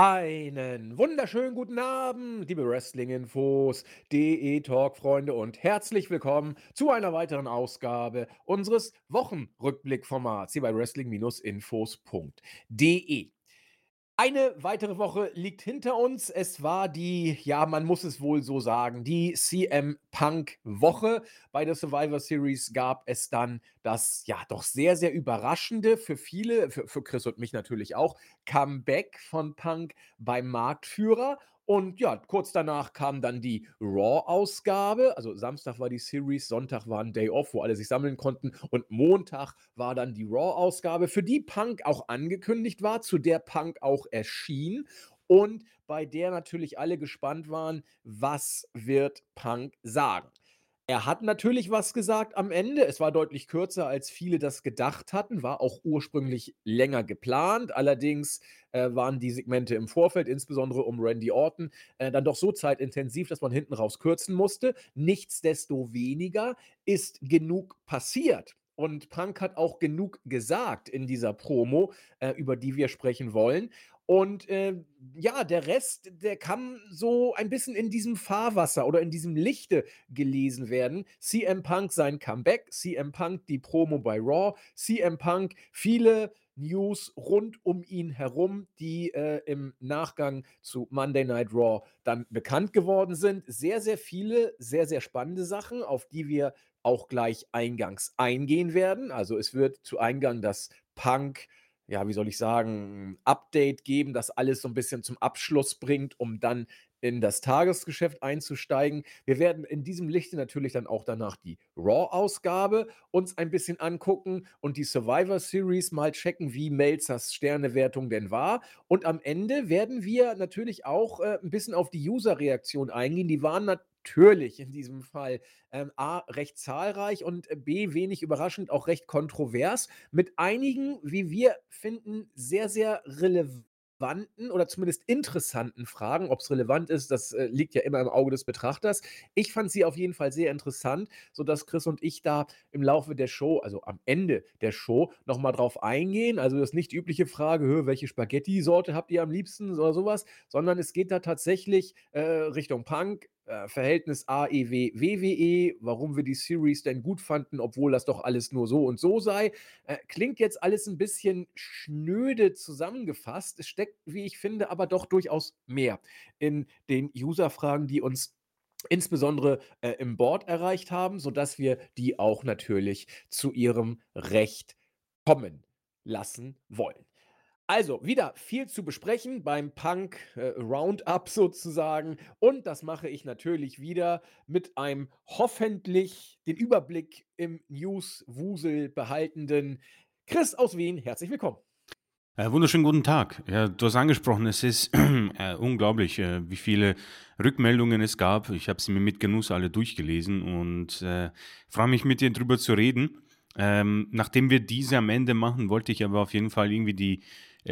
Einen wunderschönen guten Abend, liebe Wrestling-Infos, DE-Talk-Freunde und herzlich willkommen zu einer weiteren Ausgabe unseres Wochenrückblick-Formats hier bei Wrestling-Infos.de. Eine weitere Woche liegt hinter uns. Es war die, ja, man muss es wohl so sagen, die CM Punk Woche. Bei der Survivor Series gab es dann das, ja, doch sehr, sehr überraschende für viele, für, für Chris und mich natürlich auch, Comeback von Punk beim Marktführer. Und ja, kurz danach kam dann die Raw-Ausgabe. Also Samstag war die Series, Sonntag war ein Day Off, wo alle sich sammeln konnten. Und Montag war dann die Raw-Ausgabe, für die Punk auch angekündigt war, zu der Punk auch erschien. Und bei der natürlich alle gespannt waren, was wird Punk sagen. Er hat natürlich was gesagt am Ende. Es war deutlich kürzer, als viele das gedacht hatten, war auch ursprünglich länger geplant. Allerdings äh, waren die Segmente im Vorfeld, insbesondere um Randy Orton, äh, dann doch so zeitintensiv, dass man hinten raus kürzen musste. Nichtsdestoweniger ist genug passiert. Und Punk hat auch genug gesagt in dieser Promo, äh, über die wir sprechen wollen. Und äh, ja, der Rest, der kann so ein bisschen in diesem Fahrwasser oder in diesem Lichte gelesen werden. CM Punk sein Comeback, CM Punk die Promo bei Raw, CM Punk viele News rund um ihn herum, die äh, im Nachgang zu Monday Night Raw dann bekannt geworden sind. Sehr, sehr viele, sehr, sehr spannende Sachen, auf die wir auch gleich eingangs eingehen werden. Also es wird zu Eingang das Punk ja, wie soll ich sagen, Update geben, das alles so ein bisschen zum Abschluss bringt, um dann in das Tagesgeschäft einzusteigen. Wir werden in diesem Lichte natürlich dann auch danach die Raw-Ausgabe uns ein bisschen angucken und die Survivor Series mal checken, wie Melzers Sternewertung denn war. Und am Ende werden wir natürlich auch äh, ein bisschen auf die User-Reaktion eingehen. Die waren natürlich in diesem Fall ähm, A, recht zahlreich und äh, B, wenig überraschend auch recht kontrovers, mit einigen, wie wir finden, sehr, sehr relevanten oder zumindest interessanten Fragen. Ob es relevant ist, das äh, liegt ja immer im Auge des Betrachters. Ich fand sie auf jeden Fall sehr interessant, sodass Chris und ich da im Laufe der Show, also am Ende der Show, nochmal drauf eingehen. Also das nicht die übliche Frage, welche Spaghetti-Sorte habt ihr am liebsten oder sowas, sondern es geht da tatsächlich äh, Richtung Punk, äh, Verhältnis AEW, WWE, warum wir die Series denn gut fanden, obwohl das doch alles nur so und so sei. Äh, klingt jetzt alles ein bisschen schnöde zusammengefasst. Es steckt, wie ich finde, aber doch durchaus mehr in den User-Fragen, die uns insbesondere äh, im Board erreicht haben, sodass wir die auch natürlich zu ihrem Recht kommen lassen wollen. Also, wieder viel zu besprechen beim Punk äh, Roundup sozusagen. Und das mache ich natürlich wieder mit einem hoffentlich den Überblick im News-Wusel behaltenden Chris aus Wien. Herzlich willkommen. Äh, wunderschönen guten Tag. Ja, du hast angesprochen, es ist äh, unglaublich, äh, wie viele Rückmeldungen es gab. Ich habe sie mir mit Genuss alle durchgelesen und äh, freue mich mit dir drüber zu reden. Ähm, nachdem wir diese am Ende machen, wollte ich aber auf jeden Fall irgendwie die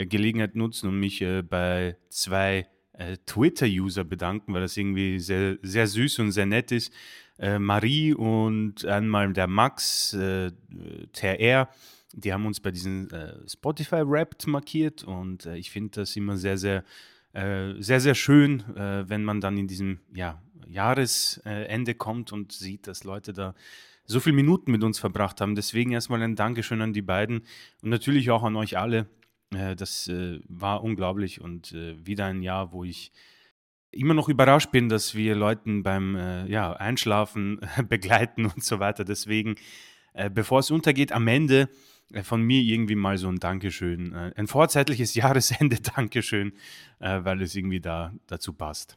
Gelegenheit nutzen und mich äh, bei zwei äh, Twitter-User bedanken, weil das irgendwie sehr, sehr süß und sehr nett ist. Äh, Marie und einmal der Max, äh, TR, die haben uns bei diesem äh, Spotify-Rap markiert und ich finde das immer sehr, sehr, sehr, sehr schön, wenn man dann in diesem ja, Jahresende kommt und sieht, dass Leute da so viele Minuten mit uns verbracht haben. Deswegen erstmal ein Dankeschön an die beiden und natürlich auch an euch alle, äh, das äh, war unglaublich und äh, wieder ein Jahr, wo ich immer noch überrascht bin, dass wir Leuten beim äh, ja, Einschlafen begleiten und so weiter. Deswegen, bevor es untergeht, am Ende von mir irgendwie mal so ein Dankeschön, ein vorzeitliches Jahresende Dankeschön, weil es irgendwie da dazu passt.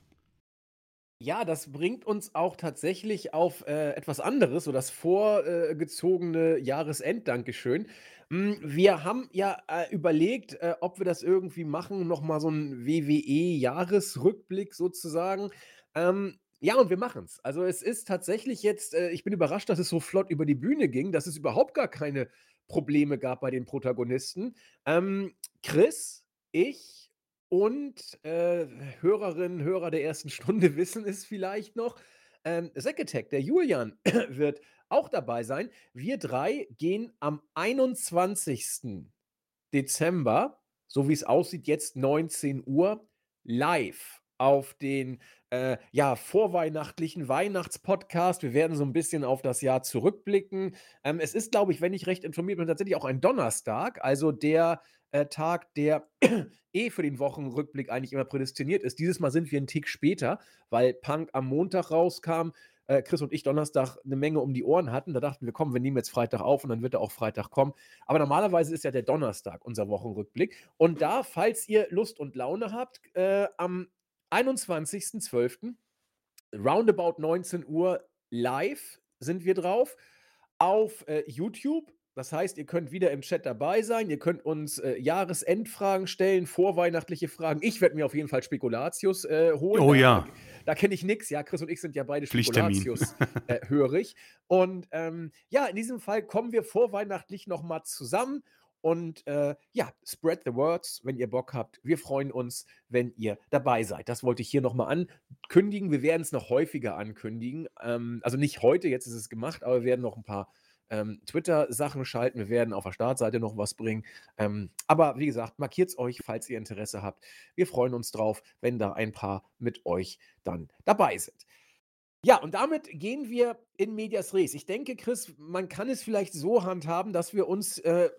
Ja, das bringt uns auch tatsächlich auf äh, etwas anderes, so das vorgezogene Jahresend-Dankeschön. Hm, wir haben ja, äh, überlegt, äh, ob wir das irgendwie machen, noch mal so 'n WWE-Jahresrückblick sozusagen. Ähm, ja, und wir machen es. Also, es ist tatsächlich jetzt äh, ich bin überrascht, dass es so flott über die Bühne ging, dass es überhaupt gar keine Probleme gab bei den Protagonisten. Ähm, Chris, ich und, äh, Hörerinnen, Hörer der ersten Stunde wissen es vielleicht noch, ähm, Attack, der Julian, wird auch dabei sein. Wir drei gehen am 21. Dezember, so wie es aussieht, jetzt 19 Uhr, live auf den äh, ja, vorweihnachtlichen Weihnachtspodcast. Wir werden so ein bisschen auf das Jahr zurückblicken. Ähm, es ist, glaube ich, wenn ich recht informiert bin, tatsächlich auch ein Donnerstag, also der äh, Tag, der eh für den Wochenrückblick eigentlich immer prädestiniert ist. Dieses Mal sind wir einen Tick später, weil Punk am Montag rauskam. Äh, Chris und ich Donnerstag eine Menge um die Ohren hatten. Da dachten wir, komm, wir nehmen jetzt Freitag auf und dann wird er auch Freitag kommen. Aber normalerweise ist ja der Donnerstag unser Wochenrückblick. Und da, falls ihr Lust und Laune habt, äh, am 21.12. roundabout 19 Uhr live sind wir drauf auf äh, YouTube. Das heißt, ihr könnt wieder im Chat dabei sein. Ihr könnt uns äh, Jahresendfragen stellen, vorweihnachtliche Fragen. Ich werde mir auf jeden Fall Spekulatius äh, holen. Oh ja, da, da kenne ich nichts. Ja, Chris und ich sind ja beide. Spekulatius äh, hörig. Und ähm, ja, in diesem Fall kommen wir vorweihnachtlich nochmal zusammen. Und äh, ja, spread the words, wenn ihr Bock habt. Wir freuen uns, wenn ihr dabei seid. Das wollte ich hier nochmal ankündigen. Wir werden es noch häufiger ankündigen. Ähm, also nicht heute, jetzt ist es gemacht, aber wir werden noch ein paar ähm, Twitter-Sachen schalten. Wir werden auf der Startseite noch was bringen. Ähm, aber wie gesagt, markiert es euch, falls ihr Interesse habt. Wir freuen uns drauf, wenn da ein paar mit euch dann dabei sind. Ja, und damit gehen wir in Medias Res. Ich denke, Chris, man kann es vielleicht so handhaben, dass wir uns äh,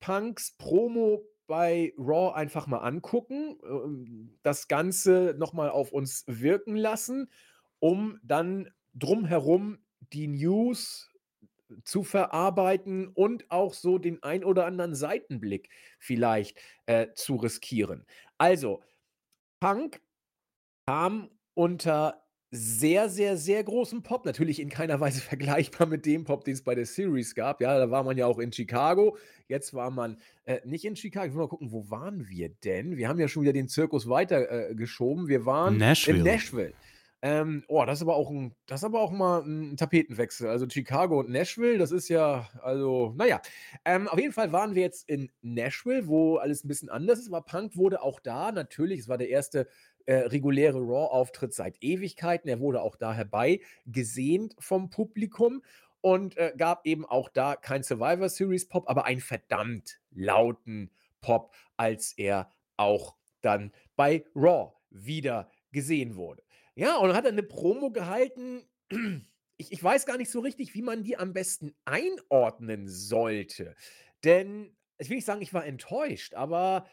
Punks Promo bei Raw einfach mal angucken, ähm, das Ganze nochmal auf uns wirken lassen, um dann drumherum die News zu verarbeiten und auch so den ein oder anderen Seitenblick vielleicht äh, zu riskieren. Also, Punk kam unter sehr, sehr, sehr großem Pop. Natürlich in keiner Weise vergleichbar mit dem Pop, den es bei der Series gab. Ja, da war man ja auch in Chicago. Jetzt war man äh, nicht in Chicago. Ich will mal gucken, wo waren wir denn? Wir haben ja schon wieder den Zirkus weiter äh. Wir waren in Nashville. Ähm, oh, das ist aber auch ein, das ist aber auch mal ein Tapetenwechsel. Also Chicago und Nashville, das ist ja, also, naja. Ähm, auf jeden Fall waren wir jetzt in Nashville, wo alles ein bisschen anders ist, aber Punk wurde auch da, natürlich, es war der erste äh, reguläre Raw-Auftritt seit Ewigkeiten. Er wurde auch da herbei gesehnt vom Publikum und äh, gab eben auch da kein Survivor Series Pop, aber einen verdammt lauten Pop, als er auch dann bei Raw wieder gesehen wurde. Ja, und hat er eine Promo gehalten. Ich, ich weiß gar nicht so richtig, wie man die am besten einordnen sollte. Denn ich will nicht sagen, ich war enttäuscht, aber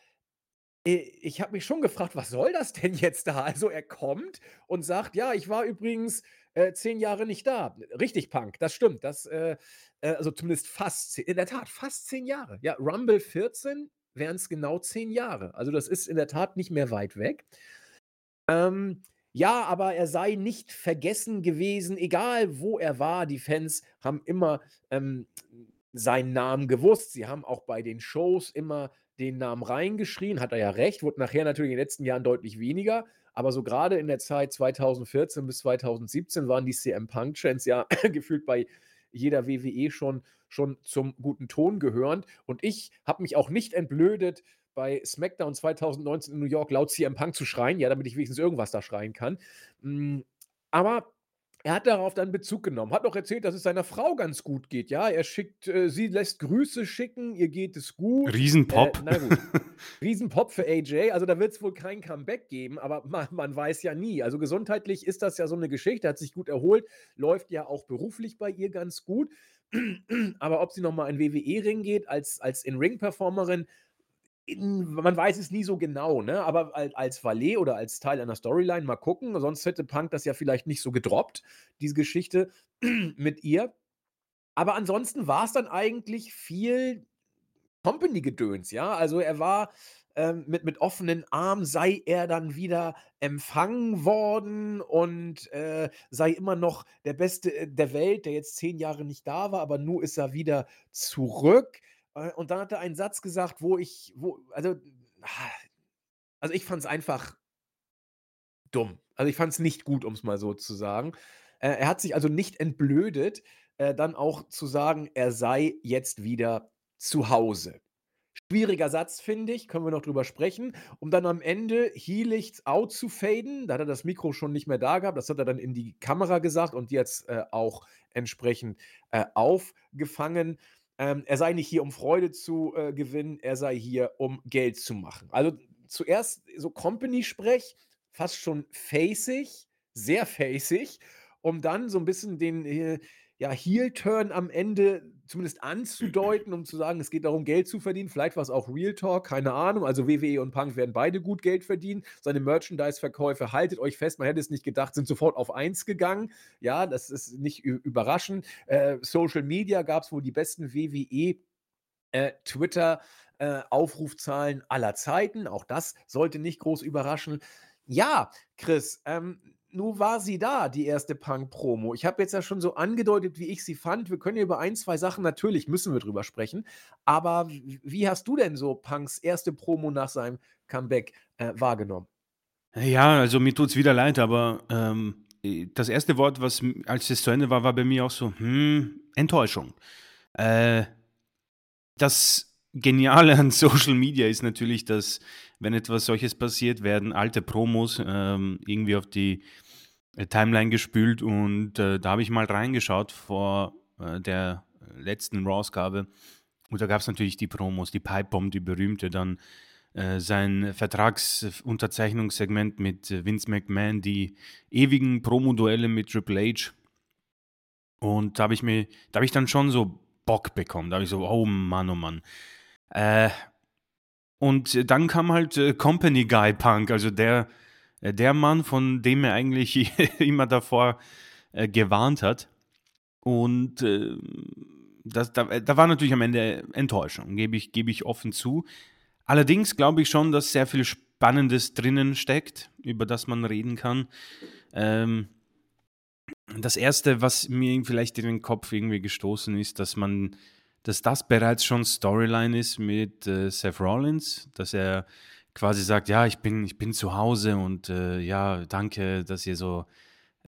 äh, ich habe mich schon gefragt, was soll das denn jetzt da? Also er kommt und sagt, ja, ich war übrigens äh, zehn Jahre nicht da. Richtig, Punk, das stimmt. Das, äh, äh, also zumindest fast, in der Tat, fast zehn Jahre. Ja, Rumble 14 wären es genau zehn Jahre. Also das ist in der Tat nicht mehr weit weg. Ähm, ja, aber er sei nicht vergessen gewesen, egal wo er war. Die Fans haben immer ähm, seinen Namen gewusst. Sie haben auch bei den Shows immer den Namen reingeschrien. Hat er ja recht, wurde nachher natürlich in den letzten Jahren deutlich weniger. Aber so gerade in der Zeit 2014 bis 2017 waren die CM Punk Chants ja gefühlt bei jeder WWE schon, schon zum guten Ton gehörend. Und ich habe mich auch nicht entblödet, bei SmackDown 2019 in New York laut CM Punk zu schreien, ja, damit ich wenigstens irgendwas da schreien kann. Mm, aber er hat darauf dann Bezug genommen, hat noch erzählt, dass es seiner Frau ganz gut geht. Ja, er schickt, äh, sie lässt Grüße schicken, ihr geht es gut. Äh, Riesenpop. na gut. Riesenpop für AJ. Also da wird es wohl kein Comeback geben, aber man, man weiß ja nie. Also gesundheitlich ist das ja so eine Geschichte, hat sich gut erholt, läuft ja auch beruflich bei ihr ganz gut. aber ob sie nochmal in WWE-Ring geht als, als In-Ring-Performerin, man weiß es nie so genau, ne? Aber als, als Valet oder als Teil einer Storyline mal gucken. Sonst hätte Punk das ja vielleicht nicht so gedroppt, diese Geschichte mit ihr. Aber ansonsten war es dann eigentlich viel Company-Gedöns, ja. Also er war ähm, mit, mit offenen Armen, sei er dann wieder empfangen worden und äh, sei immer noch der Beste äh, der Welt, der jetzt zehn Jahre nicht da war, aber nun ist er wieder zurück. Äh, und dann hat er einen Satz gesagt, wo ich, wo, also, also ich fand es einfach dumm. Also ich fand es nicht gut, um es mal so zu sagen. Äh, er hat sich also nicht entblödet, äh, dann auch zu sagen, er sei jetzt wieder zu Hause. Schwieriger Satz, finde ich, können wir noch drüber sprechen, um dann am Ende Heelichts out zu faden. Da hat er das Mikro schon nicht mehr da gehabt, das hat er dann in die Kamera gesagt und jetzt äh, auch entsprechend aufgefangen ähm, er sei nicht hier, um Freude zu äh, gewinnen, er sei hier, um Geld zu machen. Also zuerst so Company-Sprech, fast schon facig, sehr facig, um dann so ein bisschen den, äh, ja, Heel-Turn am Ende zumindest anzudeuten, um zu sagen, es geht darum, Geld zu verdienen. Vielleicht war es auch Real Talk, keine Ahnung. Also WWE und Punk werden beide gut Geld verdienen. Seine Merchandise-Verkäufe, haltet euch fest, man hätte es nicht gedacht, sind sofort auf eins gegangen. Ja, das ist nicht überraschend. Äh, Social Media gab es wohl die besten WWE äh, Twitter äh, Aufrufzahlen aller Zeiten. Auch das sollte nicht groß überraschen. Ja, Chris, ähm, nun war sie da, die erste Punk-Promo. Ich habe jetzt ja schon so angedeutet, wie ich sie fand. Wir können ja über ein, zwei Sachen, natürlich müssen wir drüber sprechen. Aber wie hast du denn so Punks erste Promo nach seinem Comeback äh, wahrgenommen? Ja, also mir tut es wieder leid, aber ähm, das erste Wort, was als es zu Ende war, war bei mir auch so, hm, Enttäuschung. Äh, das Geniale an Social Media ist natürlich, dass, wenn etwas solches passiert, werden alte Promos ähm, irgendwie auf die äh, Timeline gespült und äh, da habe ich mal reingeschaut vor äh, der letzten Raw-Ausgabe und da gab es natürlich die Promos, die Pipe Bomb, die berühmte, dann äh, sein Vertragsunterzeichnungssegment mit Vince McMahon, die ewigen Promo-Duelle mit Triple H. Und da habe ich mir, da habe ich dann schon so Bock bekommen, da habe ich so, oh Mann, oh Mann äh, und dann kam halt äh, Company Guy Punk, also der, äh, der Mann, von dem er eigentlich immer davor äh, gewarnt hat. Und äh, das, da, da, war natürlich am Ende Enttäuschung, gebe ich, gebe ich offen zu. Allerdings glaube ich schon, dass sehr viel Spannendes drinnen steckt, über das man reden kann. Ähm, das Erste, was mir vielleicht in den Kopf irgendwie gestoßen ist, dass man dass das bereits schon Storyline ist mit äh, Seth Rollins, dass er quasi sagt, ja, ich bin, ich bin zu Hause und äh, ja, danke, dass ihr so,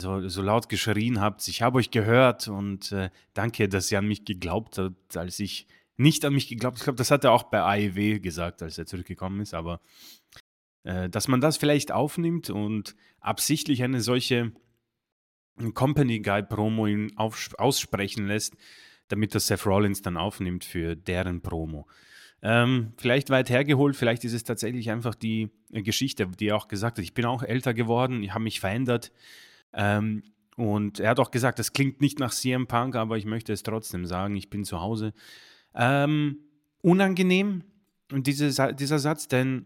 so, so laut geschrien habt. Ich habe euch gehört und äh, danke, dass ihr an mich geglaubt habt, als ich nicht an mich geglaubt. Ich glaube, das hat er auch bei AEW gesagt, als er zurückgekommen ist, aber äh, dass man das vielleicht aufnimmt und absichtlich eine solche Company Guy Promo aussprechen lässt, damit das Seth Rollins dann aufnimmt für deren Promo. Ähm, vielleicht weit hergeholt, vielleicht ist es tatsächlich einfach die äh, Geschichte, die er auch gesagt hat. Ich bin auch älter geworden, ich habe mich verändert. Ähm, und er hat auch gesagt, das klingt nicht nach CM Punk, aber ich möchte es trotzdem sagen, ich bin zu Hause. Ähm, unangenehm, diese, dieser Satz, denn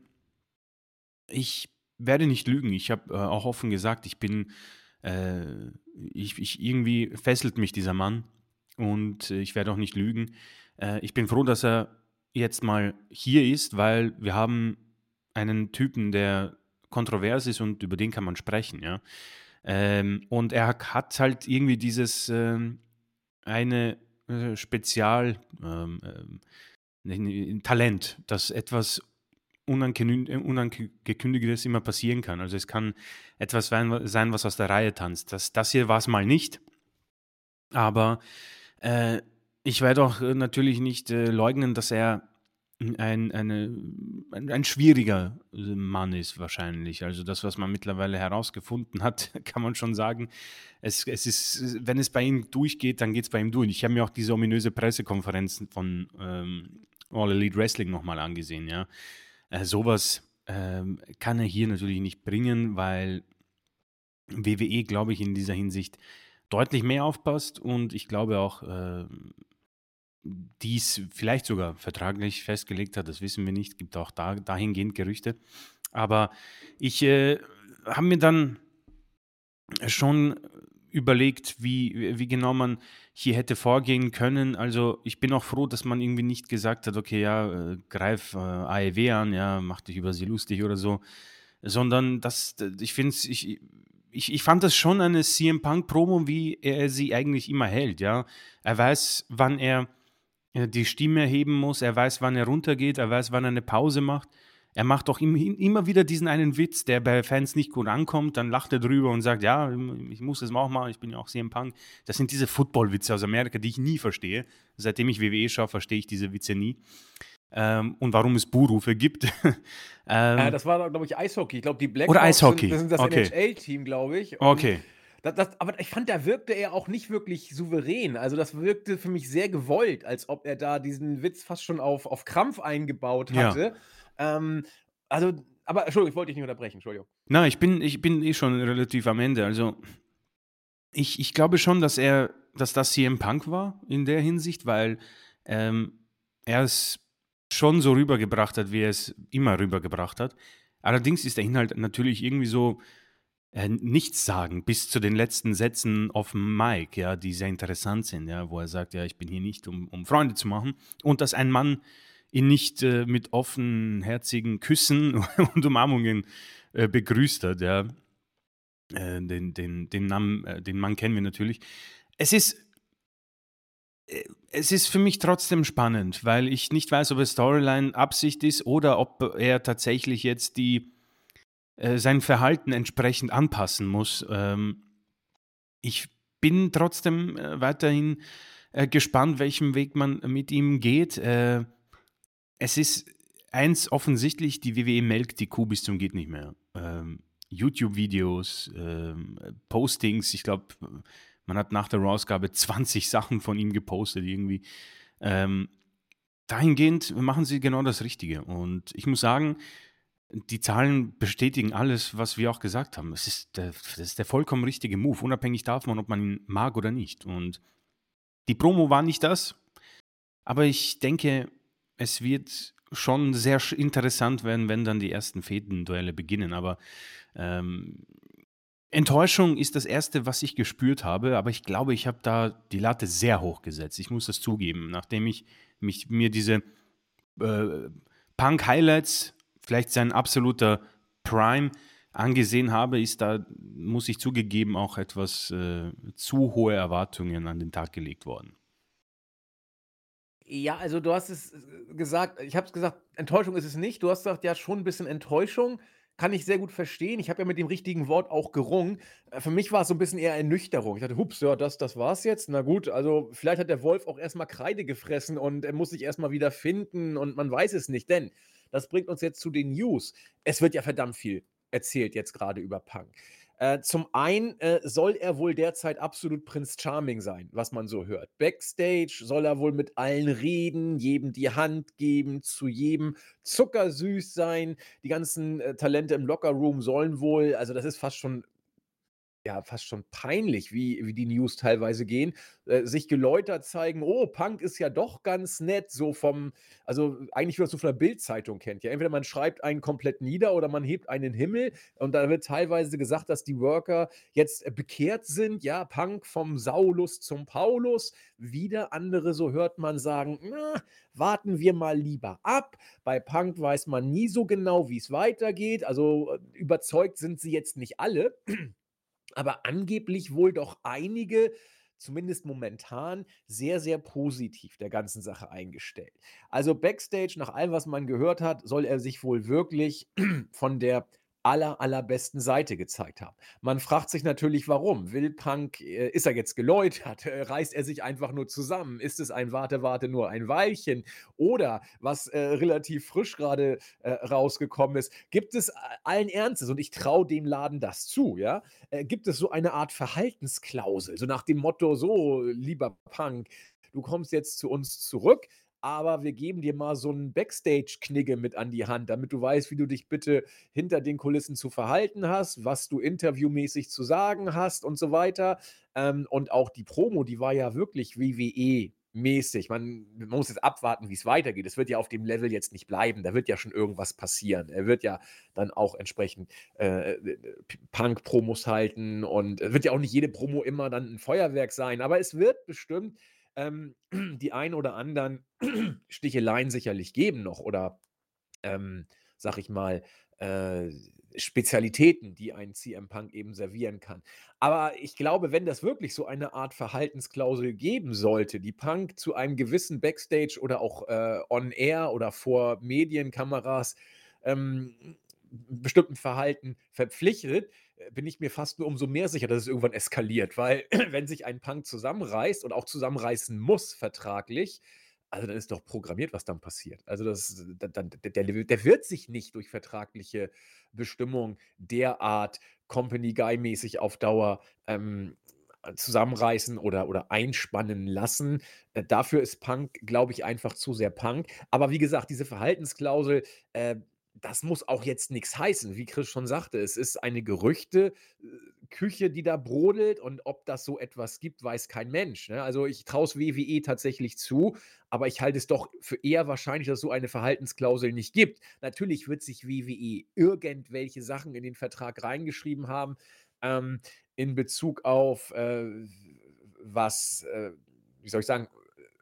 ich werde nicht lügen. Ich habe äh, auch offen gesagt, ich bin, äh, ich, ich, irgendwie fesselt mich dieser Mann und äh, ich werde auch nicht lügen. Äh, ich bin froh, dass er jetzt mal hier ist, weil wir haben einen Typen, der kontrovers ist und über den kann man sprechen, ja. Ähm, und er hat halt irgendwie dieses ähm, eine äh, Spezial ähm, Talent, dass etwas Unangekündigtes immer passieren kann. Also es kann etwas sein, was aus der Reihe tanzt. Das, das hier war es mal nicht, aber äh, ich werde auch äh, natürlich nicht äh, leugnen, dass er ein, eine, ein, ein, schwieriger äh, Mann ist wahrscheinlich. Also das, was man mittlerweile herausgefunden hat, kann man schon sagen. Es, es ist, wenn es bei ihm durchgeht, dann geht es bei ihm durch. Ich habe mir auch diese ominöse Pressekonferenz von ähm, All Elite Wrestling nochmal angesehen. Ja, äh, sowas ähm, kann er hier natürlich nicht bringen, weil WWE, glaube ich, in dieser Hinsicht deutlich mehr aufpasst und ich glaube auch, äh, dies vielleicht sogar vertraglich festgelegt hat, das wissen wir nicht, gibt auch da, dahingehend Gerüchte. Aber ich äh, habe mir dann schon überlegt, wie, wie genau man hier hätte vorgehen können. Also ich bin auch froh, dass man irgendwie nicht gesagt hat, okay, ja, äh, greif äh, AEW an, ja, mach dich über sie lustig oder so, sondern das, ich finde es, ich, ich, ich fand das schon eine CM Punk Promo, wie er sie eigentlich immer hält, ja. Er weiß, wann er äh, die Stimme erheben muss, er weiß, wann er runtergeht, er weiß, wann er eine Pause macht. Er macht auch immer wieder diesen einen Witz, der bei Fans nicht gut ankommt, dann lacht er drüber und sagt, ja, ich muss das auch machen, ich bin ja auch CM Punk. Das sind diese Football-Witze aus Amerika, die ich nie verstehe. Seitdem ich WWE schaue, verstehe ich diese Witze nie ähm, und warum es Buhrufe gibt. ähm, äh, das war, glaube ich, Eishockey. Ich glaube, die Blackhawks Oder Eishockey. Sind, das sind das okay. NHL-Team, glaube ich. Und okay. Das, das, aber ich fand, da wirkte er auch nicht wirklich souverän. Also das wirkte für mich sehr gewollt, als ob er da diesen Witz fast schon auf, auf Krampf eingebaut hatte. Ja. Ähm, also aber Entschuldigung, ich wollte dich nicht unterbrechen, Entschuldigung. Na, ich bin, ich bin eh schon relativ am Ende. Also, ich, ich glaube schon, dass er, dass das CM Punk war in der Hinsicht, weil ähm, er es schon so rübergebracht hat, wie er es immer rübergebracht hat. Allerdings ist der Inhalt natürlich irgendwie so äh, nichts sagen bis zu den letzten Sätzen auf dem Mic, ja, die sehr interessant sind, ja, wo er sagt, ja, ich bin hier nicht, um, um Freunde zu machen. Und dass ein Mann ihn nicht äh, mit offenherzigen Küssen und Umarmungen äh, begrüßt hat, ja. Äh, den, den, den, Namen, äh, den Mann kennen wir natürlich. Es ist es ist für mich trotzdem spannend, weil ich nicht weiß, ob es Storyline Absicht ist oder ob er tatsächlich jetzt die, äh, sein Verhalten entsprechend anpassen muss. Ähm, ich bin trotzdem äh, weiterhin äh, gespannt, welchen Weg man mit ihm geht. Äh, es ist eins offensichtlich, die WWE melkt die Kuh bis zum geht nicht mehr. Ähm, YouTube-Videos, ähm, Postings, ich glaube, man hat nach der Rausgabe 20 Sachen von ihm gepostet irgendwie. Ähm, dahingehend machen sie genau das Richtige. Und ich muss sagen, die Zahlen bestätigen alles, was wir auch gesagt haben. Es ist der, das ist der vollkommen richtige Move, unabhängig davon, ob man ihn mag oder nicht. Und die Promo war nicht das, aber ich denke, es wird schon sehr interessant werden, wenn dann die ersten Fäden-Duelle beginnen. Aber ähm, Enttäuschung ist das Erste, was ich gespürt habe, aber ich glaube, ich habe da die Latte sehr hoch gesetzt. Ich muss das zugeben. Nachdem ich mich, mir diese äh, Punk-Highlights, vielleicht sein absoluter Prime, angesehen habe, ist da, muss ich zugegeben, auch etwas äh, zu hohe Erwartungen an den Tag gelegt worden. Ja, also du hast es äh, gesagt, ich habe es gesagt, Enttäuschung ist es nicht. Du hast gesagt, ja, schon ein bisschen Enttäuschung. Kann ich sehr gut verstehen. Ich habe ja mit dem richtigen Wort auch gerungen. Äh, für mich war es so ein bisschen eher Ernüchterung. Ich dachte: „Hups, ja, das das war's jetzt. Na gut, also, vielleicht hat der Wolf auch erst mal Kreide gefressen und er muss sich erst mal wieder finden und man weiß es nicht.“ Denn das bringt uns jetzt zu den News. Es wird ja verdammt viel erzählt jetzt gerade über Punk. Äh, zum einen äh, soll er wohl derzeit absolut Prinz Charming sein, was man so hört. Backstage soll er wohl mit allen reden, jedem die Hand geben, zu jedem zuckersüß sein. Die ganzen äh, Talente im Lockerroom sollen wohl, also das ist fast schon ja fast schon peinlich, wie wie die News teilweise gehen, äh, sich geläutert zeigen: „Oh, Punk ist ja doch ganz nett“, so vom also, eigentlich, wie man's so von der Bildzeitung kennt, ja. Entweder man schreibt einen komplett nieder oder man hebt einen Himmel und da wird teilweise gesagt, dass die Worker jetzt, äh, bekehrt sind, ja, Punk vom Saulus zum Paulus. Wieder andere, so hört man, sagen: „Na, warten wir mal lieber ab.“ Bei Punk weiß man nie so genau, wie es weitergeht. Also, äh, überzeugt sind sie jetzt nicht alle aber angeblich wohl doch einige, zumindest momentan, sehr, sehr positiv der ganzen Sache eingestellt. Also Backstage, nach allem, was man gehört hat, soll er sich wohl wirklich von der aller, allerbesten Seite gezeigt haben. Man fragt sich natürlich, warum? Will Punk, äh, ist er jetzt geläutert? Äh, reißt er sich einfach nur zusammen? Ist es ein Warte, Warte, nur ein Weilchen? Oder, was äh, relativ frisch gerade äh, rausgekommen ist, gibt es äh, allen Ernstes, und ich traue dem Laden das zu, ja, äh, gibt es so eine Art Verhaltensklausel, so nach dem Motto, so, lieber Punk, du kommst jetzt zu uns zurück, aber wir geben dir mal so 'n Backstage-Knigge mit an die Hand, damit du weißt, wie du dich bitte hinter den Kulissen zu verhalten hast, was du interviewmäßig zu sagen hast und so weiter. Ähm, und auch die Promo, die war ja wirklich WWE-mäßig. Man man muss jetzt abwarten, wie es weitergeht. Es wird ja auf dem Level jetzt nicht bleiben. Da wird ja schon irgendwas passieren. Er wird ja dann auch entsprechend, äh, äh Punk-Promos halten und es wird ja auch nicht jede Promo immer dann ein Feuerwerk sein, aber es wird bestimmt ähm, die ein oder anderen Sticheleien sicherlich geben noch oder, ähm, sage ich mal, äh, Spezialitäten, die ein CM Punk eben servieren kann. Aber ich glaube, wenn das wirklich so eine Art Verhaltensklausel geben sollte, die Punk zu einem gewissen Backstage oder auch äh, on Air oder vor Medienkameras ähm, bestimmten Verhalten verpflichtet, bin ich mir fast nur umso mehr sicher, dass es irgendwann eskaliert, weil wenn sich ein Punk zusammenreißt und auch zusammenreißen muss vertraglich, also dann ist doch programmiert, was dann passiert. Also das dann der der wird sich nicht durch vertragliche Bestimmungen derart Company Guy mäßig auf Dauer, ähm, zusammenreißen oder oder einspannen lassen. Äh, dafür ist Punk, glaube ich, einfach zu sehr Punk. Aber wie gesagt, diese Verhaltensklausel, äh das muss auch jetzt nichts heißen, wie Chris schon sagte. Es ist eine Gerüchte äh, die da brodelt und ob das so etwas gibt, weiß kein Mensch, ne? Also, ich traue es WWE tatsächlich zu, aber ich halte es doch für eher wahrscheinlich, dass so eine Verhaltensklausel nicht gibt. Natürlich wird sich WWE irgendwelche Sachen in den Vertrag reingeschrieben haben, ähm, in Bezug auf, äh, was, äh, wie soll ich sagen,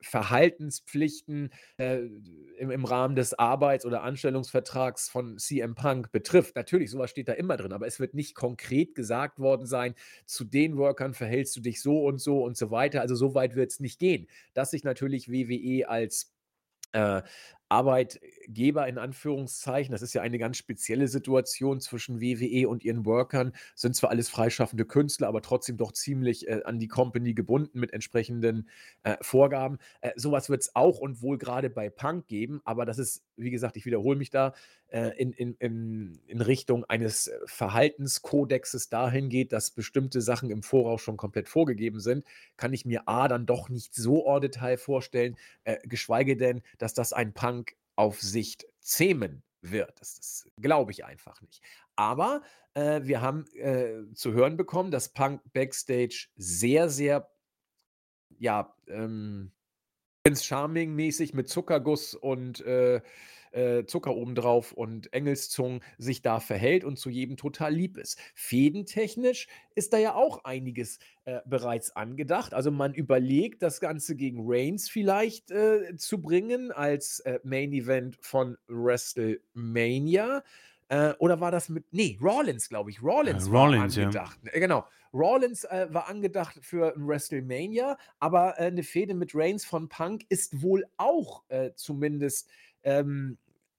Verhaltenspflichten äh, im, im Rahmen des Arbeits- oder Anstellungsvertrags von CM Punk betrifft. Natürlich, sowas steht da immer drin, aber es wird nicht konkret gesagt worden sein, zu den Workern verhältst du dich so und so und so weiter. Also so weit wird es nicht gehen. Dass sich natürlich WWE als äh, Arbeitgeber in Anführungszeichen, das ist ja eine ganz spezielle Situation zwischen WWE und ihren Workern, sind zwar alles freischaffende Künstler, aber trotzdem doch ziemlich äh, an die Company gebunden mit entsprechenden äh, Vorgaben. Äh, sowas wird es auch und wohl gerade bei Punk geben, aber das ist, wie gesagt, ich wiederhole mich da, äh, in, in, in, in Richtung eines äh, Verhaltenskodexes dahin geht, dass bestimmte Sachen im Voraus schon komplett vorgegeben sind, kann ich mir A dann doch nicht so en Detail vorstellen, äh, geschweige denn, dass das ein Punk auf Sicht zähmen wird. Das, das glaube ich einfach nicht. Aber äh, wir haben äh, zu hören bekommen, dass Punk backstage sehr, sehr, ja, ähm, Prince Charming-mäßig mit Zuckerguss und äh, äh, Zucker obendrauf und Engelszungen sich da verhält und zu jedem total lieb ist. Fädentechnisch ist da ja auch einiges äh, bereits angedacht. Also man überlegt, das Ganze gegen Reigns vielleicht äh, zu bringen als äh, Main Event von WrestleMania. Äh, oder war das mit. Nee, Rollins, glaube ich. Rollins, Äh, war Rollins, ja. angedacht. Äh, genau. Rollins äh, war angedacht für WrestleMania, aber äh, eine Fehde mit Reigns von Punk ist wohl auch äh, zumindest ähm,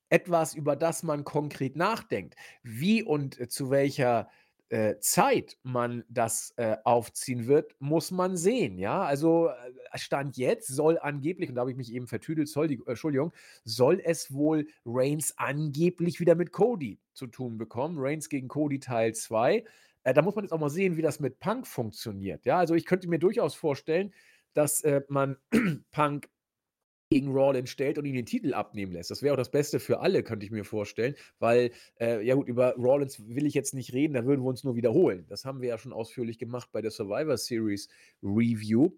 etwas, über das man konkret nachdenkt. Wie und äh, zu welcher äh, Zeit man das äh, aufziehen wird, muss man sehen. Ja, also äh, Stand jetzt soll angeblich, und da habe ich mich eben vertüdelt, soll die, äh, Entschuldigung, soll es wohl Reigns angeblich wieder mit Cody zu tun bekommen. Reigns gegen Cody Teil 2. Äh, da muss man jetzt auch mal sehen, wie das mit Punk funktioniert. Ja, also ich könnte mir durchaus vorstellen, dass man Punk gegen Rollins stellt und ihn den Titel abnehmen lässt. Das wäre auch das Beste für alle, könnte ich mir vorstellen, weil, äh, ja gut, über Rollins will ich jetzt nicht reden, da würden wir uns nur wiederholen. Das haben wir ja schon ausführlich gemacht bei der Survivor Series Review.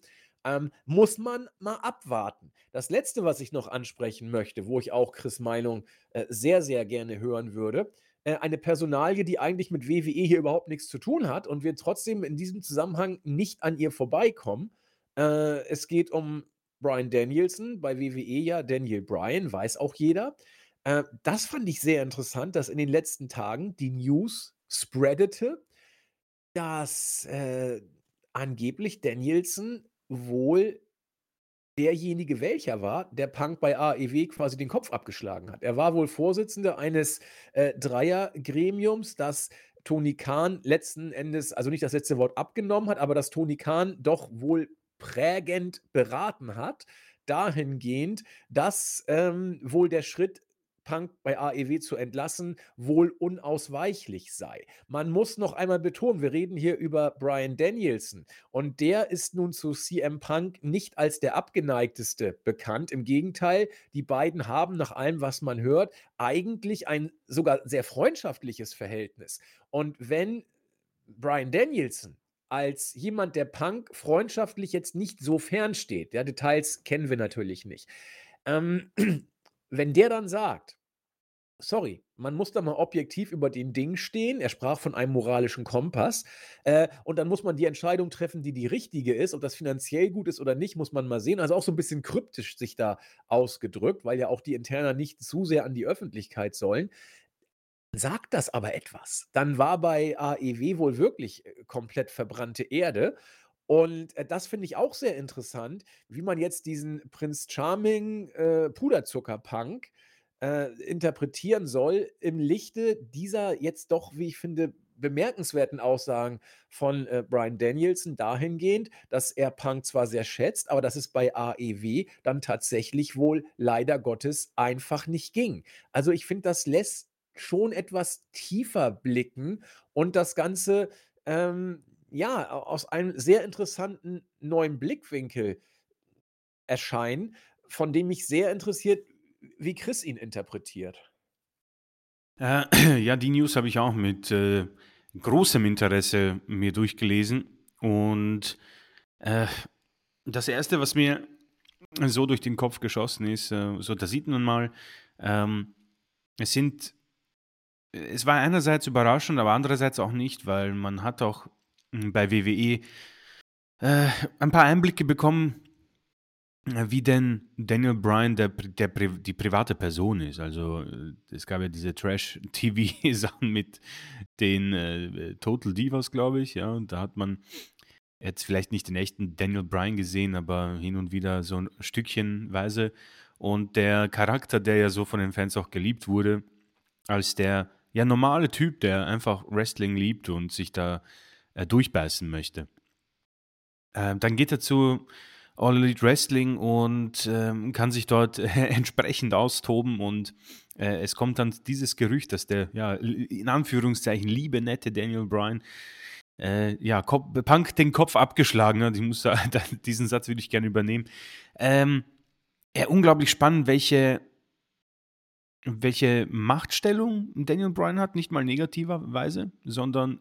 Ähm, muss man mal abwarten. Das letzte, was ich noch ansprechen möchte, wo ich auch Chris Meinung äh, sehr, sehr gerne hören würde, äh, eine Personalie, die eigentlich mit WWE hier überhaupt nichts zu tun hat und wir trotzdem in diesem Zusammenhang nicht an ihr vorbeikommen. Äh, es geht um Brian Danielson, bei WWE ja Daniel Bryan, weiß auch jeder. Äh, das fand ich sehr interessant, dass in den letzten Tagen die News spreadete, dass äh, angeblich Danielson wohl derjenige welcher war, der Punk bei AEW quasi den Kopf abgeschlagen hat. Er war wohl Vorsitzender eines äh, Dreiergremiums, das Tony Khan letzten Endes, also nicht das letzte Wort abgenommen hat, aber das Tony Khan doch wohl prägend beraten hat, dahingehend, dass ähm, wohl der Schritt, Punk bei AEW zu entlassen, wohl unausweichlich sei. Man muss noch einmal betonen, wir reden hier über Brian Danielson und der ist nun zu CM Punk nicht als der abgeneigteste bekannt. Im Gegenteil, die beiden haben nach allem, was man hört, eigentlich ein sogar sehr freundschaftliches Verhältnis. Und wenn Brian Danielson als jemand, der Punk freundschaftlich jetzt nicht so fern steht, ja, Details kennen wir natürlich nicht. Ähm, wenn der dann sagt, sorry, man muss da mal objektiv über den Ding stehen. Er sprach von einem moralischen Kompass. Äh, und dann muss man die Entscheidung treffen, die die richtige ist. Ob das finanziell gut ist oder nicht, muss man mal sehen. Also auch so ein bisschen kryptisch sich da ausgedrückt, weil ja auch die Interner nicht zu sehr an die Öffentlichkeit sollen. Sagt das aber etwas. Dann war bei AEW wohl wirklich äh, komplett verbrannte Erde. Und äh, das finde ich auch sehr interessant, wie man jetzt diesen Prinz Charming äh, Puderzucker-Punk äh, interpretieren soll im Lichte dieser jetzt doch, wie ich finde, bemerkenswerten Aussagen von äh, Brian Danielson dahingehend, dass er Punk zwar sehr schätzt, aber dass es bei AEW dann tatsächlich wohl leider Gottes einfach nicht ging. Also ich finde, das lässt schon etwas tiefer blicken und das Ganze ähm, ja aus einem sehr interessanten neuen Blickwinkel erscheinen, von dem mich sehr interessiert, wie Chris ihn interpretiert. Äh, ja, die News habe ich auch mit äh, großem Interesse mir durchgelesen. Und äh, das Erste, was mir so durch den Kopf geschossen ist, äh, so da sieht man mal, ähm, es sind, es war einerseits überraschend, aber andererseits auch nicht, weil man hat auch hm, bei WWE äh, ein paar Einblicke bekommen, wie denn Daniel Bryan der, der, die private Person ist. Also äh, es gab ja diese Trash-TV-Sachen mit den äh, Total Divas, glaube ich, ja, und da hat man jetzt vielleicht nicht den echten Daniel Bryan gesehen, aber hin und wieder so ein Stückchenweise. Und der Charakter, der ja so von den Fans auch geliebt wurde, als der ja normale Typ, der einfach Wrestling liebt und sich da äh, durchbeißen möchte. Äh, dann geht er zu All Elite Wrestling und äh, kann sich dort entsprechend austoben und äh, es kommt dann dieses Gerücht, dass der, ja, in Anführungszeichen, liebe, nette Daniel Bryan äh, ja, Kopf, Punk den Kopf abgeschlagen hat. Ich muss da, diesen Satz würde ich gerne übernehmen. Ähm, ja, unglaublich spannend, welche, welche Machtstellung Daniel Bryan hat, nicht mal negativerweise, sondern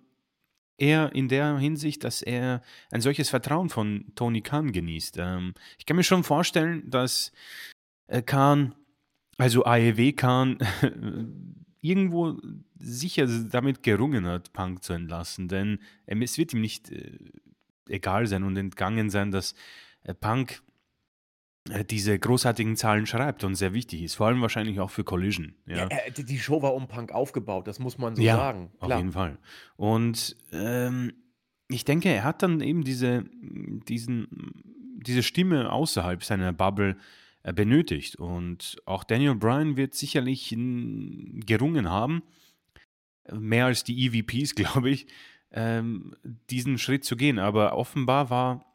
eher in der Hinsicht, dass er ein solches Vertrauen von Tony Khan genießt. Ähm, ich kann mir schon vorstellen, dass äh, Khan, also AEW Khan, irgendwo sicher damit gerungen hat, Punk zu entlassen. Denn ähm, es wird ihm nicht äh, egal sein und entgangen sein, dass äh, Punk diese großartigen Zahlen schreibt und sehr wichtig ist. Vor allem wahrscheinlich auch für Collision. Ja. ja die Show war um Punk aufgebaut, das muss man so ja, sagen. Klar. Auf jeden Fall. Und ähm, ich denke, er hat dann eben diese, diesen, diese Stimme außerhalb seiner Bubble äh, benötigt. Und auch Daniel Bryan wird sicherlich gerungen haben, mehr als die EVPs, glaube ich, ähm, diesen Schritt zu gehen. Aber offenbar war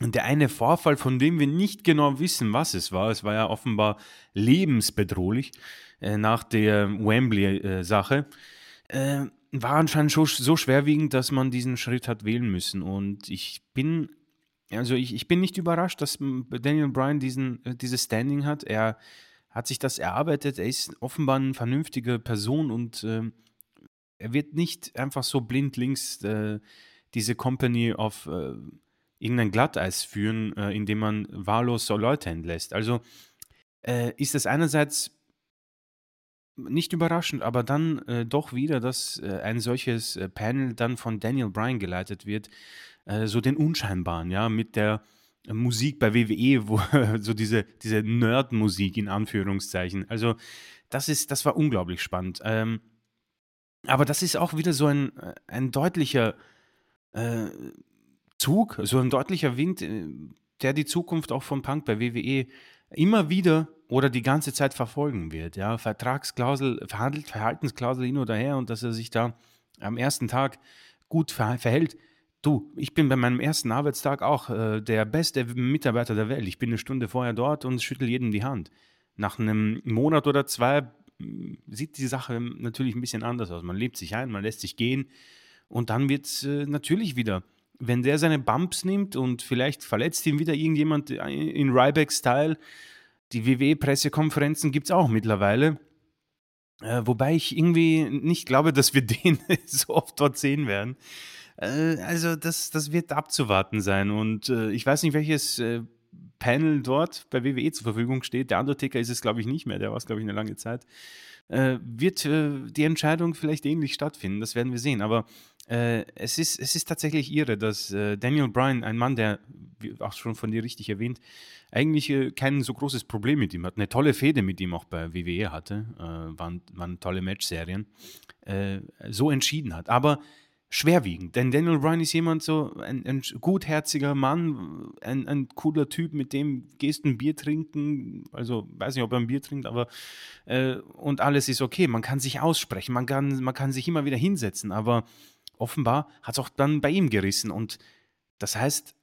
der eine Vorfall, von dem wir nicht genau wissen, was es war, es war ja offenbar lebensbedrohlich äh, nach der Wembley-Sache, äh, war anscheinend so, so schwerwiegend, dass man diesen Schritt hat wählen müssen. Und ich bin, also ich, ich bin nicht überrascht, dass Daniel Bryan diesen, äh, dieses Standing hat. Er hat sich das erarbeitet. Er ist offenbar eine vernünftige Person und äh, er wird nicht einfach so blindlings äh, diese Company auf äh, irgendein Glatteis führen, äh, indem man wahllos so Leute entlässt. Also äh, ist es einerseits nicht überraschend, aber dann äh, doch wieder, dass äh, ein solches äh, Panel dann von Daniel Bryan geleitet wird, äh, so den Unscheinbaren, ja, mit der Musik bei WWE, wo so diese, diese Nerd-Musik in Anführungszeichen. Also das ist, das war unglaublich spannend. Ähm, aber das ist auch wieder so ein, ein deutlicher äh, Zug, so ein deutlicher Wind, äh, der die Zukunft auch von Punk bei WWE immer wieder oder die ganze Zeit verfolgen wird. Ja, Vertragsklausel, Verhandelt, Verhaltensklausel hin oder her und dass er sich da am ersten Tag gut verhält. Du, ich bin bei meinem ersten Arbeitstag auch äh, der beste Mitarbeiter der Welt. Ich bin eine Stunde vorher dort und schüttel jedem die Hand. Nach einem Monat oder zwei mm, sieht die Sache natürlich ein bisschen anders aus. Man lebt sich ein, man lässt sich gehen und dann wird es äh, natürlich wieder wenn der seine Bumps nimmt und vielleicht verletzt ihn wieder irgendjemand in Ryback-Style, die WWE-Pressekonferenzen gibt es auch mittlerweile. Äh, wobei ich irgendwie nicht glaube, dass wir den so oft dort sehen werden. Äh, also das, das wird abzuwarten sein. Und äh, ich weiß nicht, welches äh, Panel dort bei WWE zur Verfügung steht. Der Undertaker ist es, glaube ich, nicht mehr. Der war es, glaube ich, eine lange Zeit. Äh, wird äh, die Entscheidung vielleicht ähnlich stattfinden? Das werden wir sehen. Aber äh, es, ist, es ist tatsächlich irre, dass äh, Daniel Bryan, ein Mann, der, wie auch schon von dir richtig erwähnt, eigentlich äh, kein so großes Problem mit ihm hat, eine tolle Fehde mit ihm auch bei WWE hatte, äh, waren, waren tolle Matchserien, so entschieden hat. Aber schwerwiegend, denn Daniel Bryan ist jemand so, ein, ein gutherziger Mann, ein, ein, cooler Typ, mit dem gehst ein Bier trinken, also weiß nicht, ob er ein Bier trinkt, aber äh, und alles ist okay, man kann sich aussprechen, man kann, man kann sich immer wieder hinsetzen, aber offenbar hat es auch dann bei ihm gerissen. Und das heißt,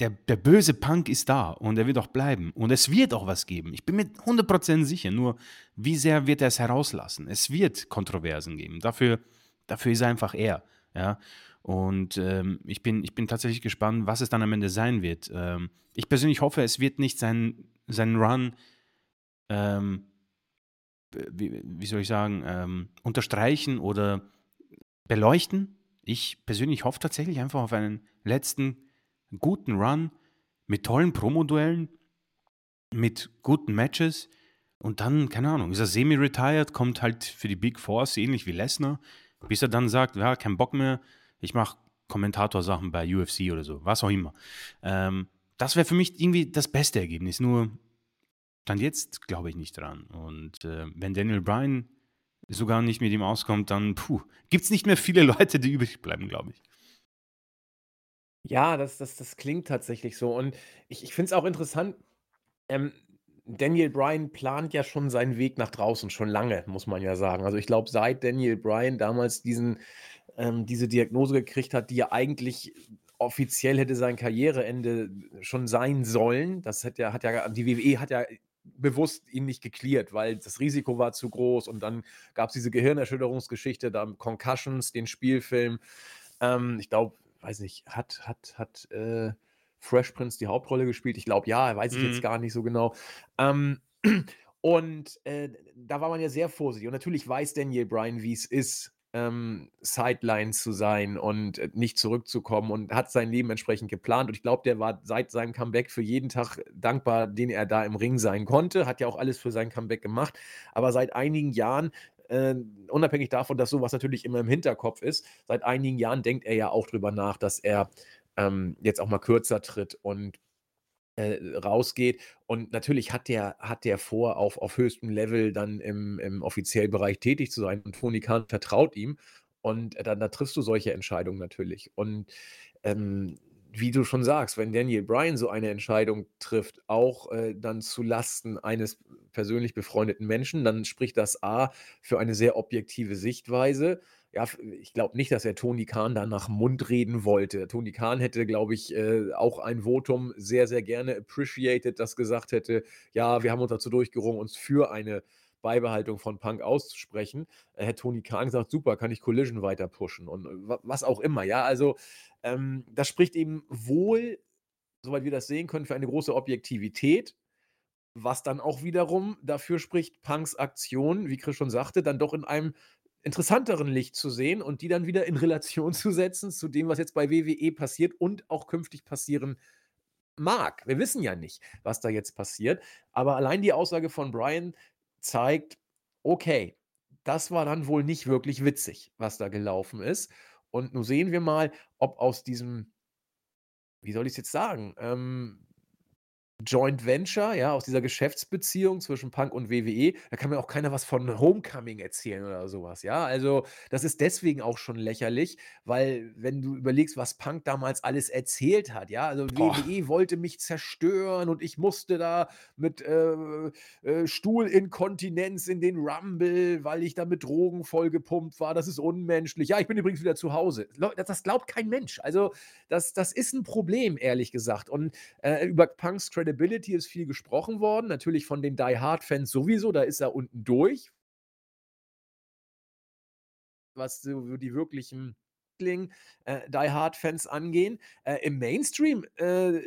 der, der böse Punk ist da und er wird auch bleiben. Und es wird auch was geben. Ich bin mir 100% sicher. Nur, wie sehr wird er es herauslassen? Es wird Kontroversen geben. Dafür, dafür ist er einfach er. Ja? Und ähm, ich, bin, ich bin tatsächlich gespannt, was es dann am Ende sein wird. Ähm, ich persönlich hoffe, es wird nicht sein, sein Run ähm, wie, wie soll ich sagen, ähm, unterstreichen oder beleuchten. Ich persönlich hoffe tatsächlich einfach auf einen letzten guten Run mit tollen Promoduellen, mit guten Matches und dann, keine Ahnung, ist er semi-retired, kommt halt für die Big Force ähnlich wie Lesnar, bis er dann sagt, ja, kein Bock mehr, ich mache Kommentatorsachen bei UFC oder so, was auch immer. Ähm, das wäre für mich irgendwie das beste Ergebnis, nur dann jetzt glaube ich nicht dran. Und äh, wenn Daniel Bryan sogar nicht mit ihm auskommt, dann gibt es nicht mehr viele Leute, die übrig bleiben, glaube ich. Ja, das, das, das klingt tatsächlich so. Und ich, ich finde es auch interessant, ähm, Daniel Bryan plant ja schon seinen Weg nach draußen, schon lange, muss man ja sagen. Also ich glaube, seit Daniel Bryan damals diesen, ähm, diese Diagnose gekriegt hat, die ja eigentlich offiziell hätte sein Karriereende schon sein sollen. Das hat ja, hat ja, die WWE hat ja bewusst ihn nicht geklärt, weil das Risiko war zu groß und dann gab es diese Gehirnerschütterungsgeschichte, da Concussions, den Spielfilm. Ähm, ich glaube, weiß nicht, hat, hat, hat äh, Fresh Prince die Hauptrolle gespielt? Ich glaube, ja, weiß ich mhm. jetzt gar nicht so genau. Ähm, und äh, da war man ja sehr vorsichtig. Und natürlich weiß Daniel Bryan, wie es ist, ähm, Sideline zu sein und äh, nicht zurückzukommen und hat sein Leben entsprechend geplant. Und ich glaube, der war seit seinem Comeback für jeden Tag dankbar, den er da im Ring sein konnte. Hat ja auch alles für sein Comeback gemacht. Aber seit einigen Jahren äh, unabhängig davon, dass sowas natürlich immer im Hinterkopf ist, seit einigen Jahren denkt er ja auch drüber nach, dass er ähm, jetzt auch mal kürzer tritt und äh, rausgeht. Und natürlich hat der, hat der vor, auf, auf höchstem Level dann im, im offiziellen Bereich tätig zu sein. Und Tony Khan vertraut ihm. Und äh, dann da triffst du solche Entscheidungen natürlich. Und ähm, wie du schon sagst, wenn Daniel Bryan so eine Entscheidung trifft, auch äh, dann zu Lasten eines persönlich befreundeten Menschen, dann spricht das A für eine sehr objektive Sichtweise ja, ich glaube nicht, dass er Tony Khan da nach Mund reden wollte. Tony Khan hätte, glaube ich, äh, auch ein Votum sehr, sehr gerne appreciated, das gesagt hätte, ja, wir haben uns dazu durchgerungen, uns für eine Beibehaltung von Punk auszusprechen. Äh, hätte Tony Khan gesagt, super, kann ich Collision weiter pushen und äh, was auch immer. Ja, also ähm, das spricht eben wohl, soweit wir das sehen können, für eine große Objektivität. Was dann auch wiederum dafür spricht, Punks Aktion, wie Chris schon sagte, dann doch in einem interessanteren Licht zu sehen und die dann wieder in Relation zu setzen zu dem, was jetzt bei WWE passiert und auch künftig passieren mag. Wir wissen ja nicht, was da jetzt passiert, aber allein die Aussage von Brian zeigt, okay, das war dann wohl nicht wirklich witzig, was da gelaufen ist. Und nun sehen wir mal, ob aus diesem, wie soll ich es jetzt sagen, ähm, Joint Venture, ja, aus dieser Geschäftsbeziehung zwischen Punk und WWE, da kann mir auch keiner was von Homecoming erzählen oder sowas, ja. Also, das ist deswegen auch schon lächerlich, weil wenn du überlegst, was Punk damals alles erzählt hat, ja, also Boah. WWE wollte mich zerstören und ich musste da mit äh, äh, Stuhlinkontinenz in den Rumble, weil ich da mit Drogen vollgepumpt war, das ist unmenschlich. Ja, ich bin übrigens wieder zu Hause. Das, glaubt kein Mensch. Also, das, das ist ein Problem, ehrlich gesagt. Und äh, über Punks Credibility Credibility ist viel gesprochen worden. Natürlich von den Die Hard-Fans sowieso, da ist er unten durch. Was so die wirklichen äh, Die Hard-Fans angehen. Äh, Im Mainstream äh,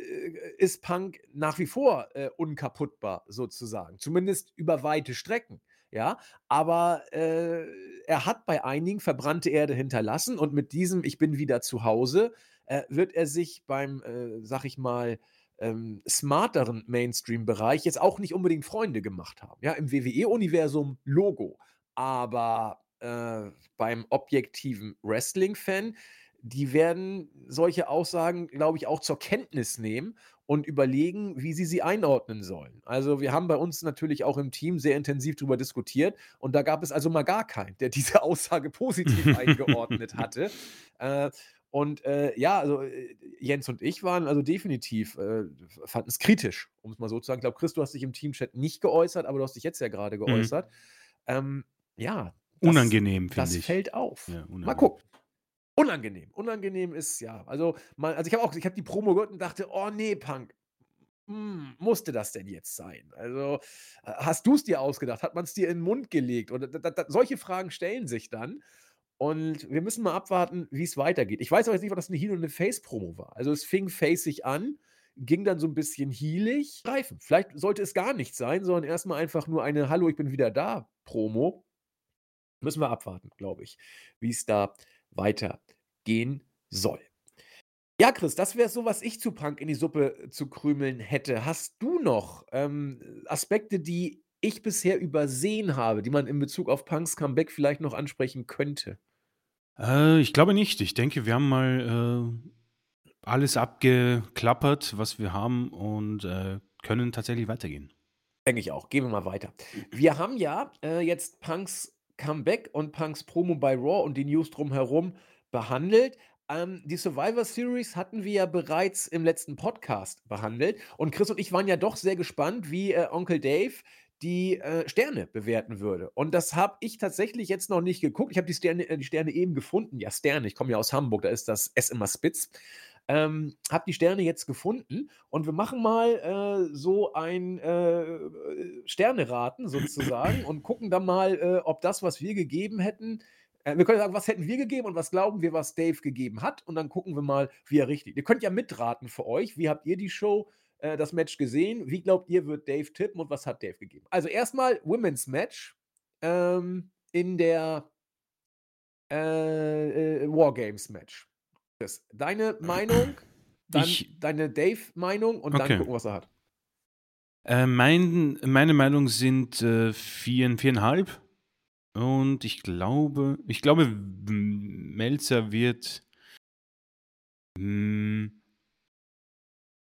ist Punk nach wie vor äh, unkaputtbar, sozusagen. Zumindest über weite Strecken. Ja, aber äh, er hat bei einigen verbrannte Erde hinterlassen und mit diesem Ich bin wieder zu Hause äh, wird er sich beim, sag ich mal, ähm, smarteren Mainstream-Bereich jetzt auch nicht unbedingt Freunde gemacht haben. Ja, im WWE-Universum Logo, aber äh, beim objektiven Wrestling-Fan, die werden solche Aussagen, glaube ich, auch zur Kenntnis nehmen und überlegen, wie sie sie einordnen sollen. Also wir haben bei uns natürlich auch im Team sehr intensiv darüber diskutiert und da gab es also mal gar keinen, der diese Aussage positiv eingeordnet hatte. Äh, und äh, ja, also äh, Jens und ich waren also definitiv, äh, fanden es kritisch, um es mal so zu sagen. Ich glaube, Chris, du hast dich im Teamchat nicht geäußert, aber du hast dich jetzt ja gerade mhm. geäußert. Mhm. Ähm, ja. Das, unangenehm, finde ich. Das fällt auf. Ja, mal gucken. Unangenehm. Unangenehm ist, ja. Also, mal, also ich habe auch, ich habe die Promo gehört und dachte, oh nee, Punk, hm, musste das denn jetzt sein? Also, hast du es dir ausgedacht? Hat man es dir in den Mund gelegt? Oder solche Fragen stellen sich dann. Und wir müssen mal abwarten, wie es weitergeht. Ich weiß aber jetzt nicht, ob das eine Heel- und eine Face-Promo war. Also es fing facig an, ging dann so ein bisschen heelig. Reifen. Vielleicht sollte es gar nicht sein, sondern erstmal einfach nur eine Hallo, ich bin wieder da Promo. Müssen wir abwarten, glaube ich, wie es da weitergehen soll. Ja, Chris, das wäre so, was ich zu Punk in die Suppe zu krümeln hätte. Hast du noch ähm, Aspekte, die ich bisher übersehen habe, die man in Bezug auf Punks Comeback vielleicht noch ansprechen könnte? Äh, ich glaube nicht. Ich denke, wir haben mal äh, alles abgeklappert, was wir haben und äh, können tatsächlich weitergehen. Denke ich auch. Gehen wir mal weiter. Wir haben ja äh, jetzt Punks Comeback und Punks Promo bei Raw und die News drumherum behandelt. Ähm, die Survivor Series hatten wir ja bereits im letzten Podcast behandelt. Und Chris und ich waren ja doch sehr gespannt, wie äh, Onkel Dave die äh, Sterne bewerten würde. Und das habe ich tatsächlich jetzt noch nicht geguckt. Ich habe die Sterne, äh, die Sterne eben gefunden. Ja, Sterne, ich komme ja aus Hamburg, da ist das S immer spitz. Ähm, habe die Sterne jetzt gefunden und wir machen mal äh, so ein äh, Sterneraten sozusagen und gucken dann mal, äh, ob das, was wir gegeben hätten, äh, wir können sagen, was hätten wir gegeben und was glauben wir, was Dave gegeben hat. Und dann gucken wir mal, wie er richtig. Ihr könnt ja mitraten für euch. Wie habt ihr die Show, äh, das Match gesehen? Wie glaubt ihr, wird Dave tippen und was hat Dave gegeben? Also erstmal Women's Match ähm, in der äh, äh Wargames Match. Chris, deine Meinung, dann ich, deine Dave-Meinung und okay. dann gucken, was er hat. Äh, mein, meine Meinung sind äh, vier, viereinhalb. Und ich glaube, ich glaube, Melzer wird. Mh, hm,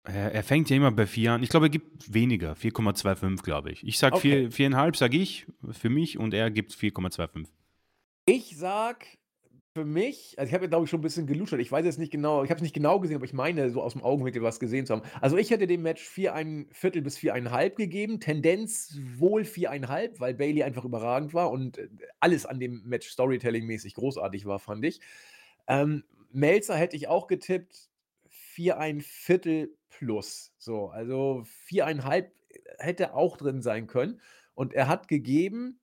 er, er, fängt ja immer bei 4 an. Ich glaube, er gibt weniger, 4,25, glaube ich. Ich sage okay. 4,5, sage ich für mich, und er gibt 4,25. Ich sag für mich, also ich habe ja, glaube ich, schon ein bisschen geluschert. Ich weiß jetzt nicht genau, ich habe es nicht genau gesehen, aber ich meine, so aus dem Augenwinkel was gesehen zu haben. Also ich hätte dem Match 4 ein Viertel bis 4,5 gegeben. Tendenz wohl 4,5, weil Bailey einfach überragend war und äh, alles an dem Match Storytelling-mäßig großartig war, fand ich. Ähm, Melzer hätte ich auch getippt, 4 ein Viertel plus. So, also 4,5 hätte auch drin sein können. Und er hat gegeben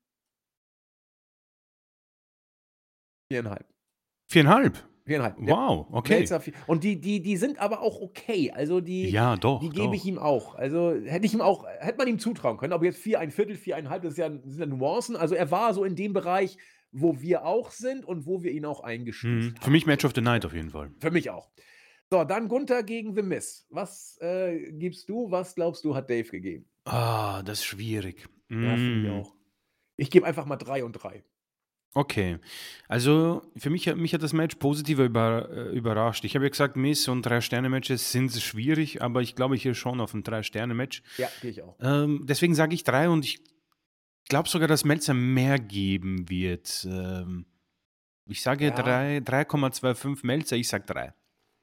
4,5. Viereinhalb? Viereinhalb. Wow, okay. Und die, die, die sind aber auch okay. Also die, ja, doch, die gebe ich ihm auch. Also hätte ich ihm auch, hätte man ihm zutrauen können. Aber jetzt vier, ein Viertel, viereinhalb, das, ja, das sind ja Nuancen. Also er war so in dem Bereich, wo wir auch sind und wo wir ihn auch eingestuft hm. haben. Für mich Match of the Night auf jeden Fall. Für mich auch. So, dann Gunther gegen The Miss. Was äh, gibst du? Was glaubst du, hat Dave gegeben? Ah, das ist schwierig. Ja, mm. ich auch. Ich gebe einfach mal drei und drei. Okay. Also für mich, mich hat das Match positiv über, äh, überrascht. Ich habe ja gesagt, Miss und Drei-Sterne-Matches sind schwierig, aber ich glaube hier schon auf ein Drei-Sterne-Match. Ja, gehe ich auch. Ähm, deswegen sage ich drei und ich glaube sogar, dass Melzer mehr geben wird. Ähm, ich sage ja. 3,25 Melzer, ich sage 3.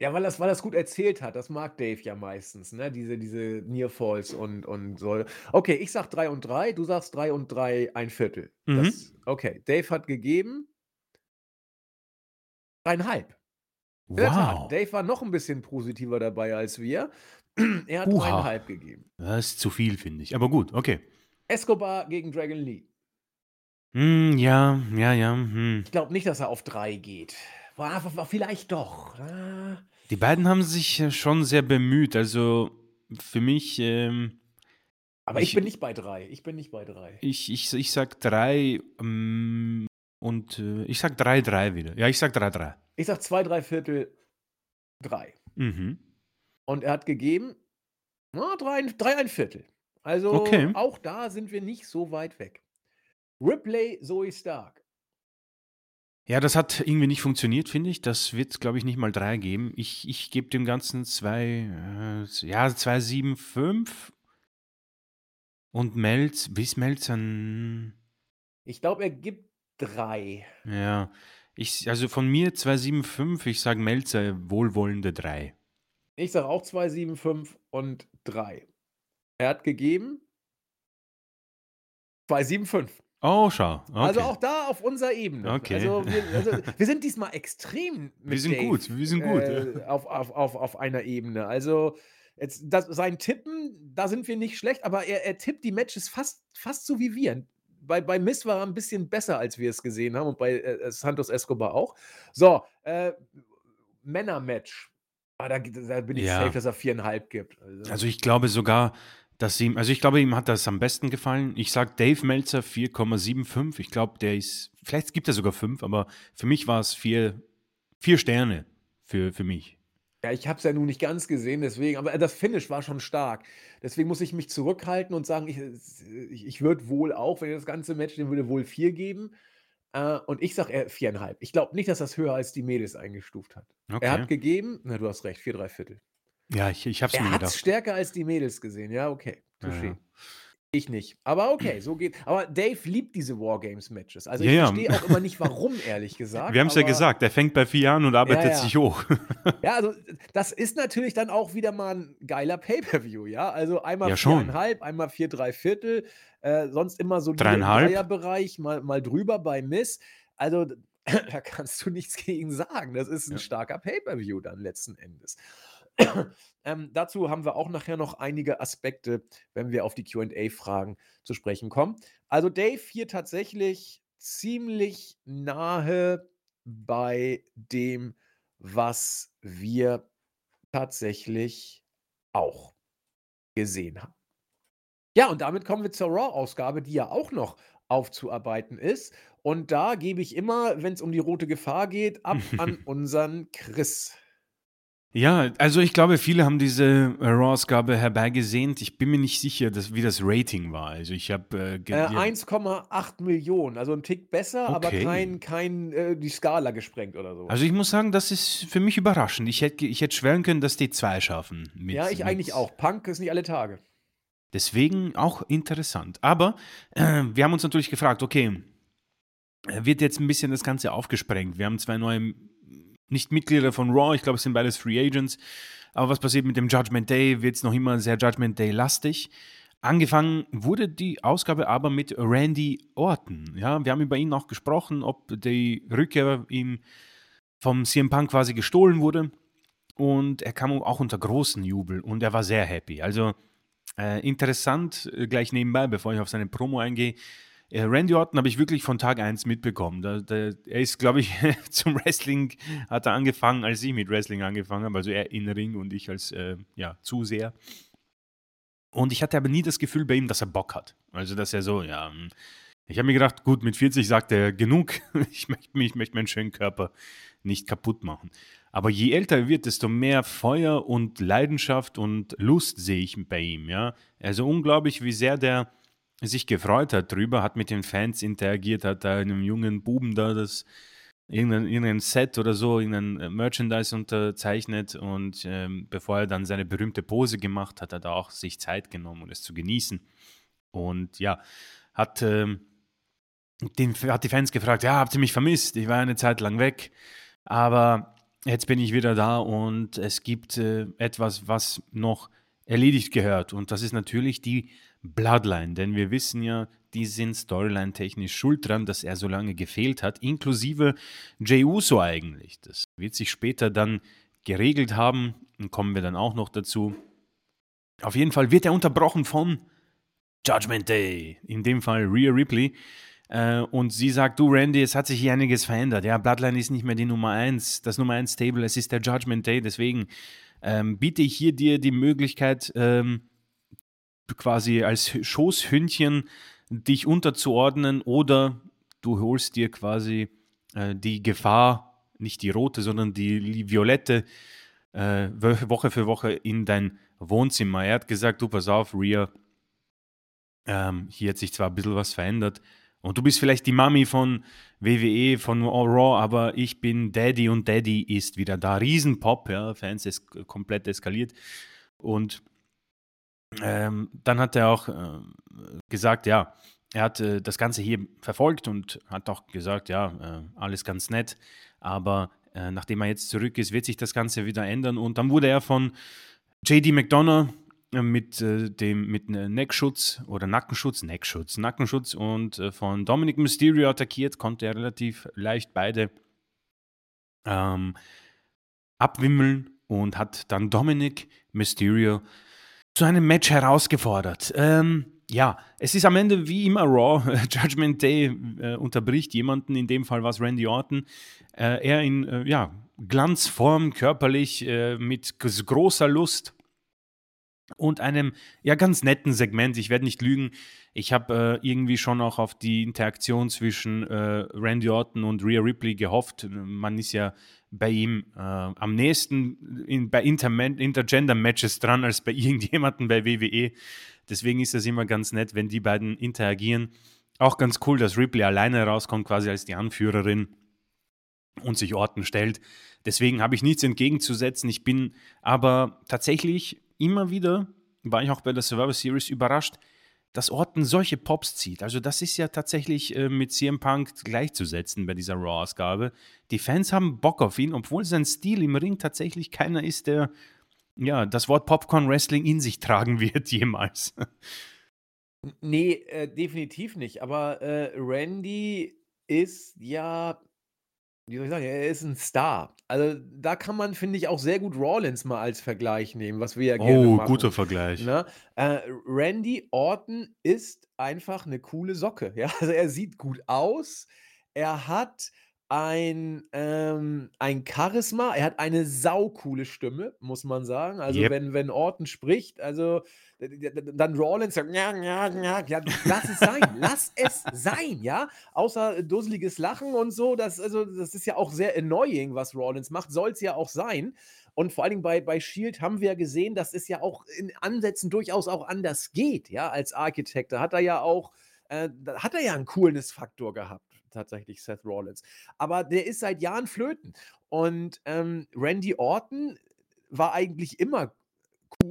Ja, weil das, weil das gut erzählt hat. Das mag Dave ja meistens, ne? Diese, diese Near Falls und, und so. Okay, ich sag 3 und 3, du sagst 3 und 3 ein Viertel. Mhm. Das, okay, Dave hat gegeben dreieinhalb. Wow. Dave war noch ein bisschen positiver dabei als wir. er hat Uha. dreieinhalb gegeben. Das ist zu viel, finde ich. Aber gut, okay. Escobar gegen Dragon Lee. Mm, ja, ja, ja. Hm. Ich glaube nicht, dass er auf 3 geht. Vielleicht doch. Die beiden haben sich schon sehr bemüht. Also für mich. Ähm, Aber ich, ich, bin nicht bei drei. Ich bin nicht bei drei. Ich, ich, ich sag drei ähm, und äh, ich sag drei, drei wieder. Ja, ich sag drei, drei. Ich sag zwei, drei Viertel, drei. Mhm. Und er hat gegeben, na, drei, drei, ein Viertel. Also okay. auch da sind wir nicht so weit weg. Ripley, Zoe Stark. Ja, das hat irgendwie nicht funktioniert, finde ich. Das wird, glaube ich, nicht mal drei geben. Ich, ich gebe dem Ganzen zwei, äh, ja, zwei, sieben, fünf. Und Melz, bis Melzern. Ich glaube, er gibt drei. Ja, ich, also von mir 275, ich sage Melzer wohlwollende drei. Ich sage auch 275 und drei. Er hat gegeben 275. Oh, schau. Okay. Also auch da auf unserer Ebene. Okay. Also wir, also wir sind diesmal extrem. wir sind Dave, gut, wir sind gut. Äh, auf, auf, auf, auf einer Ebene. Also jetzt, das, sein Tippen, da sind wir nicht schlecht, aber er, er tippt die Matches fast, fast so wie wir. Bei, bei Miss war er ein bisschen besser, als wir es gesehen haben und bei äh, Santos Escobar auch. So, äh, Männer-Match. Ah, da, da bin ich Ja. safe, dass er viereinhalb gibt. Also, Also ich glaube sogar, dass ihm, also ich glaube, ihm hat das am besten gefallen. Ich sage Dave Meltzer 4,75. Ich glaube, der ist, vielleicht gibt er sogar fünf, aber für mich war es vier, vier Sterne für, für mich. ja, ich habe es ja nun nicht ganz gesehen, deswegen, aber das Finish war schon stark. Deswegen muss ich mich zurückhalten und sagen, ich, ich, ich würde wohl auch, wenn ich das ganze Match, dem würde wohl vier geben. Äh, und ich sage eher viereinhalb. Ich glaube nicht, dass das höher als die Mädels eingestuft hat. Okay. Er hat gegeben, na, du hast recht, vier, drei Viertel. Ja, ich, ich habe es Er mir hat es gedacht. stärker als die Mädels gesehen, ja, okay. Ja, Touché. ja. Ich nicht. Aber okay, so geht. Aber Dave liebt diese Wargames-Matches. Also Ja, ich ja. verstehe auch immer nicht, warum, ehrlich gesagt. Wir haben es ja gesagt, er fängt bei vier an und arbeitet ja. sich hoch. Ja, also das ist natürlich dann auch wieder mal ein geiler Pay-Per-View, ja. Also einmal Ja, viereinhalb, einmal vier, drei Viertel, äh, sonst immer so Dreieinhalb. Bereich, mal, mal drüber bei Miss. Also da kannst du nichts gegen sagen. Das ist ein Ja. starker Pay-Per-View dann letzten Endes. Ähm, dazu haben wir auch nachher noch einige Aspekte, wenn wir auf die QA-Fragen zu sprechen kommen. Also Dave hier tatsächlich ziemlich nahe bei dem, was wir tatsächlich auch gesehen haben. Ja, und damit kommen wir zur Raw-Ausgabe, die ja auch noch aufzuarbeiten ist. Und da gebe ich immer, wenn es um die rote Gefahr geht, ab an unseren Chris. Ja, also ich glaube, viele haben diese äh, Raw-Ausgabe herbeigesehnt. Ich bin mir nicht sicher, dass, wie das Rating war. Also ich habe äh, Äh, die- 1,8 Millionen, also ein Tick besser, aber Okay. kein, kein äh, die Skala gesprengt oder so. Also ich muss sagen, das ist für mich überraschend. Ich hätte, ich hätte schwören können, dass die zwei schaffen. mit- ja, ich mit- eigentlich auch. Punk ist nicht alle Tage. Deswegen auch interessant. Aber äh, wir haben uns natürlich gefragt, okay, äh, wird jetzt ein bisschen das Ganze aufgesprengt? Wir haben zwei neue, nicht Mitglieder von Raw, ich glaube, es sind beides Free Agents. Aber was passiert mit dem Judgment Day? Wird es noch immer sehr Judgment Day-lastig? Angefangen wurde die Ausgabe aber mit Randy Orton. Ja, wir haben über ihn auch gesprochen, ob die Rückkehr ihm vom CM Punk quasi gestohlen wurde. Und er kam auch unter großen Jubel und er war sehr happy. Also äh, interessant, äh, gleich nebenbei, bevor ich auf seine Promo eingehe. Äh, Randy Orton habe ich wirklich von Tag 1 mitbekommen. Da, da, er ist, glaube ich, zum Wrestling hat er angefangen, als ich mit Wrestling angefangen habe. Also er in Ring und ich als äh, ja, Zuseher. Und ich hatte aber nie das Gefühl bei ihm, dass er Bock hat. Also, dass er so, ja. hm. Ich habe mir gedacht, gut, mit 40 sagt er genug. ich möchte ich möchte meinen schönen Körper nicht kaputt machen. Aber je älter er wird, desto mehr Feuer und Leidenschaft und Lust sehe ich bei ihm. Ja? Also unglaublich, wie sehr der sich gefreut hat drüber, hat mit den Fans interagiert, hat da einem jungen Buben da das irgendein, irgendein Set oder so, irgendein äh, Merchandise unterzeichnet und ähm, bevor er dann seine berühmte Pose gemacht hat, hat er auch sich Zeit genommen, um es zu genießen. Und ja, hat, ähm, den, hat die Fans gefragt, ja, habt ihr mich vermisst? Ich war eine Zeit lang weg, aber jetzt bin ich wieder da und es gibt äh, etwas, was noch erledigt gehört und das ist natürlich die Bloodline, denn wir wissen ja, die sind storyline-technisch schuld dran, dass er so lange gefehlt hat, inklusive Jey Uso eigentlich. Das wird sich später dann geregelt haben, und kommen wir dann auch noch dazu. Auf jeden Fall wird er unterbrochen von Judgment Day, in dem Fall Rhea Ripley. Äh, und sie sagt, du Randy, es hat sich hier einiges verändert. Ja, Bloodline ist nicht mehr die Nummer 1, das Nummer 1 Table, es ist der Judgment Day, deswegen ähm, biete ich hier dir die Möglichkeit, ähm, quasi als Schoßhündchen dich unterzuordnen oder du holst dir quasi äh, die Gefahr, nicht die rote, sondern die violette äh, Woche für Woche in dein Wohnzimmer. Er hat gesagt, du pass auf, Rhea, ähm, hier hat sich zwar ein bisschen was verändert und du bist vielleicht die Mami von WWE, von Raw, aber ich bin Daddy und Daddy ist wieder da. Riesenpop, ja, Fans ist komplett eskaliert und ähm, dann hat er auch äh, gesagt, ja, er hat äh, das Ganze hier verfolgt und hat auch gesagt, ja, äh, alles ganz nett, aber äh, nachdem er jetzt zurück ist, wird sich das Ganze wieder ändern. Und dann wurde er von JD McDonough äh, mit äh, dem mit Neckschutz oder Nackenschutz, Neckschutz, Nackenschutz und äh, von Dominic Mysterio attackiert, konnte er relativ leicht beide ähm, abwimmeln und hat dann Dominic Mysterio zu einem Match herausgefordert. Ähm, ja, es ist am Ende wie immer Raw. Judgment Day äh, unterbricht jemanden, in dem Fall war es Randy Orton. Äh, er in äh, ja, Glanzform, körperlich, äh, mit großer Lust und einem ja ganz netten Segment. Ich werde nicht lügen. Ich habe äh, irgendwie schon auch auf die Interaktion zwischen äh, Randy Orton und Rhea Ripley gehofft. Man ist ja bei ihm äh, am nächsten in, bei Inter Intergender-Matches dran als bei irgendjemandem bei WWE. Deswegen ist es immer ganz nett, wenn die beiden interagieren. Auch ganz cool, dass Ripley alleine rauskommt, quasi als die Anführerin und sich Orten stellt. Deswegen habe ich nichts entgegenzusetzen. Ich bin aber tatsächlich immer wieder, war ich auch bei der Survivor Series überrascht, dass Orton solche Pops zieht. Also das ist ja tatsächlich äh, mit CM Punk gleichzusetzen bei dieser Raw-Ausgabe. Die Fans haben Bock auf ihn, obwohl sein Stil im Ring tatsächlich keiner ist, der ja, das Wort Popcorn Wrestling in sich tragen wird jemals. Nee, äh, definitiv nicht. Aber äh, Randy ist ja wie soll ich sagen, er ist ein Star. Also, da kann man, finde ich, auch sehr gut Rollins mal als Vergleich nehmen, was wir ja gerne Oh, machen, guter Vergleich. ne? Äh, Randy Orton ist einfach eine coole Socke, ja? Also, er sieht gut aus. Er hat ein, ähm, ein Charisma, er hat eine saucoole Stimme, muss man sagen. Also, Yep. wenn wenn Orton spricht, also, dann Rollins sagt: „Ja, ja, ja“, ja, lass es sein, lass es sein, ja? Außer dusseliges Lachen und so, das also, das ist ja auch sehr annoying, was Rollins macht, soll's ja auch sein. Und vor allen Dingen bei bei Shield haben wir ja gesehen, dass es ja auch in Ansätzen durchaus auch anders geht, ja, als Architect. Da hat er ja auch äh, da hat er ja 'n Coolness-Faktor gehabt, tatsächlich, Seth Rollins. Aber der ist seit Jahren flöten. Und, ähm, Randy Orton war eigentlich immer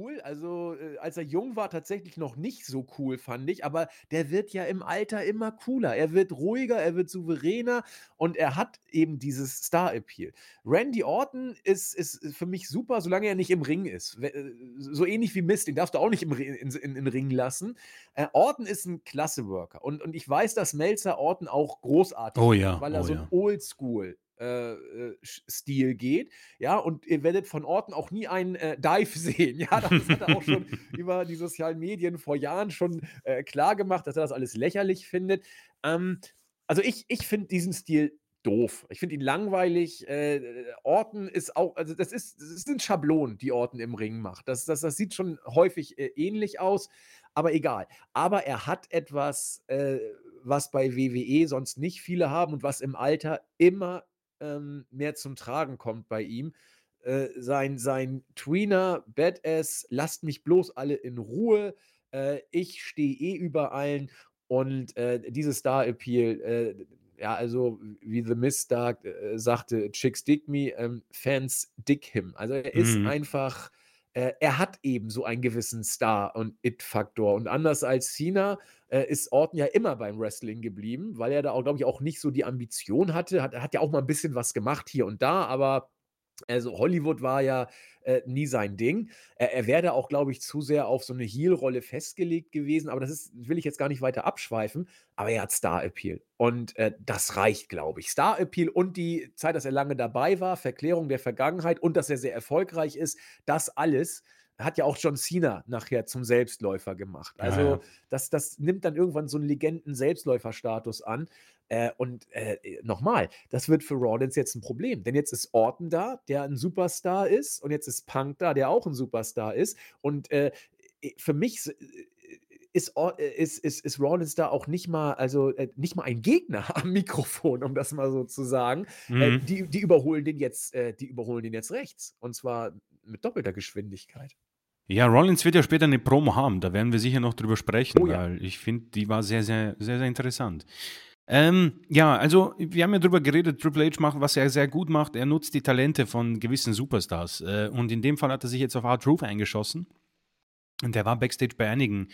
cool. Also, äh, als er jung war, tatsächlich noch nicht so cool, fand ich, aber der wird ja im Alter immer cooler. Er wird ruhiger, er wird souveräner und er hat eben dieses Star-Appeal. Randy Orton ist ist für mich super, solange er nicht im Ring ist. Äh, so ähnlich wie Miz, den darfst du auch nicht im in in in Ring lassen. Äh, Orton ist 'n klasse Worker und und ich weiß, dass Meltzer Orton auch großartig Oh ja, weil er oh so 'n ja. Oldschool äh, äh, Stil geht, ja? Und ihr werdet von Orton auch nie einen, äh, Dive sehen, ja? Das hat er auch schon über die sozialen Medien vor Jahren schon, äh, klargemacht, dass er das alles lächerlich findet. Ähm, also, ich ich finde diesen Stil doof. Ich finde ihn langweilig. Äh, Orton ist auch also, das ist das sind Schablonen, die Orton im Ring macht. Das das das sieht schon häufig, äh, ähnlich aus, aber egal. Aber er hat etwas, äh, was bei WWE sonst nicht viele haben und was im Alter immer, ähm, mehr zum Tragen kommt bei ihm. Äh, sein sein Tweener Badass: „Lasst mich bloß alle in Ruhe. Äh, ich stehe eh über allen.“ Und, äh, dieses Star-Appeal, äh, ja, also, wie The Miz da, äh, sagte: „Chicks dig me, ähm, Fans dig him.“ Also, er ist Mhm. einfach äh, er hat eben so einen gewissen Star und It-Faktor. Und anders als Cena, äh, ist Orton ja immer beim Wrestling geblieben, weil er da auch, glaube ich, auch nicht so die Ambition hatte. Hat er hat ja auch mal 'n bisschen was gemacht hier und da, aber also, Hollywood war ja, äh, nie sein Ding. Er er wäre da auch, glaube ich, zu sehr auf so 'ne Heel-Rolle festgelegt gewesen, aber das ist will ich jetzt gar nicht weiter abschweifen, aber er hat Star-Appeal und, äh, das reicht, glaube ich. Star-Appeal und die Zeit, dass er lange dabei war, Verklärung der Vergangenheit und dass er sehr erfolgreich ist, das alles hat ja auch John Cena nachher zum Selbstläufer gemacht. Ja, Also, ja. das das nimmt dann irgendwann so 'n Legenden-Selbstläufer-Status an. Äh, und, äh, noch mal, das wird für Rollins jetzt 'n Problem, denn jetzt ist Orton da, der 'n Superstar ist und jetzt ist Punk da, der auch 'n Superstar ist. Und, äh, für mich äh, ist äh, ist ist ist Rollins da auch nicht mal also, äh, nicht mal ein Gegner am Mikrofon, um das mal so zu sagen. Mhm. die die überholen den jetzt äh, die überholen den jetzt rechts und zwar mit doppelter Geschwindigkeit. Ja, Rollins wird ja später 'ne Promo haben, da werden wir sicher noch drüber sprechen, Oh ja. weil ich finde, die war sehr, sehr sehr, sehr interessant. Ähm, ja, also, wir haben ja drüber geredet, Triple H macht was er sehr gut macht, er nutzt die Talente von gewissen Superstars. Äh, und in dem Fall hat er sich jetzt auf R-Truth eingeschossen. Und der war backstage bei einigen,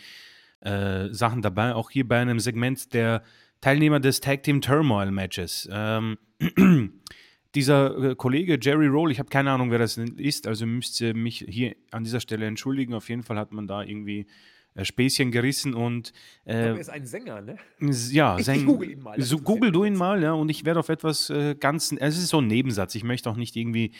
äh, Sachen dabei, auch hier bei einem Segment der Teilnehmer des Tag Team Turmoil Matches. Ähm, dieser, äh, Kollege Jerry Roll, ich habe keine Ahnung, wer das ist, also müsst ihr mich hier an dieser Stelle entschuldigen. Auf jeden Fall hat man da irgendwie, äh, Späßchen gerissen und, Ich glaube, äh er ist ein Sänger, ne? ja, sein google ihn mal, so google du ihn mal, ja, und ich werde auf etwas, äh, ganz es ist so 'n Nebensatz. Ich möchte auch nicht irgendwie,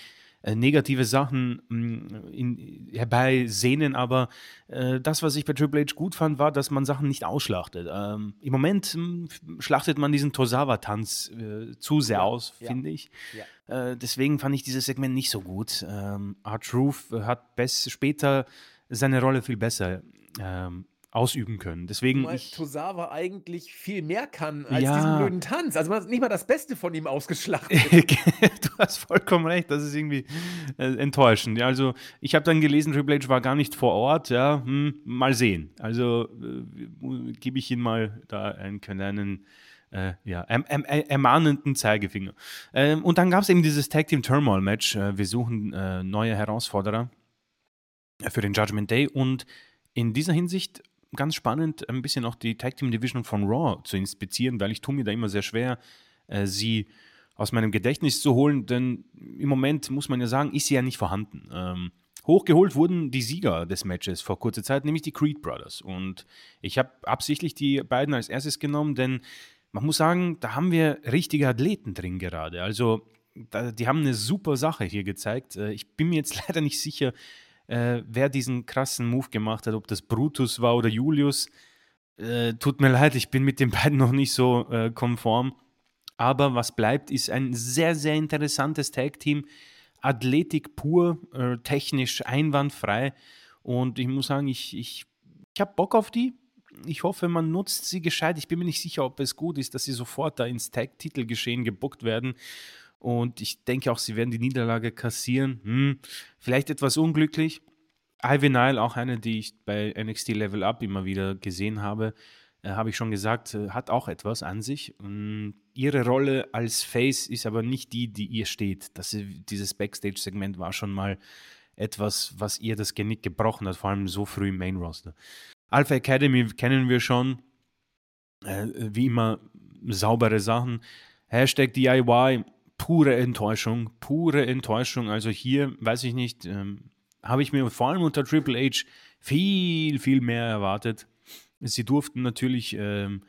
äh, negative Sachen mh, in, herbeisehnen, aber äh, das, was ich bei Triple H gut fand, war, dass man Sachen nicht ausschlachtet. Ähm, Im Moment mh, schlachtet man diesen Tosawa-Tanz äh, zu sehr ja, aus, ja. finde ich. Ja. Äh, deswegen fand ich dieses Segment nicht so gut. Ähm, Art Truth hat später seine Rolle viel besser ähm, ausüben können. Deswegen Weil Tosawa eigentlich viel mehr kann als ja. diesen blöden Tanz. Also man hat nicht mal das Beste von ihm ausgeschlachtet. du hast vollkommen recht, das ist irgendwie äh, enttäuschend. Ja, also ich habe dann gelesen, Triple H war gar nicht vor Ort. Ja, hm, mal sehen. Also äh, gebe ich ihm mal da einen kleinen äh, ja, erm erm ermahnenden Zeigefinger. Ähm, und dann gab es eben dieses Tag Team Turmoil Match. Äh, wir suchen äh, neue Herausforderer für den Judgment Day und in dieser Hinsicht ganz spannend, ein bisschen auch die Tag Team Division von Raw zu inspizieren, weil ich tue mir da immer sehr schwer, äh, sie aus meinem Gedächtnis zu holen, denn im Moment muss man ja sagen, ist sie ja nicht vorhanden. Ähm, hochgeholt wurden die Sieger des Matches vor kurzer Zeit, nämlich die Creed Brothers. Und ich habe absichtlich die beiden als erstes genommen, denn man muss sagen, da haben wir richtige Athleten drin gerade. Also da, die haben eine super Sache hier gezeigt. Äh, ich bin mir jetzt leider nicht sicher, äh, wer diesen krassen Move gemacht hat, ob das Brutus war oder Julius. Äh, tut mir leid, ich bin mit den beiden noch nicht so äh, konform. Aber was bleibt, ist ein sehr, sehr interessantes Tag-Team. Athletik pur, äh, technisch einwandfrei. Und ich muss sagen, ich, ich, ich habe Bock auf die. Ich hoffe, man nutzt sie gescheit. Ich bin mir nicht sicher, ob es gut ist, dass sie sofort da ins Tag-Titelgeschehen gebuckt werden. Und ich denke auch, sie werden die Niederlage kassieren. Hm, vielleicht etwas unglücklich. Ivy Nile, auch eine, die ich bei NXT Level Up immer wieder gesehen habe, äh, habe ich schon gesagt, äh, hat auch etwas an sich. Und hm, ihre Rolle als Face ist aber nicht die, die ihr steht. Das, dieses Backstage-Segment war schon mal etwas, was ihr das Genick gebrochen hat, vor allem so früh im Main-Roster. Alpha Academy kennen wir schon. Äh, wie immer saubere Sachen. Hashtag DIY pure Enttäuschung, pure Enttäuschung. Also hier, weiß ich nicht, ähm, habe ich mir vor allem unter Triple H viel, viel mehr erwartet. Sie durften natürlich ähm,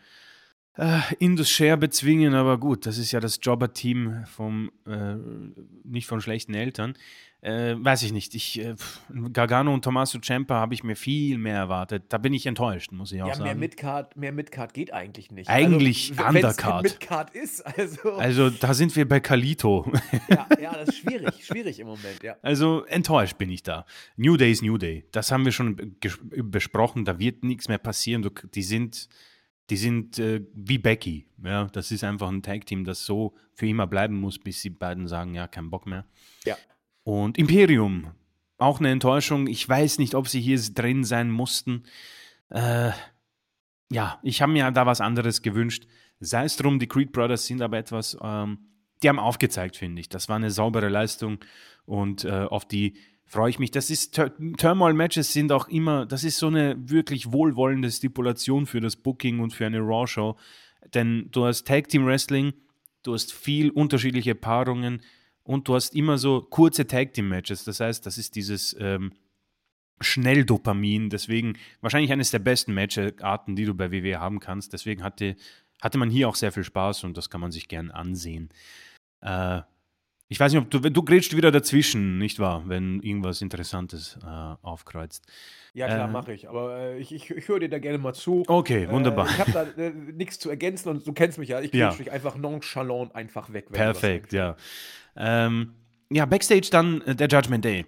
äh, Indus Share bezwingen, aber gut, das ist ja das Jobber-Team vom, äh, nicht von schlechten Eltern. Äh, weiß ich nicht. Ich, äh, Gargano und Tommaso Ciampa habe ich mir viel mehr erwartet. Da bin ich enttäuscht, muss ich auch ja, sagen. Mehr Midcard, mehr Midcard geht eigentlich nicht. Eigentlich also, Undercard. Midcard ist, also. Also da sind wir bei Kalito. Ja, ja, das ist schwierig, schwierig im Moment, ja. Also enttäuscht bin ich da. New Day ist New Day. Das haben wir schon besprochen. Da wird nichts mehr passieren. Die sind, die sind äh, wie Becky. Ja, das ist einfach ein Tag-Team, das so für immer bleiben muss, bis die beiden sagen, ja, kein Bock mehr. Ja. Und Imperium, auch eine Enttäuschung. Ich weiß nicht, ob sie hier drin sein mussten. Äh, ja, ich habe mir da was anderes gewünscht. Sei es drum, die Creed Brothers sind aber etwas, ähm, die haben aufgezeigt, finde ich. Das war eine saubere Leistung und äh, auf die freue ich mich. Das ist Turmoil-Matches sind auch immer, das ist so eine wirklich wohlwollende Stipulation für das Booking und für eine Raw-Show. Denn du hast Tag Team Wrestling, du hast viel unterschiedliche Paarungen, und du hast immer so kurze Tag Team Matches. Das heißt, das ist dieses ähm, Schnelldopamin. Deswegen wahrscheinlich eines der besten Matcharten, die du bei WWE haben kannst. Deswegen hatte, hatte man hier auch sehr viel Spaß und das kann man sich gern ansehen. Äh, ich weiß nicht, ob du, du grätscht wieder dazwischen, nicht wahr, wenn irgendwas Interessantes äh, aufkreuzt. Ja, klar, äh, mache ich. Aber äh, ich, ich, ich höre dir da gerne mal zu. Okay, äh, wunderbar. ich habe da äh, nichts zu ergänzen und du kennst mich ja. Ich grätsch ja. dich einfach nonchalant einfach weg. Perfekt, ja. Ähm, ja, Backstage dann äh, der Judgment Day.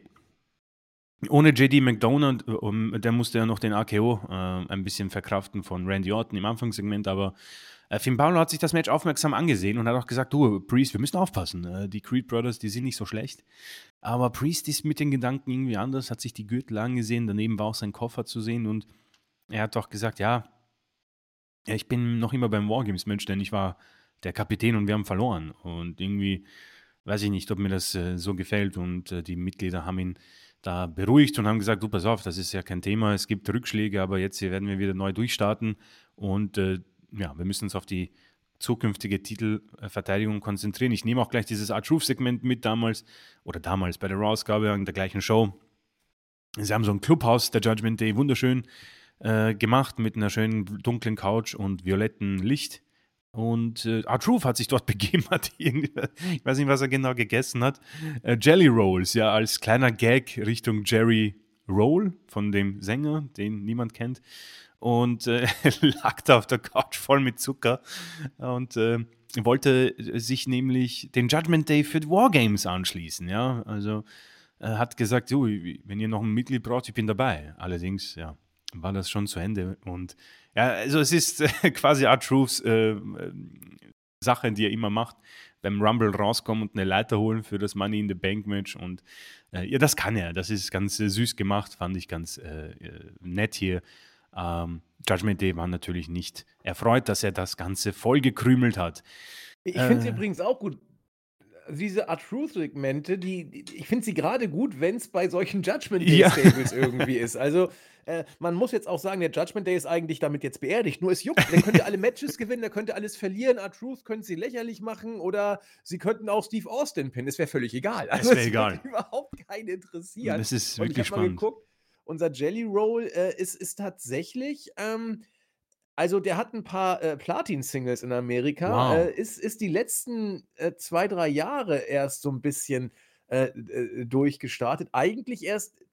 Ohne JD McDonald, um, der musste ja noch den AKO ein bisschen verkraften von Randy Orton im Anfangssegment, aber äh, Finn Balor hat sich das Match aufmerksam angesehen und hat auch gesagt, du, Priest, wir müssen aufpassen. Äh, die Creed Brothers, die sind nicht so schlecht. Aber Priest ist mit den Gedanken irgendwie anders, hat sich die Gürtel angesehen, daneben war auch sein Koffer zu sehen und er hat doch gesagt, ja, ich bin noch immer beim Wargames-Match, denn ich war der Kapitän und wir haben verloren. Und irgendwie weiß ich nicht, ob mir das äh, so gefällt. Und äh, die Mitglieder haben ihn da beruhigt und haben gesagt, du pass auf, das ist ja kein Thema, es gibt Rückschläge, aber jetzt werden wir wieder neu durchstarten und äh, ja, wir müssen uns auf die zukünftige Titelverteidigung konzentrieren. Ich nehme auch gleich dieses Art Truth-Segment mit damals oder damals bei der Raw-Ausgabe in der gleichen Show. Sie haben so ein Clubhaus, der Judgment Day, wunderschön äh, gemacht mit einer schönen dunklen Couch und violetten Licht. Und äh, R-Truth hat sich dort begeben, hat ich weiß nicht, was er genau gegessen hat. Äh, Jelly Rolls, ja, als kleiner Gag Richtung Jerry Roll von dem Sänger, den niemand kennt. Und äh, lag da auf der Couch voll mit Zucker und äh, wollte sich nämlich den Judgment Day für Wargames anschließen, ja. Also er hat gesagt, so, wenn ihr noch ein Mitglied braucht, ich bin dabei. Allerdings, ja, war das schon zu Ende. Und ja, also es ist äh, quasi Art Truths äh, Sache, die er immer macht, beim Rumble rauskommen und eine Leiter holen für das Money in the Bank Match. Und äh, ja, das kann er. Das ist ganz äh, süß gemacht, fand ich ganz äh, äh, nett hier. Ähm, Judgment Day war natürlich nicht erfreut, dass er das Ganze vollgekrümelt hat. Ich finde es übrigens auch gut, diese Art Truth-Segmente, die, ich finde sie gerade gut, wenn es bei solchen Judgment Day-Stables ja. irgendwie ist. Also, äh, man muss jetzt auch sagen, der Judgment Day ist eigentlich damit jetzt beerdigt. Nur es juckt. Der könnte alle Matches gewinnen, der könnte alles verlieren. Art Truth könnte sie lächerlich machen oder sie könnten auch Steve Austin pinnen. Es wäre völlig egal. Also, es wäre egal. überhaupt keinen interessieren. Das ist wirklich Und ich spannend. Mal geguckt, unser Jelly Roll äh, ist, ist tatsächlich. Ähm, also, der hat ein paar, äh, Platin-Singles in Amerika, äh, ist ist die letzten, äh, 2, 3 Jahre erst so ein bisschen, äh, äh, durchgestartet. Eigentlich erst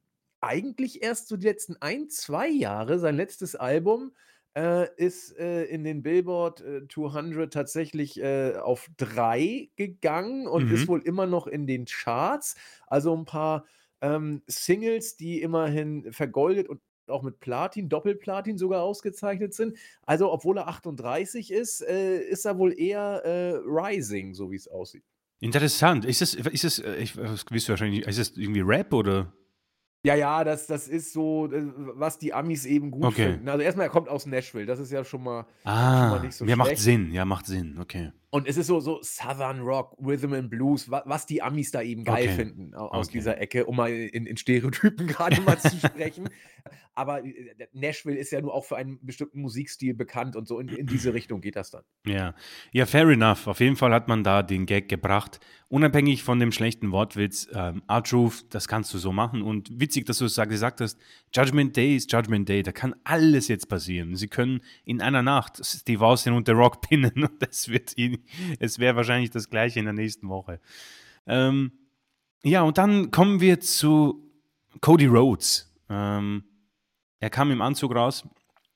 eigentlich erst so die letzten 1, 2 Jahre. Sein letztes Album, äh, ist, äh, in den Billboard, äh, 200 tatsächlich, äh, auf 3 gegangen und ist mhm. wohl immer noch in den Charts. Also, ein paar, ähm, Singles, die immerhin vergoldet und auch mit Platin, Doppelplatin sogar ausgezeichnet sind. Also, obwohl er 38 ist, äh, ist er wohl eher äh, Rising, so wie es aussieht. Interessant. Ist es, ist es, äh, ich, du wahrscheinlich, ist es irgendwie Rap oder? Ja, ja, das das ist so, äh, was die Amis eben gut Okay. finden. Also, erstmal, er kommt aus Nashville, das ist ja schon mal schon mal Ah, nicht so ja, macht schlecht. Sinn. Ja, macht Sinn. Okay. Und es ist so so Southern Rock, Rhythm and Blues, wa was die Amis da eben geil Okay. finden au aus Okay. dieser Ecke, um mal in in Stereotypen gerade mal zu sprechen. Aber, äh, Nashville ist ja nur auch für einen bestimmten Musikstil bekannt und so in in diese Richtung geht das dann. Ja. Ja, fair enough. Auf jeden Fall hat man da den Gag gebracht. Unabhängig von dem schlechten Wortwitz, ähm, R-Truth, das kannst du so machen. Und witzig, dass du es gesagt hast, Judgment Day ist Judgment Day. Da kann alles jetzt passieren. Sie können in einer Nacht Steve Austin und The Rock pinnen und das wird ihn, es wäre wahrscheinlich das Gleiche in der nächsten Woche. Ähm, ja, und dann kommen wir zu Cody Rhodes. Ähm, er kam im Anzug raus.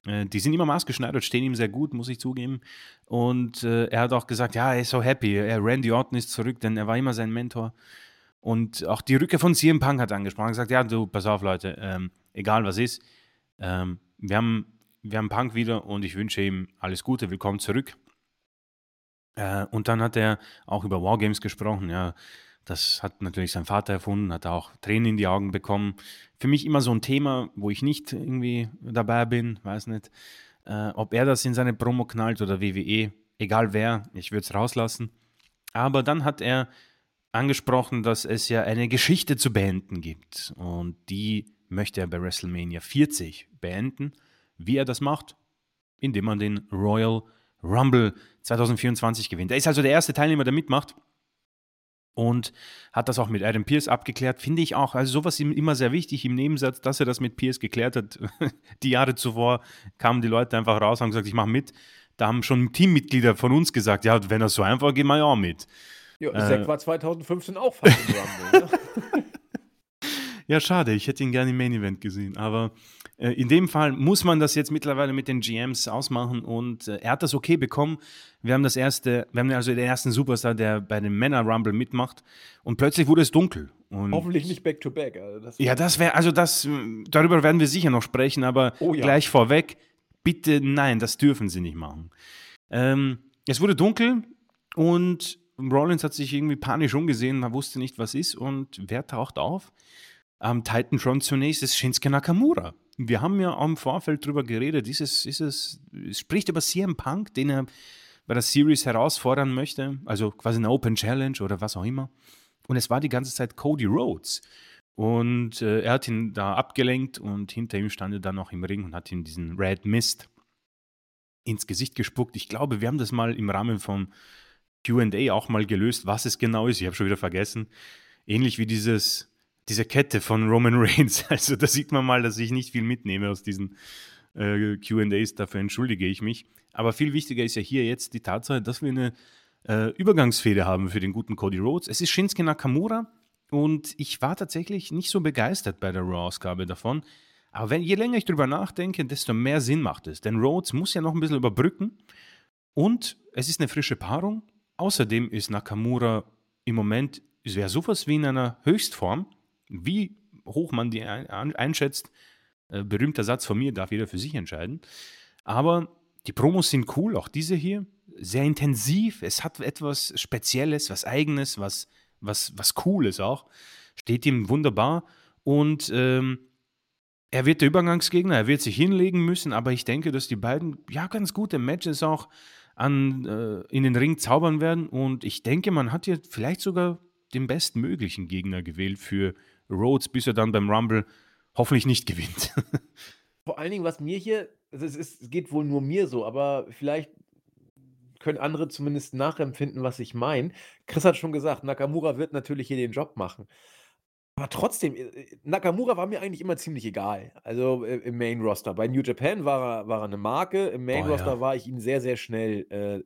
Äh, die sind immer maßgeschneidert, stehen ihm sehr gut, muss ich zugeben. Und äh, er hat auch gesagt, ja, er ist so happy. Er, Randy Orton ist zurück, denn er war immer sein Mentor. Und auch die Rückkehr von CM Punk hat angesprochen. Gesagt, ja, du, pass auf, Leute, ähm, egal was ist, ähm, wir, haben, wir haben Punk wieder und ich wünsche ihm alles Gute, willkommen zurück. Äh, und dann hat er auch über Wargames gesprochen, ja. Das hat natürlich sein Vater erfunden, hat auch Tränen in die Augen bekommen. Für mich immer so ein Thema, wo ich nicht irgendwie dabei bin, weiß nicht, äh, ob er das in seine Promo knallt oder WWE, egal wer, ich würde es rauslassen. Aber dann hat er angesprochen, dass es ja eine Geschichte zu beenden gibt und die möchte er bei WrestleMania 40 beenden. Wie er das macht? Indem man den Royal Rumble 2024 gewinnt. Er ist also der erste Teilnehmer, der mitmacht und hat das auch mit Adam Pierce abgeklärt, finde ich auch. Also sowas ihm immer sehr wichtig im Nebensatz, dass er das mit Pierce geklärt hat. die Jahre zuvor kamen die Leute einfach raus und haben gesagt, ich mache mit. Da haben schon Teammitglieder von uns gesagt, ja, wenn das so einfach geht, mal ja auch mit. Ja, äh, Zack war 2015 auch fast im Rumble. Ja, schade, ich hätte ihn gerne im Main Event gesehen. Aber äh, in dem Fall muss man das jetzt mittlerweile mit den GMs ausmachen und äh, er hat das okay bekommen. Wir haben das erste, wir haben also den ersten Superstar, der bei dem Männer Rumble mitmacht und plötzlich wurde es dunkel. Und Hoffentlich nicht back to back. Also das ja, das wäre, also das, darüber werden wir sicher noch sprechen, aber oh, ja. gleich vorweg, bitte nein, das dürfen sie nicht machen. Ähm, es wurde dunkel und Rollins hat sich irgendwie panisch umgesehen, man wusste nicht, was ist und wer taucht auf? Am Titantron zunächst ist Shinsuke Nakamura. Wir haben ja am Vorfeld drüber geredet, ist es, ist es, spricht über CM Punk, den er bei der Series herausfordern möchte, also quasi eine Open Challenge oder was auch immer. Und es war die ganze Zeit Cody Rhodes. Und äh, er hat ihn da abgelenkt und hinter ihm stand er dann noch im Ring und hat ihm diesen Red Mist ins Gesicht gespuckt. Ich glaube, wir haben das mal im Rahmen vom QA auch mal gelöst, was es genau ist. Ich habe schon wieder vergessen. Ähnlich wie dieses, diese Kette von Roman Reigns. Also da sieht man mal, dass ich nicht viel mitnehme aus diesen äh, QAs, dafür entschuldige ich mich. Aber viel wichtiger ist ja hier jetzt die Tatsache, dass wir eine äh, Übergangsfehde haben für den guten Cody Rhodes. Es ist Shinsuke Nakamura und ich war tatsächlich nicht so begeistert bei der Raw-Ausgabe davon. Aber wenn, je länger ich drüber nachdenke, desto mehr Sinn macht es. Denn Rhodes muss ja noch ein bisschen überbrücken und es ist eine frische Paarung. Außerdem ist Nakamura im Moment, es wäre sowas wie in einer Höchstform. Wie hoch man die einschätzt, äh, berühmter Satz von mir, darf jeder für sich entscheiden. Aber die Promos sind cool, auch diese hier. Sehr intensiv. Es hat etwas Spezielles, was Eigenes, was, was, was Cooles auch. Steht ihm wunderbar. Und ähm, er wird der Übergangsgegner, er wird sich hinlegen müssen, aber ich denke, dass die beiden ja ganz gute Matches auch an, äh, in den Ring zaubern werden. Und ich denke, man hat hier vielleicht sogar den bestmöglichen Gegner gewählt für Rhodes, bis er dann beim Rumble hoffentlich nicht gewinnt. Vor allen Dingen, was mir hier, also es, ist, es geht wohl nur mir so, aber vielleicht können andere zumindest nachempfinden, was ich meine. Chris hat schon gesagt, Nakamura wird natürlich hier den Job machen. Aber trotzdem, äh, Nakamura war mir eigentlich immer ziemlich egal. Also äh, im Main Roster. Bei New Japan war er, war er eine Marke. Im Main Roster ja. war ich ihm sehr, sehr schnell äh,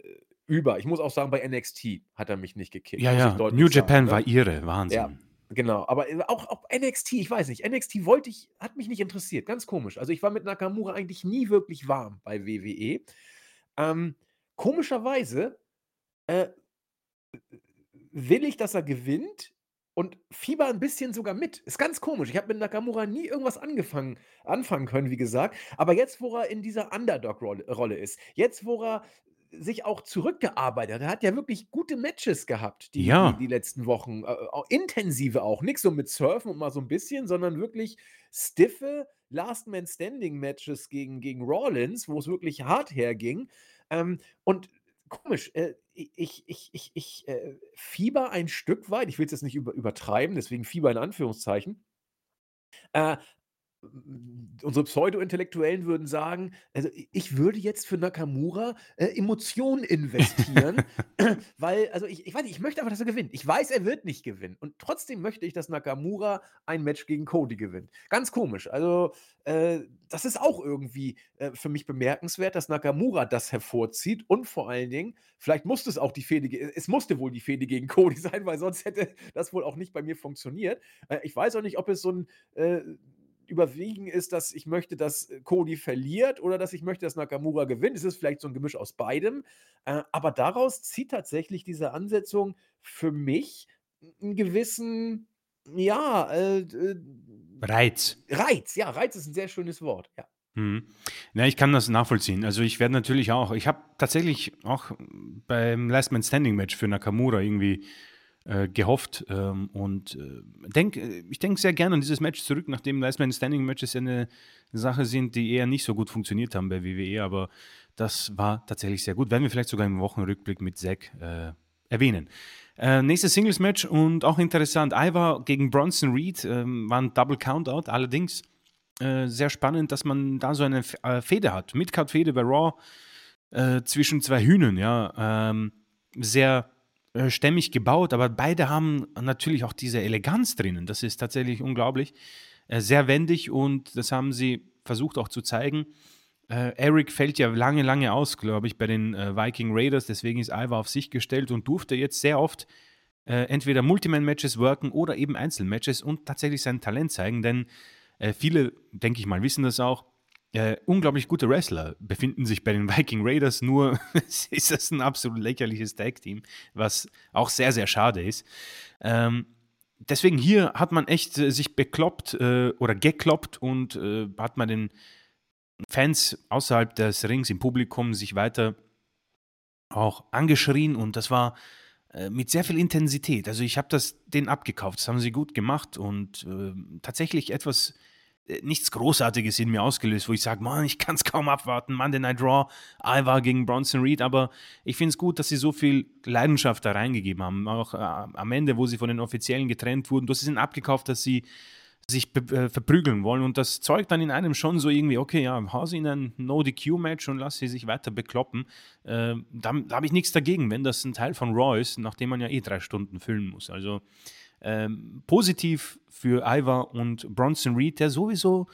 über. Ich muss auch sagen, bei NXT hat er mich nicht gekickt. Ja, ja. New Japan sagen, ne? war ihre. Wahnsinn. Ja. Genau, aber äh, auch, auch NXT, ich weiß nicht, NXT wollte ich, hat mich nicht interessiert, ganz komisch. Also ich war mit Nakamura eigentlich nie wirklich warm bei WWE. Ähm, komischerweise äh, will ich, dass er gewinnt und fieber ein bisschen sogar mit. Ist ganz komisch. Ich habe mit Nakamura nie irgendwas angefangen, anfangen können, wie gesagt. Aber jetzt, wo er in dieser Underdog-Rolle ist, jetzt, wo er sich auch zurückgearbeitet. Er hat ja wirklich gute Matches gehabt, die, ja. die, die, letzten Wochen. Äh, intensive auch. Nicht so mit Surfen und mal so ein bisschen, sondern wirklich stiffe Last Man Standing Matches gegen, gegen Rawlins, wo es wirklich hart herging. Ähm, und komisch, äh, ich, ich, ich, ich äh, fieber ein Stück weit, ich will es jetzt nicht über, übertreiben, deswegen Fieber in Anführungszeichen. Äh, unsere Pseudo-Intellektuellen würden sagen, also ich würde jetzt für Nakamura äh, Emotionen investieren, weil, also ich, ich weiß nicht, ich möchte einfach, dass er gewinnt. Ich weiß, er wird nicht gewinnen. Und trotzdem möchte ich, dass Nakamura ein Match gegen Cody gewinnt. Ganz komisch. Also, äh, das ist auch irgendwie äh, für mich bemerkenswert, dass Nakamura das hervorzieht und vor allen Dingen, vielleicht musste es auch die Fehde, es musste wohl die Fehde gegen Cody sein, weil sonst hätte das wohl auch nicht bei mir funktioniert. Äh, ich weiß auch nicht, ob es so ein äh, überwiegen ist, dass ich möchte, dass äh, Cody verliert oder dass ich möchte, dass Nakamura gewinnt. Es ist vielleicht so ein Gemisch aus beidem. Äh, aber daraus zieht tatsächlich diese Ansetzung für mich einen gewissen, ja, äh, äh, Reiz. Reiz, ja, Reiz ist ein sehr schönes Wort, ja. Hm. Ja, ich kann das nachvollziehen. Also ich werde natürlich auch, ich habe tatsächlich auch beim Last Man Standing Match für Nakamura irgendwie äh, gehofft. Ähm, und äh, denk, äh, ich denke sehr gerne an dieses Match zurück, nachdem Last Man Standing Matches ja eine Sache sind, die eher nicht so gut funktioniert haben bei WWE, aber das war tatsächlich sehr gut. Werden wir vielleicht sogar im Wochenrückblick mit Zack äh, erwähnen. Äh, nächstes Singles-Match und auch interessant. Ivar gegen Bronson Reed ähm, war ein Double Countout, allerdings äh, sehr spannend, dass man da so eine äh, Fehde hat. Midcard-Fehde bei Raw äh, zwischen zwei Hühnern, ja. Ähm, sehr äh, stämmig gebaut, aber beide haben natürlich auch diese Eleganz drinnen. Das ist tatsächlich unglaublich. Äh, sehr wendig und das haben sie versucht auch zu zeigen. Äh, Eric fällt ja lange, lange aus, glaube ich, bei den Viking Raiders. Deswegen ist Ivar auf sich gestellt und durfte jetzt sehr oft entweder Multiman-Matches worken oder eben Einzelmatches und tatsächlich sein Talent zeigen. Denn viele, denke ich mal, wissen das auch äh, unglaublich gute Wrestler befinden sich bei den Viking Raiders, nur ist das ein absolut lächerliches Tag-Team, was auch sehr, sehr schade ist. Ähm, deswegen hier hat man echt äh, sich bekloppt äh, oder gekloppt und äh, hat man den Fans außerhalb des Rings im Publikum sich weiter auch angeschrien und das war äh, mit sehr viel Intensität. Also ich habe das denen abgekauft, das haben sie gut gemacht und äh, tatsächlich etwas nichts Großartiges in mir ausgelöst, wo ich sage, Mann, ich kann es kaum abwarten, Monday Night Raw, Ivar gegen Bronson Reed, aber ich finde es gut, dass sie so viel Leidenschaft da reingegeben haben, auch äh, am Ende, wo sie von den Offiziellen getrennt wurden, du hast ihnen abgekauft, dass sie sich äh, verprügeln wollen und das zeugt dann in einem schon so irgendwie, okay, ja, hau sie in ein No-DQ-Match und lass sie sich weiter bekloppen. Äh, da, da habe ich nichts dagegen, wenn das ein Teil von Raw ist, nachdem man ja eh drei Stunden füllen muss. Also ähm, positiv für Ivar und Bronson Reed, der sowieso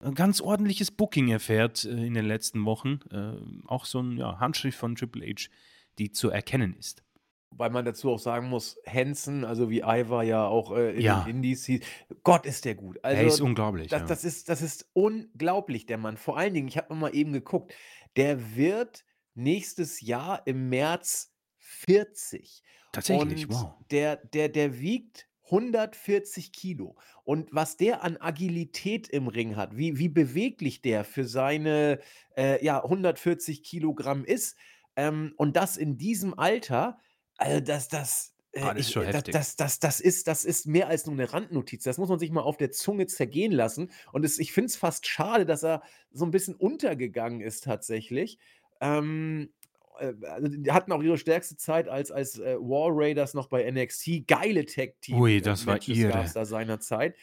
ein ganz ordentliches Booking erfährt äh, in den letzten Wochen. Äh, auch so ein ja, Handschrift von Triple H, die zu erkennen ist. Weil man dazu auch sagen muss, Hansen, also wie Ivar ja auch äh, in ja. den Indies hieß, Gott ist der gut. Also, er ist unglaublich. Das, ja. das, ist, das ist unglaublich, der Mann. Vor allen Dingen, ich habe mal eben geguckt, der wird nächstes Jahr im März 40. Tatsächlich, Und wow. der, der, der wiegt 140 Kilo. Und was der an Agilität im Ring hat, wie, wie beweglich der für seine äh, ja, 140 Kilogramm ist, ähm, und das in diesem Alter, also das, das, äh, Ah, das ist ich, schon äh, das, heftig. das, das, das, ist, das ist mehr als nur eine Randnotiz. Das muss man sich mal auf der Zunge zergehen lassen. Und es, ich finde es fast schade, dass er so ein bisschen untergegangen ist tatsächlich. Ähm, äh, also die hatten auch ihre stärkste Zeit als, als äh, War Raiders noch bei NXT. Geile Tag-Team. Ui, äh, das war Matches gab es da seinerzeit.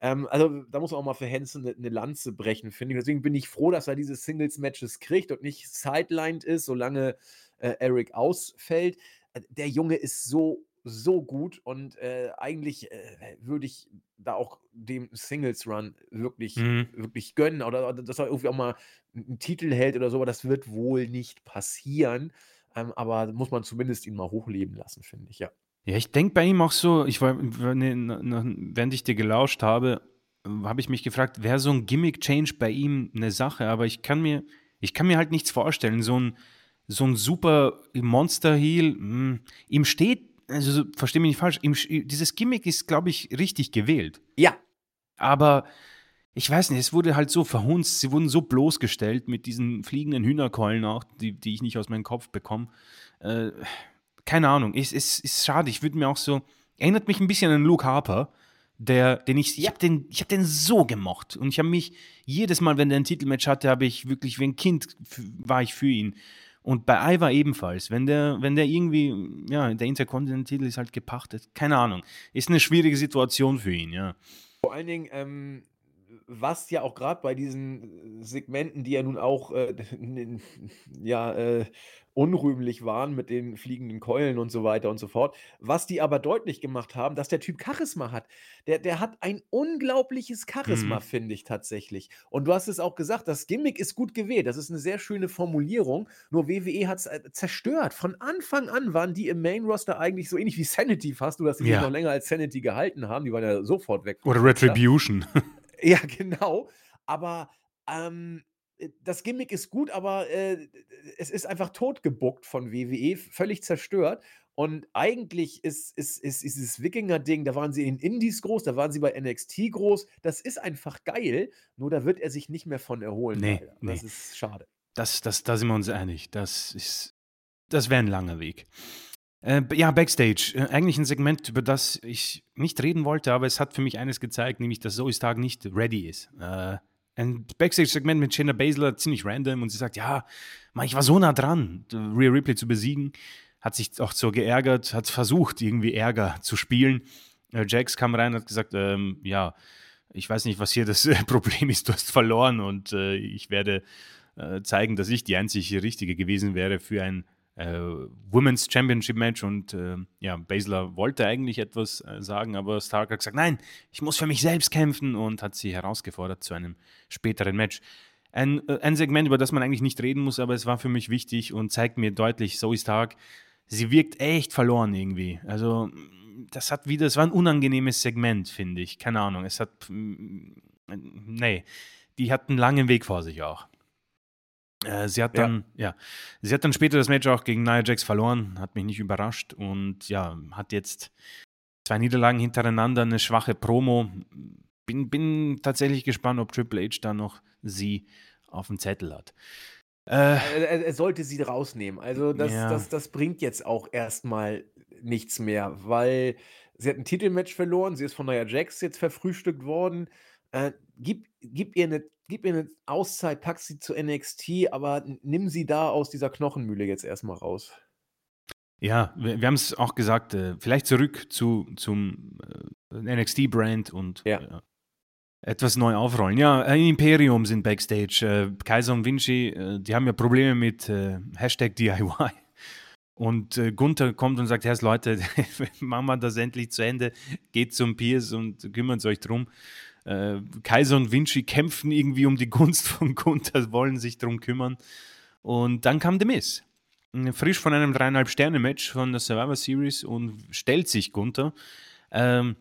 Ähm, also da muss man auch mal für Hansen eine, eine Lanze brechen, finde ich. Deswegen bin ich froh, dass er diese Singles-Matches kriegt und nicht sidelined ist, solange äh, Eric ausfällt. Äh, Der Junge ist so, so gut und äh, eigentlich äh, würde ich da auch dem Singles-Run wirklich, Mhm. wirklich gönnen oder, oder dass er irgendwie auch mal einen Titel hält oder so, aber das wird wohl nicht passieren. Ähm, aber muss man zumindest ihn mal hochleben lassen, finde ich, ja. Ja, ich denke bei ihm auch so, ich war, ne, während ich dir gelauscht habe, äh, habe ich mich gefragt, wäre so ein Gimmick-Change bei ihm eine Sache, aber ich kann mir, ich kann mir halt nichts vorstellen. So ein, so ein super Monster-Heel, mh, ihm steht, also so- versteh mich nicht falsch, sch- dieses Gimmick ist, glaube ich, richtig gewählt. Ja, Aber ich weiß nicht, es wurde halt so verhunzt, sie wurden so bloßgestellt mit diesen fliegenden Hühnerkeulen auch, die, die ich nicht aus meinem Kopf bekomme. Äh, keine Ahnung, es ist, ist schade. Ich würde mir auch so, erinnert mich ein bisschen an Luke Harper, der, den ich, ich Ja. habe den, ich hab den so gemocht. Und ich habe mich jedes Mal, wenn der ein Titelmatch hatte, habe ich wirklich wie ein Kind, war ich für ihn. Und bei Ivar ebenfalls. Wenn der, wenn der irgendwie, ja, der Intercontinental-Titel ist halt gepachtet. Keine Ahnung. Ist eine schwierige Situation für ihn, ja. Vor allen Dingen, ähm, was ja auch gerade bei diesen Segmenten, die ja nun auch äh, ja, äh, unrühmlich waren mit den fliegenden Keulen und so weiter und so fort, was die aber deutlich gemacht haben, dass der Typ Charisma hat. Der, der hat ein unglaubliches Charisma, Mhm. finde ich tatsächlich. Und du hast es auch gesagt, das Gimmick ist gut gewählt. Das ist eine sehr schöne Formulierung. Nur WWE hat es äh, zerstört. Von Anfang an waren die im Main Roster eigentlich so ähnlich wie Sanity fast, nur dass die sich Ja. noch länger als Sanity gehalten haben. Die waren ja sofort weg. Oder. Retribution. Ja, genau. Aber ähm, äh, das Gimmick ist gut, aber äh, es ist einfach totgebuckt von WWE, völlig zerstört. Und eigentlich ist, ist, ist, ist dieses Wikinger-Ding, da waren sie in den Indies groß, da waren sie bei NXT groß. Das ist einfach geil, nur da wird er sich nicht mehr von erholen. Nee, leider. Das nee. ist schade. Das, das, da sind wir uns einig. Das ist, das wäre ein langer Weg. Äh, ja, Backstage. Äh, eigentlich ein Segment, über das ich nicht reden wollte, aber es hat für mich eines gezeigt, nämlich, dass Zoe Stark nicht ready ist. Äh, ein Backstage-Segment mit Shayna Baszler, ziemlich random, und sie sagt, ja, Mann, ich war so nah dran, Rhea Ripley zu besiegen. Hat sich auch so geärgert, hat versucht, irgendwie Ärger zu spielen. Äh, Jax kam rein und hat gesagt, ähm, ja, ich weiß nicht, was hier das Problem ist, du hast verloren und äh, ich werde äh, zeigen, dass ich die einzige Richtige gewesen wäre für ein äh, Women's Championship Match und äh, ja, Baszler wollte eigentlich etwas äh, sagen, aber Stark hat gesagt, nein, ich muss für mich selbst kämpfen und hat sie herausgefordert zu einem späteren Match. Ein, äh, ein Segment, über das man eigentlich nicht reden muss, aber es war für mich wichtig und zeigt mir deutlich, Zoe Stark, sie wirkt echt verloren irgendwie. Also das hat wieder, es war ein unangenehmes Segment, finde ich. Keine Ahnung, es hat, mm, nee, die hat einen langen Weg vor sich auch. Äh, sie hat Ja. dann, ja. sie hat dann später das Match auch gegen Nia Jax verloren, hat mich nicht überrascht und ja, hat jetzt zwei Niederlagen hintereinander, eine schwache Promo. Bin, bin tatsächlich gespannt, ob Triple H da noch sie auf dem Zettel hat. Äh, Er, er, er sollte sie rausnehmen. Also das, Ja. das, das bringt jetzt auch erstmal nichts mehr, weil sie hat ein Titelmatch verloren, sie ist von Nia Jax jetzt verfrühstückt worden. Äh, gib, gib, ihr eine, gib ihr eine Auszeit, pack sie zu NXT, aber nimm sie da aus dieser Knochenmühle jetzt erstmal raus. Ja, wir, wir haben es auch gesagt, äh, vielleicht zurück zu, zum äh, NXT-Brand und Ja. äh, etwas neu aufrollen. Ja, äh, Imperium sind Backstage. Äh, Kaiser und Vinci, äh, die haben ja Probleme mit Hashtag DIY. Und Gunther kommt und sagt, Herr Leute, machen wir das endlich zu Ende, geht zum Pierce und kümmert euch drum. Äh, Kaiser und Vinci kämpfen irgendwie um die Gunst von Gunther, wollen sich darum kümmern. Und dann kam The Miss. Frisch von einem dreieinhalb Sterne-Match von der Survivor Series und stellt sich Gunther. Ähm,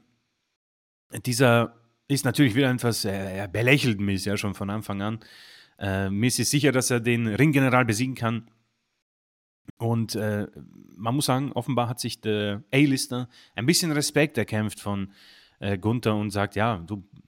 dieser ist natürlich wieder etwas, er belächelt Miss ja schon von Anfang an. Äh, Miss ist sicher, dass er den Ringgeneral besiegen kann. Und äh, man muss sagen, offenbar hat sich der A-Lister ein bisschen Respekt erkämpft von äh, Gunther und sagt, ja, du, äh,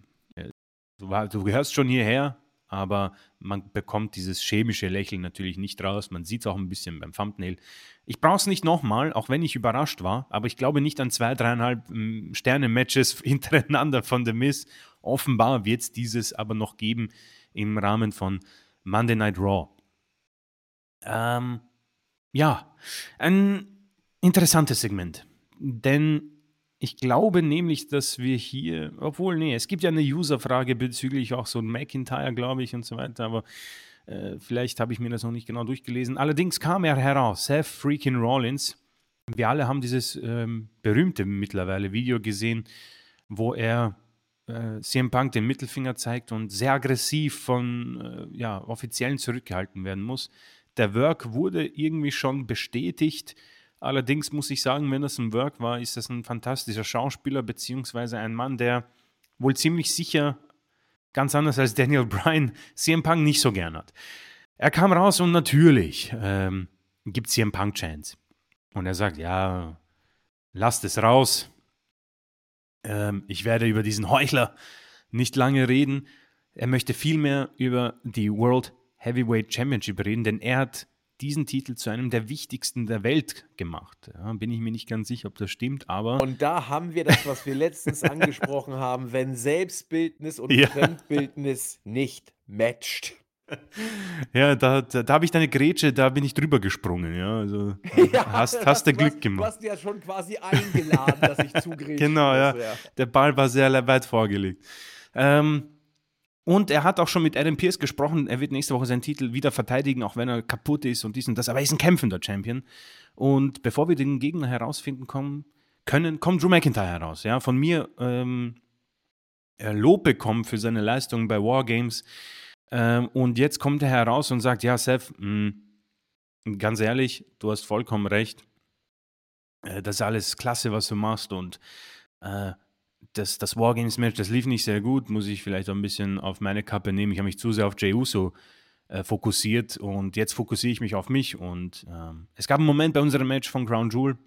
du, du, gehörst schon hierher, aber man bekommt dieses chemische Lächeln natürlich nicht raus. Man sieht es auch ein bisschen beim Thumbnail. Ich brauche es nicht nochmal, auch wenn ich überrascht war, aber ich glaube nicht an zwei, dreieinhalb hm, Sterne-Matches hintereinander von The Miz. Offenbar wird es dieses aber noch geben im Rahmen von Monday Night Raw. Ähm, ja, ein interessantes Segment. Denn ich glaube nämlich, dass wir hier, obwohl, nee, es gibt ja eine User-Frage bezüglich auch so ein McIntyre, glaube ich, und so weiter, aber äh, vielleicht habe ich mir das noch nicht genau durchgelesen. Allerdings kam er heraus, Seth freaking Rollins. Wir alle haben dieses ähm, berühmte mittlerweile Video gesehen, wo er äh, CM Punk den Mittelfinger zeigt und sehr aggressiv von äh, ja, Offiziellen zurückgehalten werden muss. Der Work wurde irgendwie schon bestätigt. Allerdings muss ich sagen, wenn das ein Work war, ist das ein fantastischer Schauspieler, beziehungsweise ein Mann, der wohl ziemlich sicher, ganz anders als Daniel Bryan, CM Punk nicht so gern hat. Er kam raus und natürlich ähm, gibt CM Punk Chance. Und er sagt, ja, lasst es raus. Ähm, ich werde über diesen Heuchler nicht lange reden. Er möchte vielmehr über die World Heavyweight Championship reden, denn er hat diesen Titel zu einem der wichtigsten der Welt gemacht. Ja, bin ich mir nicht ganz sicher, ob das stimmt, aber. Und da haben wir das, was wir letztens angesprochen haben, wenn Selbstbildnis und ja. Fremdbildnis nicht matcht. Ja, da, da, da habe ich deine Grätsche, da bin ich drüber gesprungen. Ja, also ja, hast, hast du Glück gemacht. Du hast ja schon quasi eingeladen, dass ich zugrätsche. Genau, ja. ja. Der Ball war sehr weit vorgelegt. Ähm, und er hat auch schon mit Adam Pierce gesprochen, er wird nächste Woche seinen Titel wieder verteidigen, auch wenn er kaputt ist und dies und das. Aber er ist ein kämpfender Champion. Und bevor wir den Gegner herausfinden kommen, können, kommt Drew McIntyre heraus. Ja, von mir ähm, Lob bekommen für seine Leistungen bei Wargames. Ähm, und jetzt kommt er heraus und sagt: Ja, Seth, mh, hm, ganz ehrlich, du hast vollkommen recht. Äh, das ist alles klasse, was du machst. Und äh, das, das Wargames-Match, das lief nicht sehr gut, muss ich vielleicht auch ein bisschen auf meine Kappe nehmen. Ich habe mich zu sehr auf Jey Uso äh, fokussiert und jetzt fokussiere ich mich auf mich. Und ähm, es gab einen Moment bei unserem Match von Crown Jewel,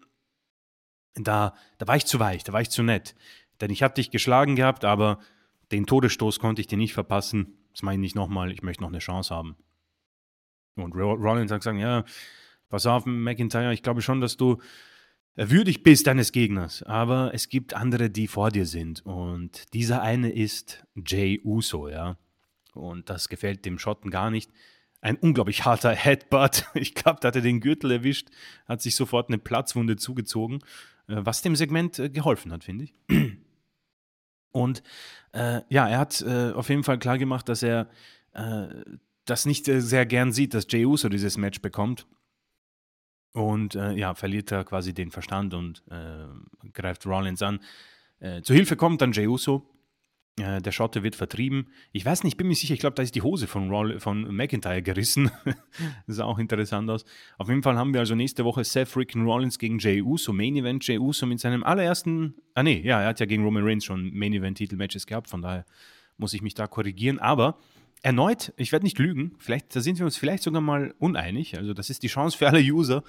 da, da war ich zu weich, da war ich zu nett. Denn ich habe dich geschlagen gehabt, aber den Todesstoß konnte ich dir nicht verpassen. Das meine ich nicht nochmal, ich möchte noch eine Chance haben. Und Rollins sagt sagen, ja, pass auf, McIntyre, ich glaube schon, dass du würdig bist deines Gegners, aber es gibt andere, die vor dir sind. Und dieser eine ist Jay Uso, ja. Und das gefällt dem Schotten gar nicht. Ein unglaublich harter Headbutt. Ich glaube, da hat er den Gürtel erwischt, hat sich sofort eine Platzwunde zugezogen, äh, was dem Segment äh, geholfen hat, finde ich. Und äh, ja, er hat äh, auf jeden Fall klar gemacht, dass er äh, das nicht äh, sehr gern sieht, dass Jey Uso dieses Match bekommt. Und äh, ja, verliert er quasi den Verstand und äh, greift Rollins an. Äh, zu Hilfe kommt dann Jey Uso. Äh, der Schotte wird vertrieben. Ich weiß nicht, ich bin mir sicher, ich glaube, da ist die Hose von, Roll von McIntyre gerissen. das sah auch interessant aus. Auf jeden Fall haben wir also nächste Woche Seth Freaking Rollins gegen Jey Uso. Main Event Jey Uso mit seinem allerersten. Ah, nee, ja, er hat ja gegen Roman Reigns schon Main Event Titelmatches gehabt, von daher muss ich mich da korrigieren. Aber erneut, ich werde nicht lügen, vielleicht, da sind wir uns vielleicht sogar mal uneinig, also das ist die Chance für alle User.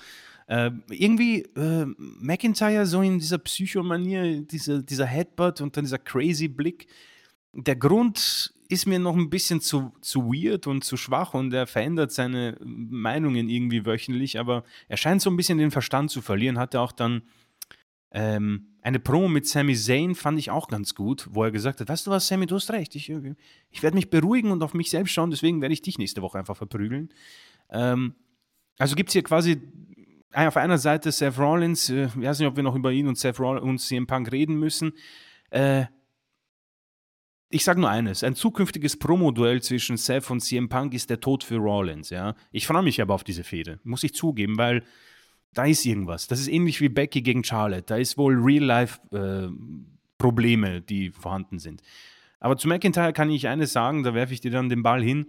Äh, irgendwie äh, McIntyre so in dieser Psychomanier, diese, dieser Headbutt und dann dieser crazy Blick. Der Grund ist mir noch ein bisschen zu, zu weird und zu schwach und er verändert seine Meinungen irgendwie wöchentlich, aber er scheint so ein bisschen den Verstand zu verlieren, hat er auch dann ähm, eine Promo mit Sami Zayn fand ich auch ganz gut, wo er gesagt hat, weißt du was, Sami, du hast recht, ich, ich werde mich beruhigen und auf mich selbst schauen, deswegen werde ich dich nächste Woche einfach verprügeln. Ähm, also gibt es hier quasi auf einer Seite Seth Rollins, äh, ich weiß nicht, ob wir noch über ihn und Seth Rollins und CM Punk reden müssen. Äh, ich sage nur eines: Ein zukünftiges Promo-Duell zwischen Seth und CM Punk ist der Tod für Rollins. Ja? Ich freue mich aber auf diese Fehde, muss ich zugeben, weil da ist irgendwas. Das ist ähnlich wie Becky gegen Charlotte. Da ist wohl Real-Life-Probleme, äh, die vorhanden sind. Aber zu McIntyre kann ich eines sagen, da werfe ich dir dann den Ball hin.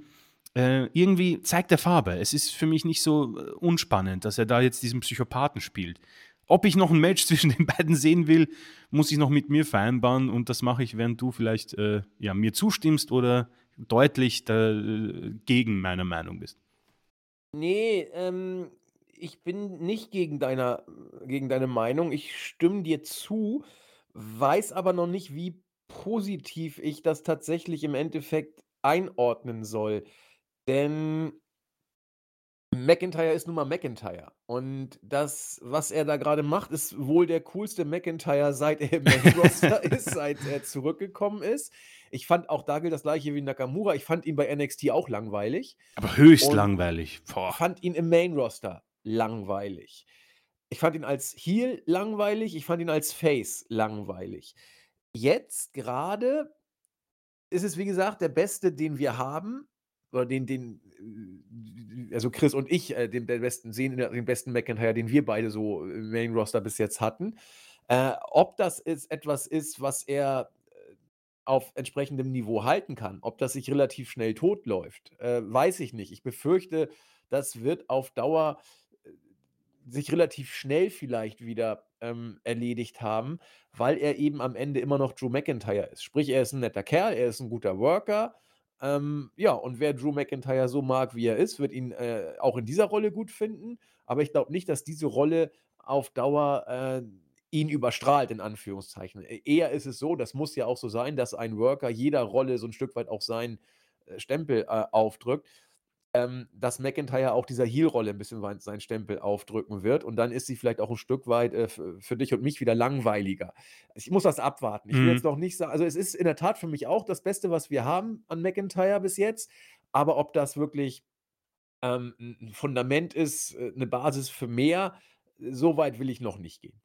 Äh, irgendwie zeigt er Farbe. Es ist für mich nicht so äh, unspannend, dass er da jetzt diesen Psychopathen spielt. Ob ich noch ein Match zwischen den beiden sehen will, muss ich noch mit mir vereinbaren und das mache ich, während du vielleicht äh, ja, mir zustimmst oder deutlich dagegen meiner Meinung bist. Nee, ähm, ich bin nicht gegen deiner gegen deine Meinung. Ich stimme dir zu, weiß aber noch nicht, wie positiv ich das tatsächlich im Endeffekt einordnen soll. Denn McIntyre ist nun mal McIntyre. Und das, was er da gerade macht, ist wohl der coolste McIntyre, seit er im Main Roster ist, seit er zurückgekommen ist. Ich fand auch da gilt das gleiche wie Nakamura. Ich fand ihn bei NXT auch langweilig. Aber höchst und langweilig. Boah. fand ihn im Main Roster langweilig. Ich fand ihn als Heel langweilig. Ich fand ihn als Face langweilig. Jetzt gerade ist es, wie gesagt, der beste, den wir haben oder den, den, äh, also Chris und ich, äh, den, den besten sehen, den besten McIntyre, den wir beide so im Main Roster bis jetzt hatten. Äh, ob das ist, etwas ist, was er äh, auf entsprechendem Niveau halten kann, ob das sich relativ schnell totläuft, äh, weiß ich nicht. Ich befürchte, das wird auf Dauer sich relativ schnell vielleicht wieder ähm, erledigt haben, weil er eben am Ende immer noch Drew McIntyre ist. Sprich, er ist ein netter Kerl, er ist ein guter Worker, ähm, ja, und wer Drew McIntyre so mag, wie er ist, wird ihn äh, auch in dieser Rolle gut finden. Aber ich glaube nicht, dass diese Rolle auf Dauer äh, ihn überstrahlt, in Anführungszeichen. E eher ist es so, das muss ja auch so sein, dass ein Worker jeder Rolle so ein Stück weit auch seinen äh, Stempel äh, aufdrückt ähm, dass McIntyre auch dieser Heel-Rolle ein bisschen seinen Stempel aufdrücken wird. Und dann ist sie vielleicht auch ein Stück weit äh, für dich und mich wieder langweiliger. Ich muss das abwarten. Ich will mhm. jetzt noch nicht sagen, also es ist in der Tat für mich auch das Beste, was wir haben an McIntyre bis jetzt. Aber ob das wirklich ähm, ein Fundament ist, äh, eine Basis für mehr, so weit will ich noch nicht gehen.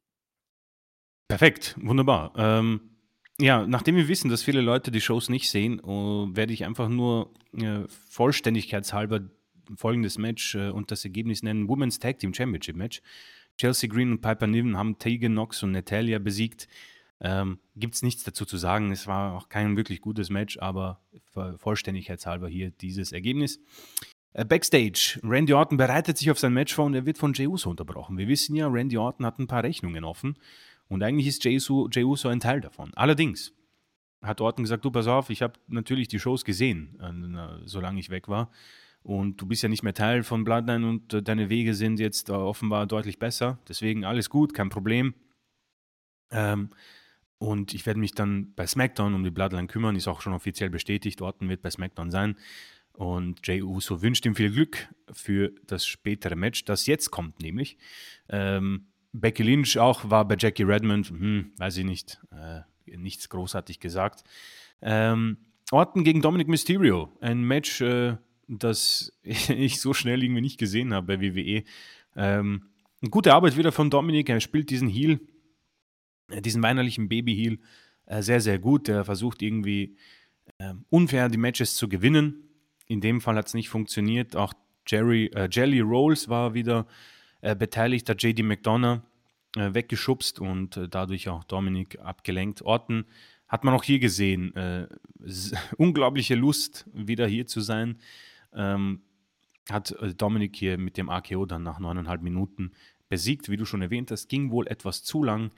Perfekt, wunderbar. Ähm, ja, nachdem wir wissen, dass viele Leute die Shows nicht sehen, uh, werde ich einfach nur äh, vollständigkeitshalber folgendes Match äh, und das Ergebnis nennen: Women's Tag Team Championship Match. Chelsea Green und Piper Niven haben Tegan Knox und Natalia besiegt. Ähm, Gibt es nichts dazu zu sagen. Es war auch kein wirklich gutes Match, aber vollständigkeitshalber hier dieses Ergebnis. Äh, Backstage, Randy Orton bereitet sich auf sein Match vor und er wird von Jey Uso unterbrochen. Wir wissen ja, Randy Orton hat ein paar Rechnungen offen und eigentlich ist Jey Uso, ein Teil davon. Allerdings hat Orton gesagt, du pass auf, ich habe natürlich die Shows gesehen, äh, solange ich weg war. Und du bist ja nicht mehr Teil von Bloodline und äh, deine Wege sind jetzt äh, offenbar deutlich besser. Deswegen alles gut, kein Problem. Ähm, und ich werde mich dann bei SmackDown um die Bloodline kümmern, ist auch schon offiziell bestätigt. Orton wird bei SmackDown sein. Und Jey Uso wünscht ihm viel Glück für das spätere Match, das jetzt kommt, nämlich. Ähm, Becky Lynch auch war bei Jackie Redmond, hm, weiß ich nicht, äh, nichts großartig gesagt. Ähm, Orton gegen Dominic Mysterio, ein Match, äh, das ich so schnell irgendwie nicht gesehen habe bei WWE. Ähm, gute Arbeit wieder von Dominic, er spielt diesen Heel, äh, diesen weinerlichen Baby-Heel äh, sehr, sehr gut. Er versucht irgendwie ähm, unfair die Matches zu gewinnen. In dem Fall hat es nicht funktioniert. Auch Jerry, äh, Jelly Rolls war wieder äh, beteiligter JD McDonough äh, weggeschubst und äh, dadurch auch Dominik abgelenkt. Orten hat man auch hier gesehen. Äh, unglaubliche Lust, wieder hier zu sein. Ähm, hat äh, Dominik hier mit dem AKO dann nach neuneinhalb Minuten besiegt. Wie du schon erwähnt hast, ging wohl etwas zu lang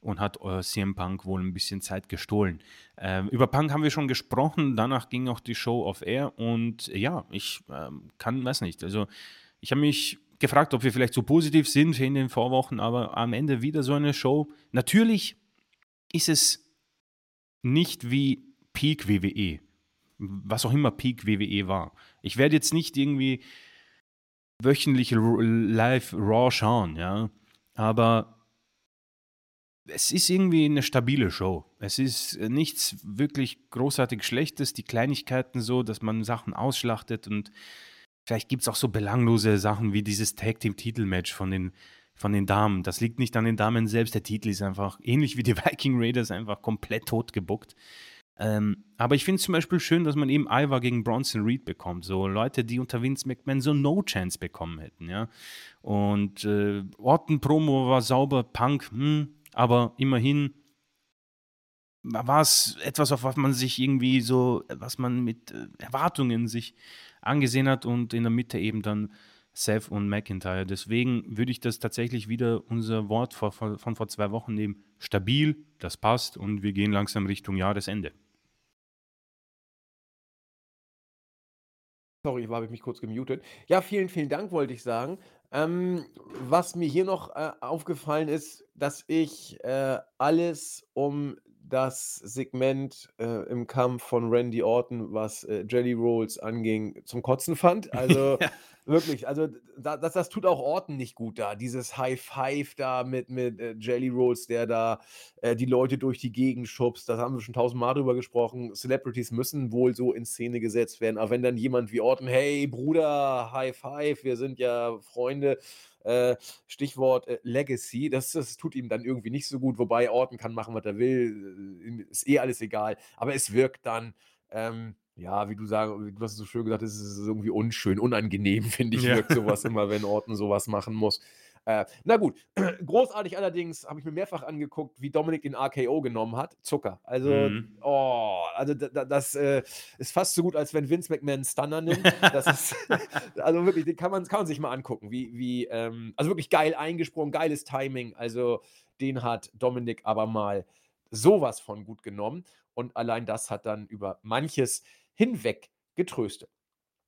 und hat CM Punk wohl ein bisschen Zeit gestohlen. Ähm, über Punk haben wir schon gesprochen, danach ging auch die Show off air und ja, ich ähm, kann, weiß nicht, also ich habe mich gefragt, ob wir vielleicht so positiv sind in den Vorwochen, aber am Ende wieder so eine Show. Natürlich ist es nicht wie Peak WWE, was auch immer Peak WWE war. Ich werde jetzt nicht irgendwie wöchentlich live Raw schauen, ja, aber es ist irgendwie eine stabile Show. Es ist nichts wirklich großartig Schlechtes, die Kleinigkeiten so, dass man Sachen ausschlachtet und Vielleicht gibt es auch so belanglose Sachen wie dieses Tag Team Titelmatch von den, von den Damen. Das liegt nicht an den Damen selbst. Der Titel ist einfach ähnlich wie die Viking Raiders einfach komplett tot gebuckt. Ähm, aber ich finde es zum Beispiel schön, dass man eben Ivar gegen Bronson Reed bekommt. So Leute, die unter Vince McMahon so No Chance bekommen hätten, ja. Und äh, Orton Promo war sauber, Punk, hm, aber immerhin war es etwas, auf was man sich irgendwie so, was man mit äh, Erwartungen sich angesehen hat und in der Mitte eben dann Seth und McIntyre. Deswegen würde ich das tatsächlich wieder unser Wort von, von vor zwei Wochen nehmen. Stabil, das passt und wir gehen langsam Richtung Jahresende. Sorry, habe ich mich kurz gemutet. Ja, vielen, vielen Dank, wollte ich sagen. Ähm, was mir hier noch äh, aufgefallen ist, dass ich äh, alles um das Segment äh, im Kampf von Randy Orton, was äh, Jelly Rolls anging, zum Kotzen fand. Also ja. Wirklich, also da, das, das tut auch Orton nicht gut da. Dieses High Five da mit, mit äh, Jelly Rolls, der da äh, die Leute durch die Gegend schubst. Das haben wir schon tausendmal drüber gesprochen. Celebrities müssen wohl so in Szene gesetzt werden. Aber wenn dann jemand wie Orton, hey Bruder, High Five, wir sind ja Freunde äh, Stichwort äh, Legacy, das, das tut ihm dann irgendwie nicht so gut, wobei Orton kann machen, was er will, äh, ist eh alles egal, aber es wirkt dann, ähm, ja, wie du sagst, du hast es so schön gesagt, es ist irgendwie unschön, unangenehm, finde ich, ja. wirkt sowas immer, wenn Orton sowas machen muss. Äh, na gut, großartig allerdings habe ich mir mehrfach angeguckt, wie Dominik den RKO genommen hat. Zucker. Also, mhm. oh, also das äh, ist fast so gut, als wenn Vince McMahon Stunner nimmt. Das ist, also wirklich, den kann man, kann man sich mal angucken, wie, wie ähm, also wirklich geil eingesprungen, geiles Timing. Also, den hat Dominik aber mal sowas von gut genommen. Und allein das hat dann über manches hinweg getröstet.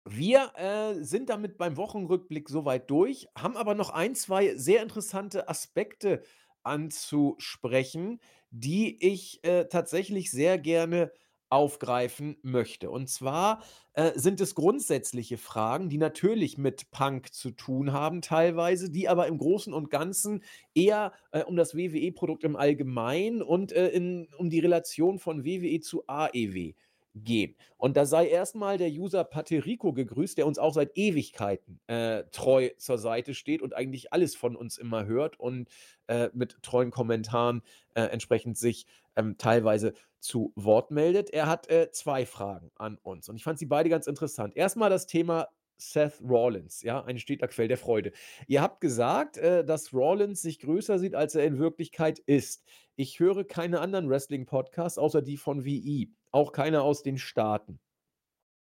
Wir äh, sind damit beim Wochenrückblick soweit durch, haben aber noch ein, zwei sehr interessante Aspekte anzusprechen, die ich äh, tatsächlich sehr gerne aufgreifen möchte. Und zwar äh, sind es grundsätzliche Fragen, die natürlich mit Punk zu tun haben, teilweise, die aber im Großen und Ganzen eher äh, um das WWE-Produkt im Allgemeinen und äh, in, um die Relation von WWE zu AEW gehen. Und da sei erstmal der User Paterico gegrüßt, der uns auch seit Ewigkeiten äh, treu zur Seite steht und eigentlich alles von uns immer hört und äh, mit treuen Kommentaren äh, entsprechend sich ähm, teilweise zu Wort meldet. Er hat äh, zwei Fragen an uns und ich fand sie beide ganz interessant. Erstmal das Thema Seth Rollins, ja, ein steter Quell der Freude. Ihr habt gesagt, äh, dass Rollins sich größer sieht, als er in Wirklichkeit ist. Ich höre keine anderen Wrestling-Podcasts außer die von VI. Auch keiner aus den Staaten.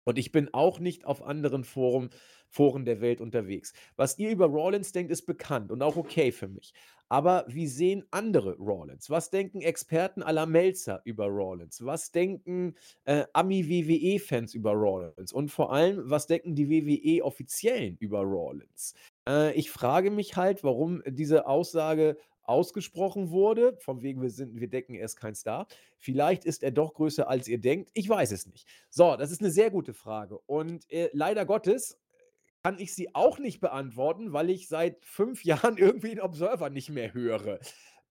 Und ich bin auch nicht auf anderen Foren, Foren der Welt unterwegs. Was ihr über Rawlins denkt, ist bekannt und auch okay für mich. Aber wie sehen andere Rawlins? Was denken Experten aller Melzer über Rawlins? Was denken äh, Ami-WWE-Fans über Rawlins? Und vor allem, was denken die WWE-Offiziellen über Rawlins? Äh, ich frage mich halt, warum diese Aussage ausgesprochen wurde, von wegen wir sind, wir decken, er ist kein Star. Vielleicht ist er doch größer, als ihr denkt. Ich weiß es nicht. So, das ist eine sehr gute Frage. Und äh, leider Gottes kann ich sie auch nicht beantworten, weil ich seit fünf Jahren irgendwie den Observer nicht mehr höre.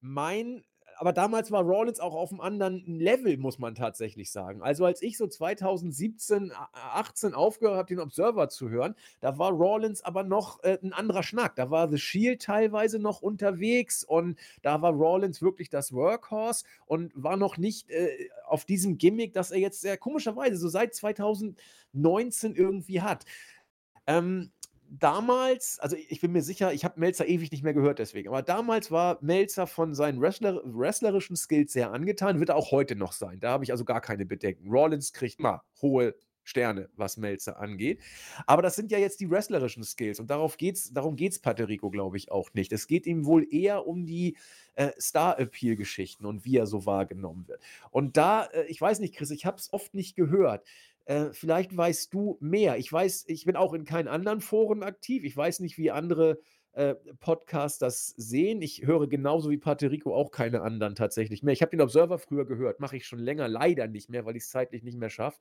Mein aber damals war Rollins auch auf einem anderen Level, muss man tatsächlich sagen. Also als ich so 2017, 18 aufgehört habe, den Observer zu hören, da war Rollins aber noch äh, ein anderer Schnack. Da war The Shield teilweise noch unterwegs und da war Rollins wirklich das Workhorse und war noch nicht äh, auf diesem Gimmick, das er jetzt sehr komischerweise so seit 2019 irgendwie hat. Ähm, damals, also ich bin mir sicher, ich habe Melzer ewig nicht mehr gehört deswegen, aber damals war Melzer von seinen Wrestler, wrestlerischen Skills sehr angetan, wird auch heute noch sein. Da habe ich also gar keine Bedenken. Rollins kriegt mal hohe Sterne, was Melzer angeht. Aber das sind ja jetzt die wrestlerischen Skills und darauf geht's, darum geht es Paterico, glaube ich, auch nicht. Es geht ihm wohl eher um die äh, Star-Appeal-Geschichten und wie er so wahrgenommen wird. Und da, äh, ich weiß nicht, Chris, ich habe es oft nicht gehört. Äh, vielleicht weißt du mehr. Ich weiß, ich bin auch in keinen anderen Foren aktiv. Ich weiß nicht, wie andere äh, Podcasts das sehen. Ich höre genauso wie Paterico auch keine anderen tatsächlich mehr. Ich habe den Observer früher gehört, mache ich schon länger leider nicht mehr, weil ich es zeitlich nicht mehr schaffe.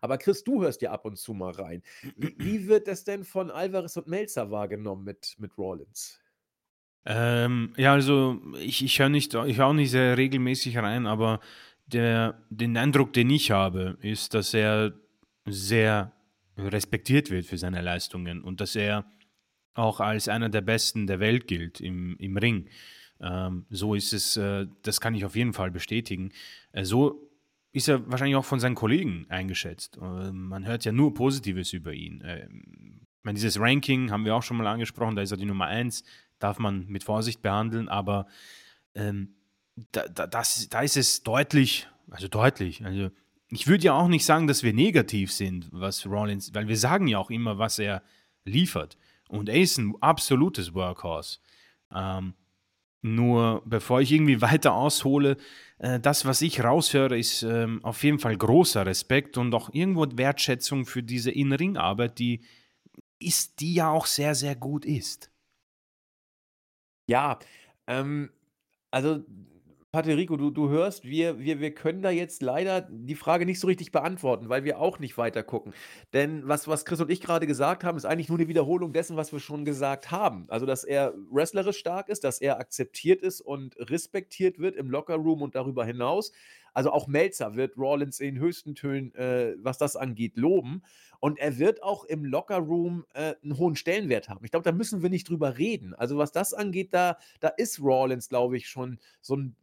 Aber Chris, du hörst ja ab und zu mal rein. Wie, wie wird das denn von Alvarez und Melzer wahrgenommen mit, mit Rollins? Ähm, ja, also ich, ich höre nicht, ich höre auch nicht sehr regelmäßig rein, aber der, den Eindruck, den ich habe, ist, dass er sehr respektiert wird für seine Leistungen und dass er auch als einer der Besten der Welt gilt im, im Ring. Ähm, so ist es, äh, das kann ich auf jeden Fall bestätigen. Äh, so ist er wahrscheinlich auch von seinen Kollegen eingeschätzt. Äh, man hört ja nur Positives über ihn. Äh, ich meine, dieses Ranking haben wir auch schon mal angesprochen, da ist er die Nummer 1, darf man mit Vorsicht behandeln, aber ähm, da, da, das, da ist es deutlich, also deutlich, also ich würde ja auch nicht sagen, dass wir negativ sind, was Rollins, weil wir sagen ja auch immer, was er liefert. Und er ist ein absolutes Workhorse. Ähm, nur bevor ich irgendwie weiter aushole, äh, das, was ich raushöre, ist ähm, auf jeden Fall großer Respekt und auch irgendwo Wertschätzung für diese In-Ring-Arbeit, die die ja auch sehr, sehr gut ist. Ja, ähm, also Paterico, du, du hörst, wir, wir, wir können da jetzt leider die Frage nicht so richtig beantworten, weil wir auch nicht weiter gucken. Denn was, was Chris und ich gerade gesagt haben, ist eigentlich nur eine Wiederholung dessen, was wir schon gesagt haben. Also, dass er wrestlerisch stark ist, dass er akzeptiert ist und respektiert wird im Lockerroom und darüber hinaus. Also auch Melzer wird Rollins in höchsten Tönen, äh, was das angeht, loben. Und er wird auch im Lockerroom äh, einen hohen Stellenwert haben. Ich glaube, da müssen wir nicht drüber reden. Also was das angeht, da, da ist Rollins, glaube ich, schon so ein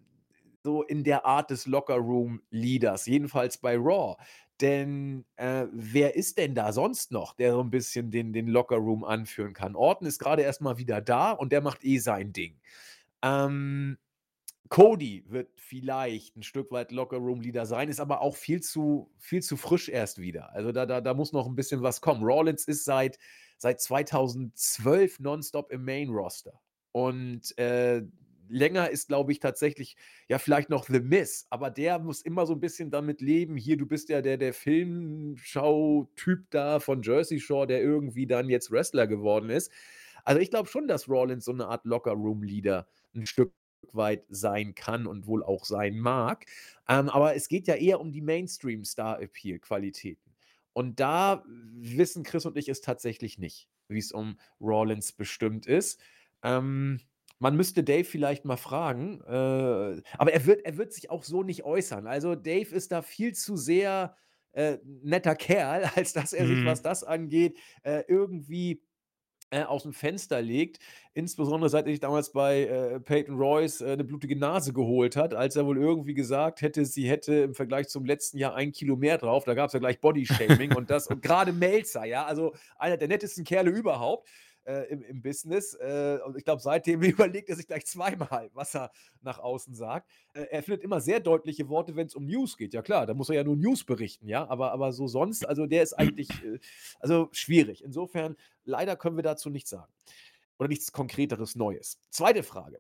so in der Art des Lockerroom-Leaders, jedenfalls bei Raw. Denn äh, wer ist denn da sonst noch, der so ein bisschen den, den Lockerroom anführen kann? Orton ist gerade erstmal wieder da und der macht eh sein Ding. Ähm, Cody wird vielleicht ein Stück weit Lockerroom-Leader sein, ist aber auch viel zu, viel zu frisch erst wieder. Also da, da, da muss noch ein bisschen was kommen. Rollins ist seit, seit 2012 nonstop im Main-Roster. Und äh, länger ist, glaube ich, tatsächlich, ja, vielleicht noch The Miss, aber der muss immer so ein bisschen damit leben. Hier, du bist ja der, der Filmschau-Typ da von Jersey Shore, der irgendwie dann jetzt Wrestler geworden ist. Also ich glaube schon, dass Rollins so eine Art Locker-Room-Leader ein Stück weit sein kann und wohl auch sein mag. Ähm, aber es geht ja eher um die Mainstream-Star-Appeal-Qualitäten. Und da wissen Chris und ich es tatsächlich nicht, wie es um Rollins bestimmt ist. Ähm, man müsste Dave vielleicht mal fragen, äh, aber er wird, er wird sich auch so nicht äußern. Also Dave ist da viel zu sehr äh, netter Kerl, als dass er sich, was mhm. das angeht, äh, irgendwie äh, aus dem Fenster legt. Insbesondere seit er sich damals bei äh, Peyton Royce äh, eine blutige Nase geholt hat, als er wohl irgendwie gesagt hätte, sie hätte im Vergleich zum letzten Jahr ein Kilo mehr drauf. Da gab es ja gleich Bodyshaming und das und gerade Melzer, ja, also einer der nettesten Kerle überhaupt äh, im, im Business. Äh, und ich glaube, seitdem überlegt er sich gleich zweimal, was er nach außen sagt. Äh, er findet immer sehr deutliche Worte, wenn es um News geht. Ja klar, da muss er ja nur News berichten, ja. Aber, aber so sonst, also der ist eigentlich äh, also schwierig. Insofern, leider können wir dazu nichts sagen. Oder nichts Konkreteres Neues. Zweite Frage.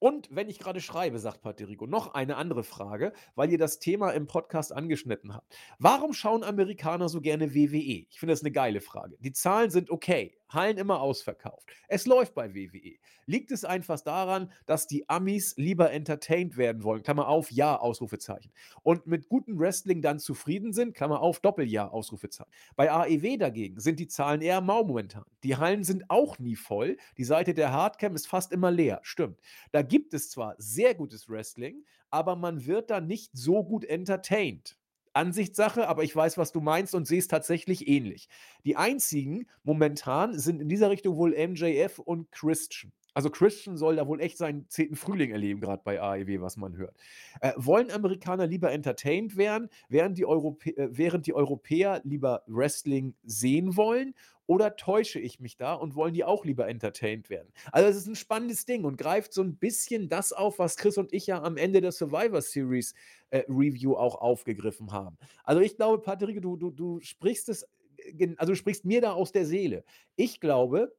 Und wenn ich gerade schreibe, sagt Paterico, noch eine andere Frage, weil ihr das Thema im Podcast angeschnitten habt. Warum schauen Amerikaner so gerne WWE? Ich finde das eine geile Frage. Die Zahlen sind okay, Hallen immer ausverkauft. Es läuft bei WWE. Liegt es einfach daran, dass die Amis lieber entertained werden wollen? Klammer auf, ja, Ausrufezeichen. Und mit gutem Wrestling dann zufrieden sind? Klammer auf, Doppelja, Ausrufezeichen. Bei AEW dagegen sind die Zahlen eher mau momentan. Die Hallen sind auch nie voll. Die Seite der Hardcam ist fast immer leer. Stimmt. Da gibt es zwar sehr gutes Wrestling, aber man wird da nicht so gut entertained. Ansichtssache, aber ich weiß, was du meinst und sehe es tatsächlich ähnlich. Die einzigen momentan sind in dieser Richtung wohl MJF und Christian. Also Christian soll da wohl echt seinen zehnten Frühling erleben, gerade bei AEW, was man hört. Äh, wollen Amerikaner lieber entertained werden, während die, äh, während die Europäer lieber Wrestling sehen wollen? Oder täusche ich mich da und wollen die auch lieber entertained werden? Also es ist ein spannendes Ding und greift so ein bisschen das auf, was Chris und ich ja am Ende der Survivor Series äh, Review auch aufgegriffen haben. Also ich glaube, Patrick, du, du, du sprichst es, äh, also du sprichst mir da aus der Seele. Ich glaube,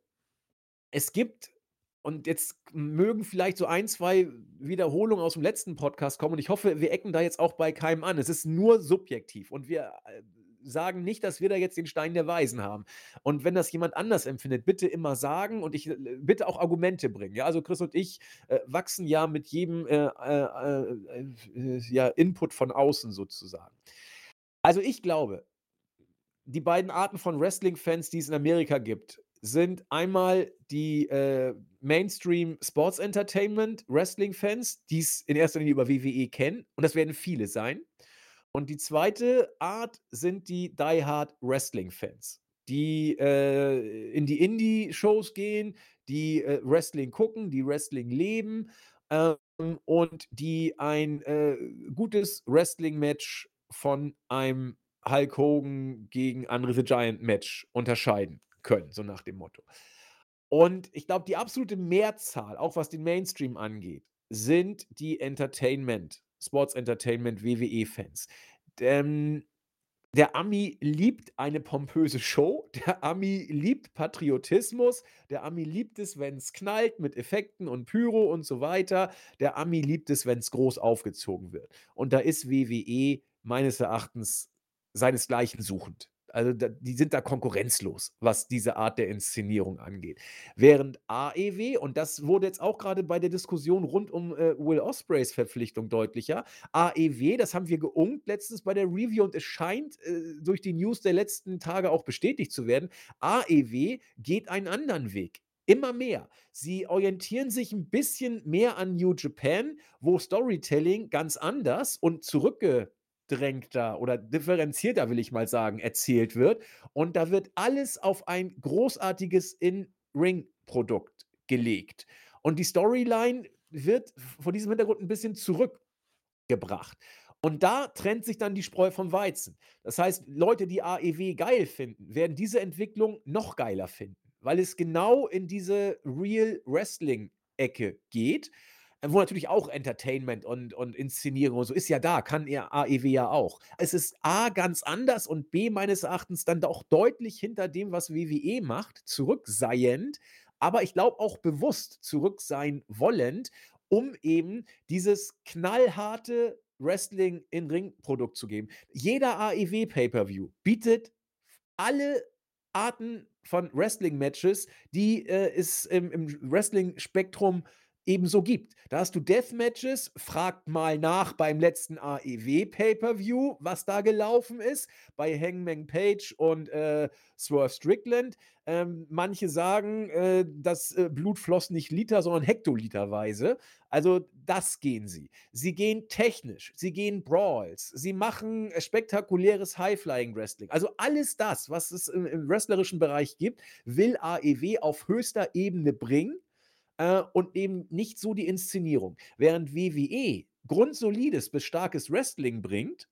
es gibt und jetzt mögen vielleicht so ein, zwei Wiederholungen aus dem letzten Podcast kommen und ich hoffe, wir ecken da jetzt auch bei keinem an. Es ist nur subjektiv und wir äh, sagen nicht, dass wir da jetzt den Stein der Weisen haben. Und wenn das jemand anders empfindet, bitte immer sagen und ich äh, bitte auch Argumente bringen. Ja, also Chris und ich äh, wachsen ja mit jedem äh, äh, äh, ja, Input von außen sozusagen. Also ich glaube, die beiden Arten von Wrestling-Fans, die es in Amerika gibt, sind einmal die äh, Mainstream Sports Entertainment Wrestling-Fans, die es in erster Linie über WWE kennen. Und das werden viele sein. Und die zweite Art sind die Die Hard Wrestling-Fans, die äh, in die Indie-Shows gehen, die äh, Wrestling gucken, die Wrestling leben ähm, und die ein äh, gutes Wrestling-Match von einem Hulk Hogan gegen Andre the Giant Match unterscheiden können, so nach dem Motto. Und ich glaube, die absolute Mehrzahl, auch was den Mainstream angeht, sind die Entertainment, Sports Entertainment WWE-Fans. Ähm, der Ami liebt eine pompöse Show, der Ami liebt Patriotismus, der Ami liebt es, wenn es knallt mit Effekten und Pyro und so weiter. Der Ami liebt es, wenn es groß aufgezogen wird. Und da ist WWE meines Erachtens seinesgleichen suchend. Also da, die sind da konkurrenzlos, was diese Art der Inszenierung angeht. Während AEW, und das wurde jetzt auch gerade bei der Diskussion rund um äh, Will Ospreys Verpflichtung deutlicher, AEW, das haben wir geungt letztens bei der Review und es scheint äh, durch die News der letzten Tage auch bestätigt zu werden, AEW geht einen anderen Weg. Immer mehr. Sie orientieren sich ein bisschen mehr an New Japan, wo Storytelling ganz anders und zurückge abgedrängter oder differenzierter, will ich mal sagen, erzählt wird. Und da wird alles auf ein großartiges In-Ring-Produkt gelegt. Und die Storyline wird vor diesem Hintergrund ein bisschen zurückgebracht. Und da trennt sich dann die Spreu vom Weizen. Das heißt, Leute, die AEW geil finden, werden diese Entwicklung noch geiler finden, weil es genau in diese Real Wrestling-Ecke geht wo natürlich auch Entertainment und, und Inszenierung und so ist ja da, kann ihr AEW ja auch. Es ist A ganz anders und B meines Erachtens dann doch deutlich hinter dem, was WWE macht, zurückseiend, aber ich glaube auch bewusst zurück sein wollend, um eben dieses knallharte Wrestling in Ring-Produkt zu geben. Jeder AEW Pay-Per-View bietet alle Arten von Wrestling-Matches, die äh, es im, im Wrestling-Spektrum ebenso gibt. Da hast du Deathmatches, fragt mal nach beim letzten AEW Pay-Per-View, was da gelaufen ist, bei Hangman Page und äh, Swerve Strickland. Ähm, manche sagen, äh, das äh, Blut floss nicht Liter, sondern Hektoliterweise. Also das gehen sie. Sie gehen technisch, sie gehen Brawls, sie machen spektakuläres High-Flying-Wrestling. Also alles das, was es im, im wrestlerischen Bereich gibt, will AEW auf höchster Ebene bringen äh, und eben nicht so die Inszenierung. Während WWE grundsolides bis starkes Wrestling bringt,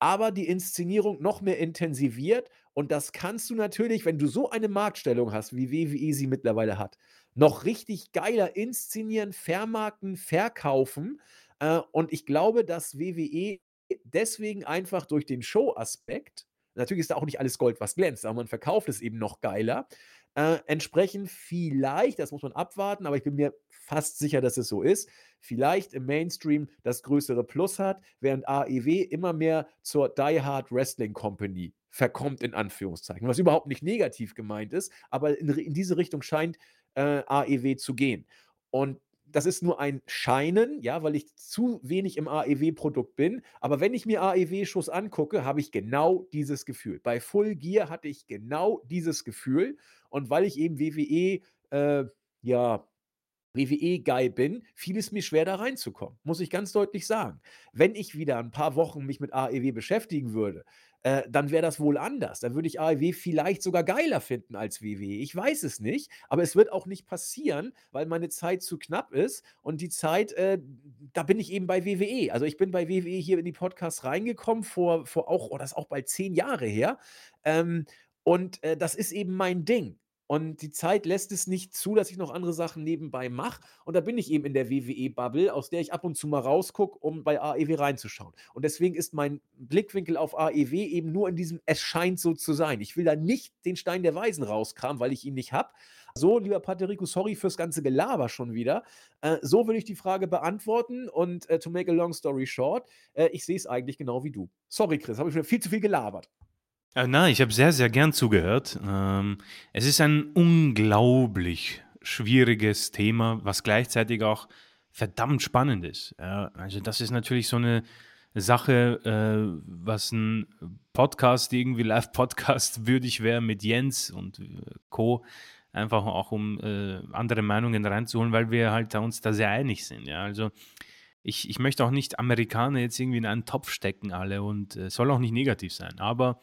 aber die Inszenierung noch mehr intensiviert. Und das kannst du natürlich, wenn du so eine Marktstellung hast, wie WWE sie mittlerweile hat, noch richtig geiler inszenieren, vermarkten, verkaufen. Äh, und ich glaube, dass WWE deswegen einfach durch den Show-Aspekt, natürlich ist da auch nicht alles Gold, was glänzt, aber man verkauft es eben noch geiler, äh, entsprechend vielleicht, das muss man abwarten, aber ich bin mir fast sicher, dass es so ist, vielleicht im Mainstream das größere Plus hat, während AEW immer mehr zur Die Hard Wrestling Company verkommt, in Anführungszeichen. Was überhaupt nicht negativ gemeint ist, aber in, in diese Richtung scheint äh, AEW zu gehen. Und das ist nur ein Scheinen, ja, weil ich zu wenig im AEW-Produkt bin. Aber wenn ich mir AEW-Shows angucke, habe ich genau dieses Gefühl. Bei Full Gear hatte ich genau dieses Gefühl. Und weil ich eben WWE, äh, ja, WWE-Guy bin, fiel es mir schwer, da reinzukommen. Muss ich ganz deutlich sagen. Wenn ich wieder ein paar Wochen mich mit AEW beschäftigen würde, äh, dann wäre das wohl anders. Dann würde ich AEW vielleicht sogar geiler finden als WWE. Ich weiß es nicht, aber es wird auch nicht passieren, weil meine Zeit zu knapp ist und die Zeit, äh, da bin ich eben bei WWE. Also ich bin bei WWE hier in die Podcasts reingekommen vor, vor auch, oh, das ist auch bald zehn Jahre her. Ähm, und äh, das ist eben mein Ding. Und die Zeit lässt es nicht zu, dass ich noch andere Sachen nebenbei mache. Und da bin ich eben in der WWE-Bubble, aus der ich ab und zu mal rausgucke, um bei AEW reinzuschauen. Und deswegen ist mein Blickwinkel auf AEW eben nur in diesem, es scheint so zu sein. Ich will da nicht den Stein der Weisen rauskramen, weil ich ihn nicht habe. So, lieber Paterico, sorry fürs ganze Gelaber schon wieder. Äh, so will ich die Frage beantworten. Und äh, to make a long story short, äh, ich sehe es eigentlich genau wie du. Sorry, Chris, habe ich schon viel zu viel gelabert. Äh, nein, ich habe sehr, sehr gern zugehört. Ähm, es ist ein unglaublich schwieriges Thema, was gleichzeitig auch verdammt spannend ist. Also das ist natürlich so eine Sache, äh, was ein Podcast, irgendwie Live-Podcast würdig wäre mit Jens und äh, Co. Einfach auch um äh, andere Meinungen reinzuholen, weil wir halt uns da sehr einig sind. Ja, also ich, ich möchte auch nicht Amerikaner jetzt irgendwie in einen Topf stecken alle und äh, soll auch nicht negativ sein, aber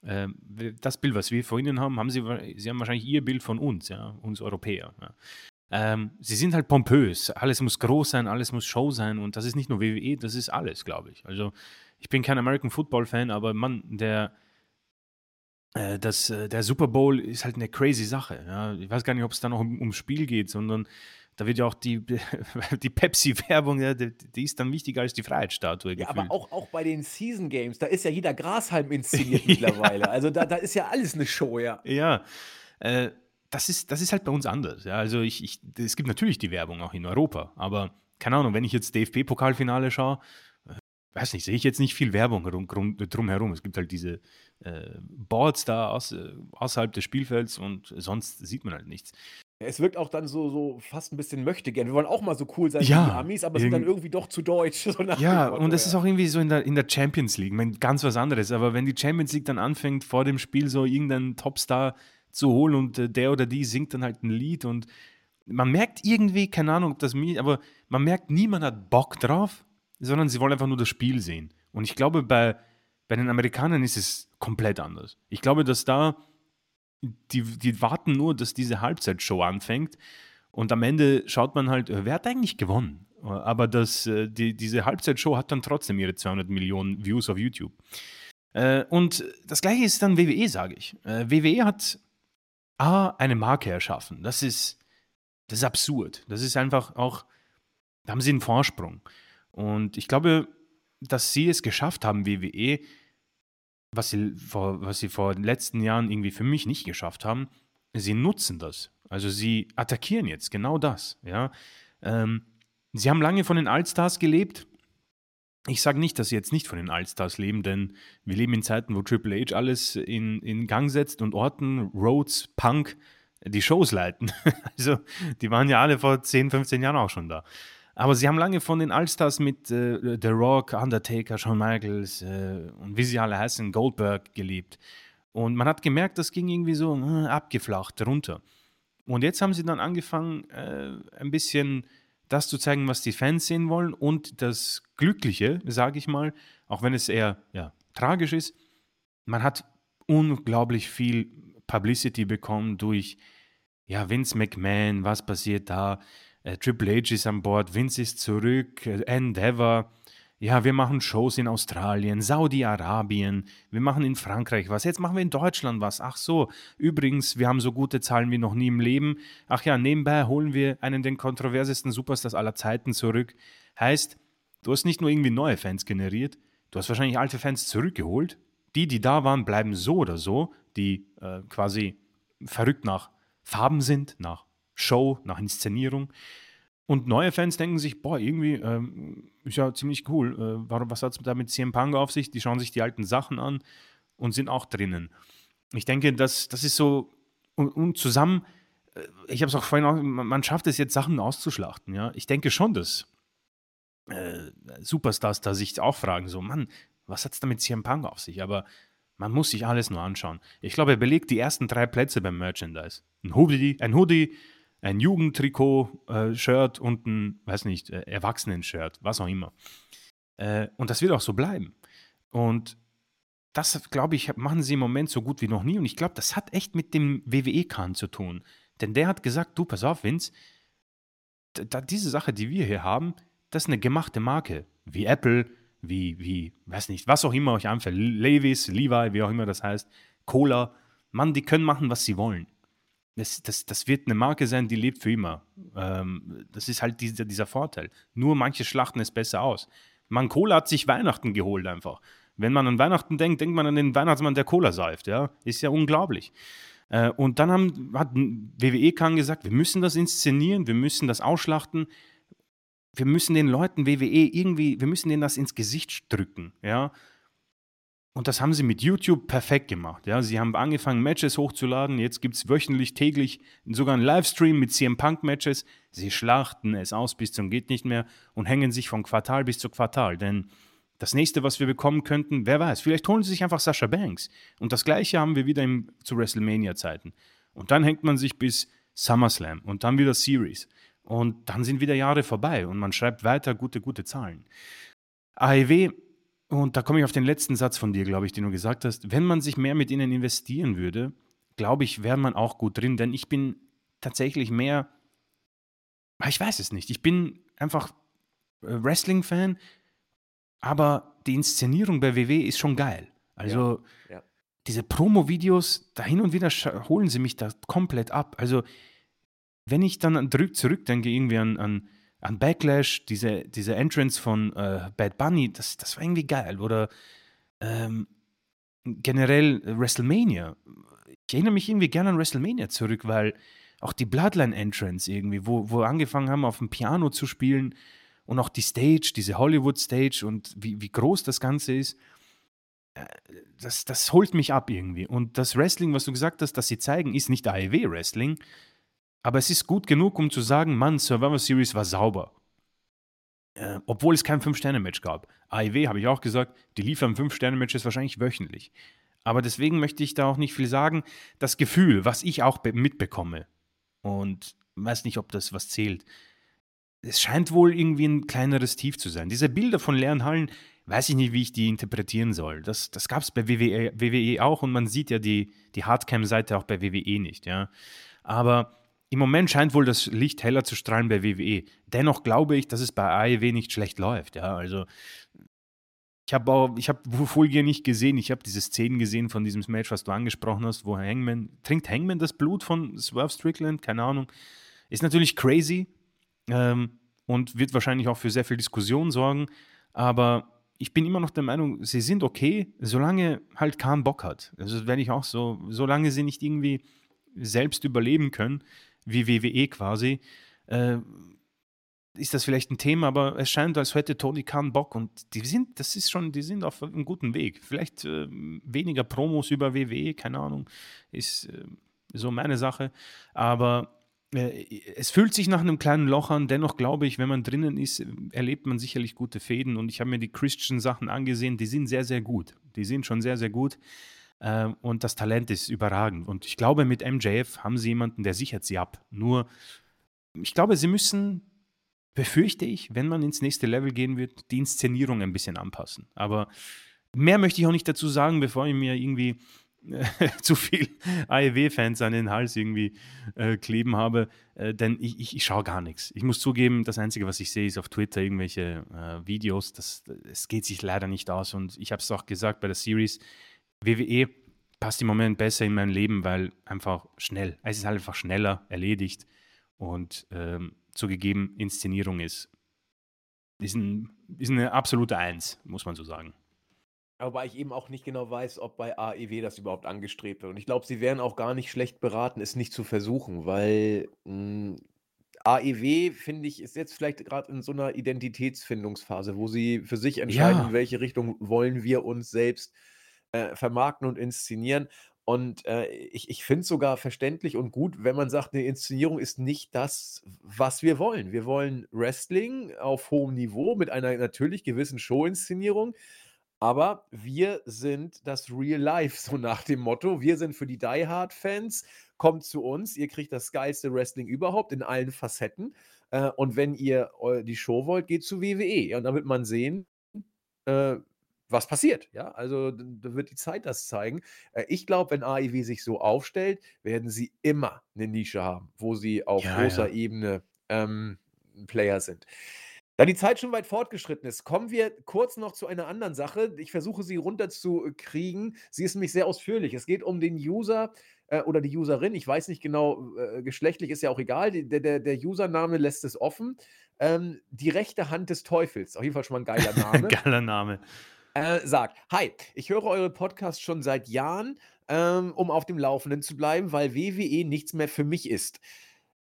das Bild, was wir vor Ihnen haben, haben Sie, Sie haben wahrscheinlich Ihr Bild von uns, ja, uns Europäer. Ja. Ähm, sie sind halt pompös. Alles muss groß sein, alles muss Show sein und das ist nicht nur WWE, das ist alles, glaube ich. Also ich bin kein American Football Fan, aber Mann, der äh, äh, der Super Bowl ist halt eine crazy Sache. Ja. Ich weiß gar nicht, ob es da noch um, ums Spiel geht, sondern Da wird ja auch die, die Pepsi-Werbung, ja, die, die, ist dann wichtiger als die Freiheitsstatue. Ja, aber auch, auch bei den Season Games, da ist ja jeder Grashalm inszeniert mittlerweile. Also da, da ist ja alles eine Show, ja. Ja. Äh, das ist, das ist halt bei uns anders. Ja. Also ich, ich, es gibt natürlich die Werbung auch in Europa, aber keine Ahnung, wenn ich jetzt DFB-Pokalfinale schaue, äh, weiß nicht, sehe ich jetzt nicht viel Werbung rum, rum, drumherum. Es gibt halt diese äh, Boards da aus, äh, außerhalb des Spielfelds und sonst sieht man halt nichts. Es wirkt auch dann so, so fast ein bisschen möchte gern. Wir wollen auch mal so cool sein ja, wie die Amis, aber sind dann irgendwie doch zu deutsch. So ja, und das ist auch irgendwie so in der, in der Champions League, meine, ganz was anderes. Aber wenn die Champions League dann anfängt, vor dem Spiel so irgendeinen Topstar zu holen und äh, der oder die singt dann halt ein Lied und man merkt irgendwie, keine Ahnung, ob das mir, aber man merkt, niemand hat Bock drauf, sondern sie wollen einfach nur das Spiel sehen. Und ich glaube, bei, bei den Amerikanern ist es komplett anders. Ich glaube, dass da die, die warten nur, dass diese Halbzeitshow anfängt und am Ende schaut man halt, wer hat eigentlich gewonnen? Aber das, äh, die, diese Halbzeitshow hat dann trotzdem ihre 200 Millionen Views auf YouTube. Äh, und das gleiche ist dann WWE, sage ich. Äh, WWE hat A, eine Marke erschaffen. Das ist, das ist absurd. Das ist einfach auch, da haben sie einen Vorsprung. Und ich glaube, dass sie es geschafft haben, WWE, was sie vor, was sie vor den letzten Jahren irgendwie für mich nicht geschafft haben, sie nutzen das. Also sie attackieren jetzt genau das. Ja? Ähm, sie haben lange von den Allstars gelebt. Ich sage nicht, dass sie jetzt nicht von den Allstars leben, denn wir leben in Zeiten, wo Triple H alles in, in Gang setzt und Orton, Rhodes, Punk die Shows leiten. also die waren ja alle vor 10, 15 Jahren auch schon da. Aber sie haben lange von den Allstars mit äh, The Rock, Undertaker, Shawn Michaels äh, und wie sie alle heißen, Goldberg gelebt. Und man hat gemerkt, das ging irgendwie so äh, abgeflacht runter. Und jetzt haben sie dann angefangen, äh, ein bisschen das zu zeigen, was die Fans sehen wollen. Und das Glückliche, sage ich mal, auch wenn es eher ja, tragisch ist, man hat unglaublich viel Publicity bekommen durch ja, Vince McMahon, was passiert da, äh, Triple H ist an Bord, Vince ist zurück, äh, Endeavor. Ja, wir machen Shows in Australien, Saudi-Arabien, wir machen in Frankreich was, jetzt machen wir in Deutschland was. Ach so, übrigens, wir haben so gute Zahlen wie noch nie im Leben. Ach ja, nebenbei holen wir einen der kontroversesten Superstars aller Zeiten zurück. Heißt, du hast nicht nur irgendwie neue Fans generiert, du hast wahrscheinlich alte Fans zurückgeholt. Die, die da waren, bleiben so oder so, die äh, quasi verrückt nach Farben sind, nach Show, nach Inszenierung. Und neue Fans denken sich, boah, irgendwie ähm, ist ja ziemlich cool. Äh, warum, was hat es da mit CM Punk auf sich? Die schauen sich die alten Sachen an und sind auch drinnen. Ich denke, das, das ist so, und, und zusammen, äh, ich habe es auch vorhin auch, man schafft es jetzt, Sachen auszuschlachten. Ja? Ich denke schon, dass äh, Superstars da sich auch fragen, so, Mann, was hat es da mit CM Punk auf sich? Aber man muss sich alles nur anschauen. Ich glaube, er belegt die ersten drei Plätze beim Merchandise. Ein Hoodie, ein Hoodie ein Jugendtrikot-Shirt äh, und ein, weiß nicht, äh, Erwachsenen-Shirt, was auch immer. Äh, und das wird auch so bleiben. Und das, glaube ich, machen sie im Moment so gut wie noch nie. Und ich glaube, das hat echt mit dem WWE-Kahn zu tun. Denn der hat gesagt, du, pass auf, Vince, da, diese Sache, die wir hier haben, das ist eine gemachte Marke. Wie Apple, wie, wie, weiß nicht, was auch immer euch anfällt. Levis, Levi, wie auch immer das heißt, Cola. Mann, die können machen, was sie wollen das, das, das wird eine Marke sein, die lebt für immer. Ähm, das ist halt dieser, dieser Vorteil. Nur manche schlachten es besser aus. Man Cola hat sich Weihnachten geholt einfach. Wenn man an Weihnachten denkt, denkt man an den Weihnachtsmann, der Cola seift. Ja? Ist ja unglaublich. Äh, und dann haben, hat WWE Khan gesagt, wir müssen das inszenieren, wir müssen das ausschlachten. Wir müssen den Leuten WWE irgendwie, wir müssen denen das ins Gesicht drücken. Ja? Und das haben sie mit YouTube perfekt gemacht. Ja, sie haben angefangen, Matches hochzuladen. Jetzt gibt es wöchentlich, täglich sogar einen Livestream mit CM Punk-Matches. Sie schlachten es aus bis zum Geht nicht mehr und hängen sich von Quartal bis zu Quartal. Denn das nächste, was wir bekommen könnten, wer weiß, vielleicht holen sie sich einfach Sascha Banks. Und das gleiche haben wir wieder im, zu WrestleMania-Zeiten. Und dann hängt man sich bis SummerSlam und dann wieder Series. Und dann sind wieder Jahre vorbei und man schreibt weiter gute, gute Zahlen. AEW und da komme ich auf den letzten Satz von dir, glaube ich, den du gesagt hast. Wenn man sich mehr mit ihnen investieren würde, glaube ich, wäre man auch gut drin, denn ich bin tatsächlich mehr, ah, ich weiß es nicht, ich bin einfach äh, Wrestling-Fan, aber die Inszenierung bei WW ist schon geil. Also ja, ja. diese Promo-Videos, da hin und wieder holen sie mich da komplett ab. Also wenn ich dann zurückdenke, irgendwie an, an, an Backlash, diese, diese Entrance von äh, Bad Bunny, das, das war irgendwie geil. Oder ähm, generell WrestleMania. Ich erinnere mich irgendwie gerne an WrestleMania zurück, weil auch die Bloodline-Entrance irgendwie, wo, wo wir angefangen haben, auf dem Piano zu spielen und auch die Stage, diese Hollywood-Stage und wie, wie groß das Ganze ist, äh, das, das holt mich ab irgendwie. Und das Wrestling, was du gesagt hast, das sie zeigen, ist nicht AEW-Wrestling, aber es ist gut genug, um zu sagen, Mann, Survivor Series war sauber. Äh, obwohl es kein Fünf-Sterne-Match gab. AEW, habe ich auch gesagt, die liefern Fünf-Sterne-Matches wahrscheinlich wöchentlich. Aber deswegen möchte ich da auch nicht viel sagen. Das Gefühl, was ich auch mitbekomme, und weiß nicht, ob das was zählt, es scheint wohl irgendwie ein kleineres Tief zu sein. Diese Bilder von leeren Hallen, weiß ich nicht, wie ich die interpretieren soll. Das, das gab es bei WWE, WWE, auch und man sieht ja die, die Hardcam-Seite auch bei WWE nicht, ja. Aber im Moment scheint wohl das Licht heller zu strahlen bei WWE. Dennoch glaube ich, dass es bei AEW nicht schlecht läuft, ja. Also ich habe auch, ich habe Folie nicht gesehen. Ich habe diese Szenen gesehen von diesem Match, was du angesprochen hast, wo Hangman, trinkt Hangman das Blut von Swerve Strickland? Keine Ahnung. Ist natürlich crazy ähm, und wird wahrscheinlich auch für sehr viel Diskussion sorgen. Aber ich bin immer noch der Meinung, sie sind okay, solange halt Khan Bock hat. Also wenn ich auch so, solange sie nicht irgendwie selbst überleben können, wie WWE quasi, äh, ist das vielleicht ein Thema, aber es scheint, als hätte Tony Khan Bock und die sind, das ist schon, die sind auf einem guten Weg. Vielleicht äh, weniger Promos über WWE, keine Ahnung, ist äh, so meine Sache, aber äh, es fühlt sich nach einem kleinen Loch an, dennoch glaube ich, wenn man drinnen ist, erlebt man sicherlich gute Fäden. Und ich habe mir die Christian-Sachen angesehen, die sind sehr, sehr gut. Die sind schon sehr, sehr gut äh, und das Talent ist überragend und ich glaube, mit MJF haben sie jemanden, der sichert sie ab. Nur, ich glaube, sie müssen befürchte ich, wenn man ins nächste Level gehen wird, die Inszenierung ein bisschen anpassen. Aber mehr möchte ich auch nicht dazu sagen, bevor ich mir irgendwie äh, zu viel AEW-Fans an den Hals irgendwie äh, kleben habe, äh, denn ich, ich, ich schaue gar nichts. Ich muss zugeben, das Einzige, was ich sehe, ist auf Twitter irgendwelche äh, Videos. Das, das geht sich leider nicht aus und ich habe es auch gesagt bei der Series, WWE passt im Moment besser in mein Leben, weil einfach schnell, es ist einfach schneller erledigt und ähm, zugegeben Inszenierung ist. Ist, ein, ist eine absolute Eins, muss man so sagen. Wobei ich eben auch nicht genau weiß, ob bei AEW das überhaupt angestrebt wird. Und ich glaube, sie wären auch gar nicht schlecht beraten, es nicht zu versuchen, weil mh, hm, AEW, finde ich, ist jetzt vielleicht gerade in so einer Identitätsfindungsphase, wo sie für sich entscheiden, ja. in welche Richtung wollen wir uns selbst äh, vermarkten und inszenieren. Und äh, ich, ich finde es sogar verständlich und gut, wenn man sagt, eine Inszenierung ist nicht das, was wir wollen. Wir wollen Wrestling auf hohem Niveau mit einer natürlich gewissen Showinszenierung. Aber wir sind das Real Life, so nach dem Motto. Wir sind für die Die Hard-Fans. Kommt zu uns, ihr kriegt das geilste Wrestling überhaupt in allen Facetten. Äh, und wenn ihr die Show wollt, geht zu WWE. Und wird man sehen, äh, was passiert. Ja, also da wird die Zeit das zeigen. Äh, ich glaube, wenn AEW sich so aufstellt, werden sie immer eine Nische haben, wo sie auf ja, großer ja. Ebene ähm, Player sind. Da die Zeit schon weit fortgeschritten ist, kommen wir kurz noch zu einer anderen Sache. Ich versuche sie runterzukriegen. Sie ist nämlich sehr ausführlich. Es geht um den User äh, oder die Userin. Ich weiß nicht genau, äh, geschlechtlich ist ja auch egal. Der, der, der Username lässt es offen. Ähm, die rechte Hand des Teufels. Auf jeden Fall schon mal ein geiler Name. Geiler Name äh, sagt: Hi, ich höre eure Podcasts schon seit Jahren, ähm, um auf dem Laufenden zu bleiben, weil WWE nichts mehr für mich ist.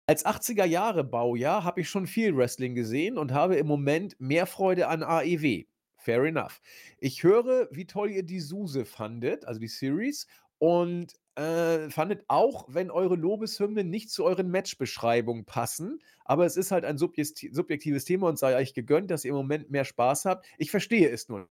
Als 80er Jahre Baujahr habe ich schon viel Wrestling gesehen und habe im Moment mehr Freude an AEW. Fair enough. Ich höre, wie toll ihr die Suse fandet, also die Series, und äh, fandet auch, wenn eure Lobeshymnen nicht zu euren Matchbeschreibungen passen. Aber es ist halt ein subjektives Thema und sei euch gegönnt, dass ihr im Moment mehr Spaß habt. Ich verstehe es nur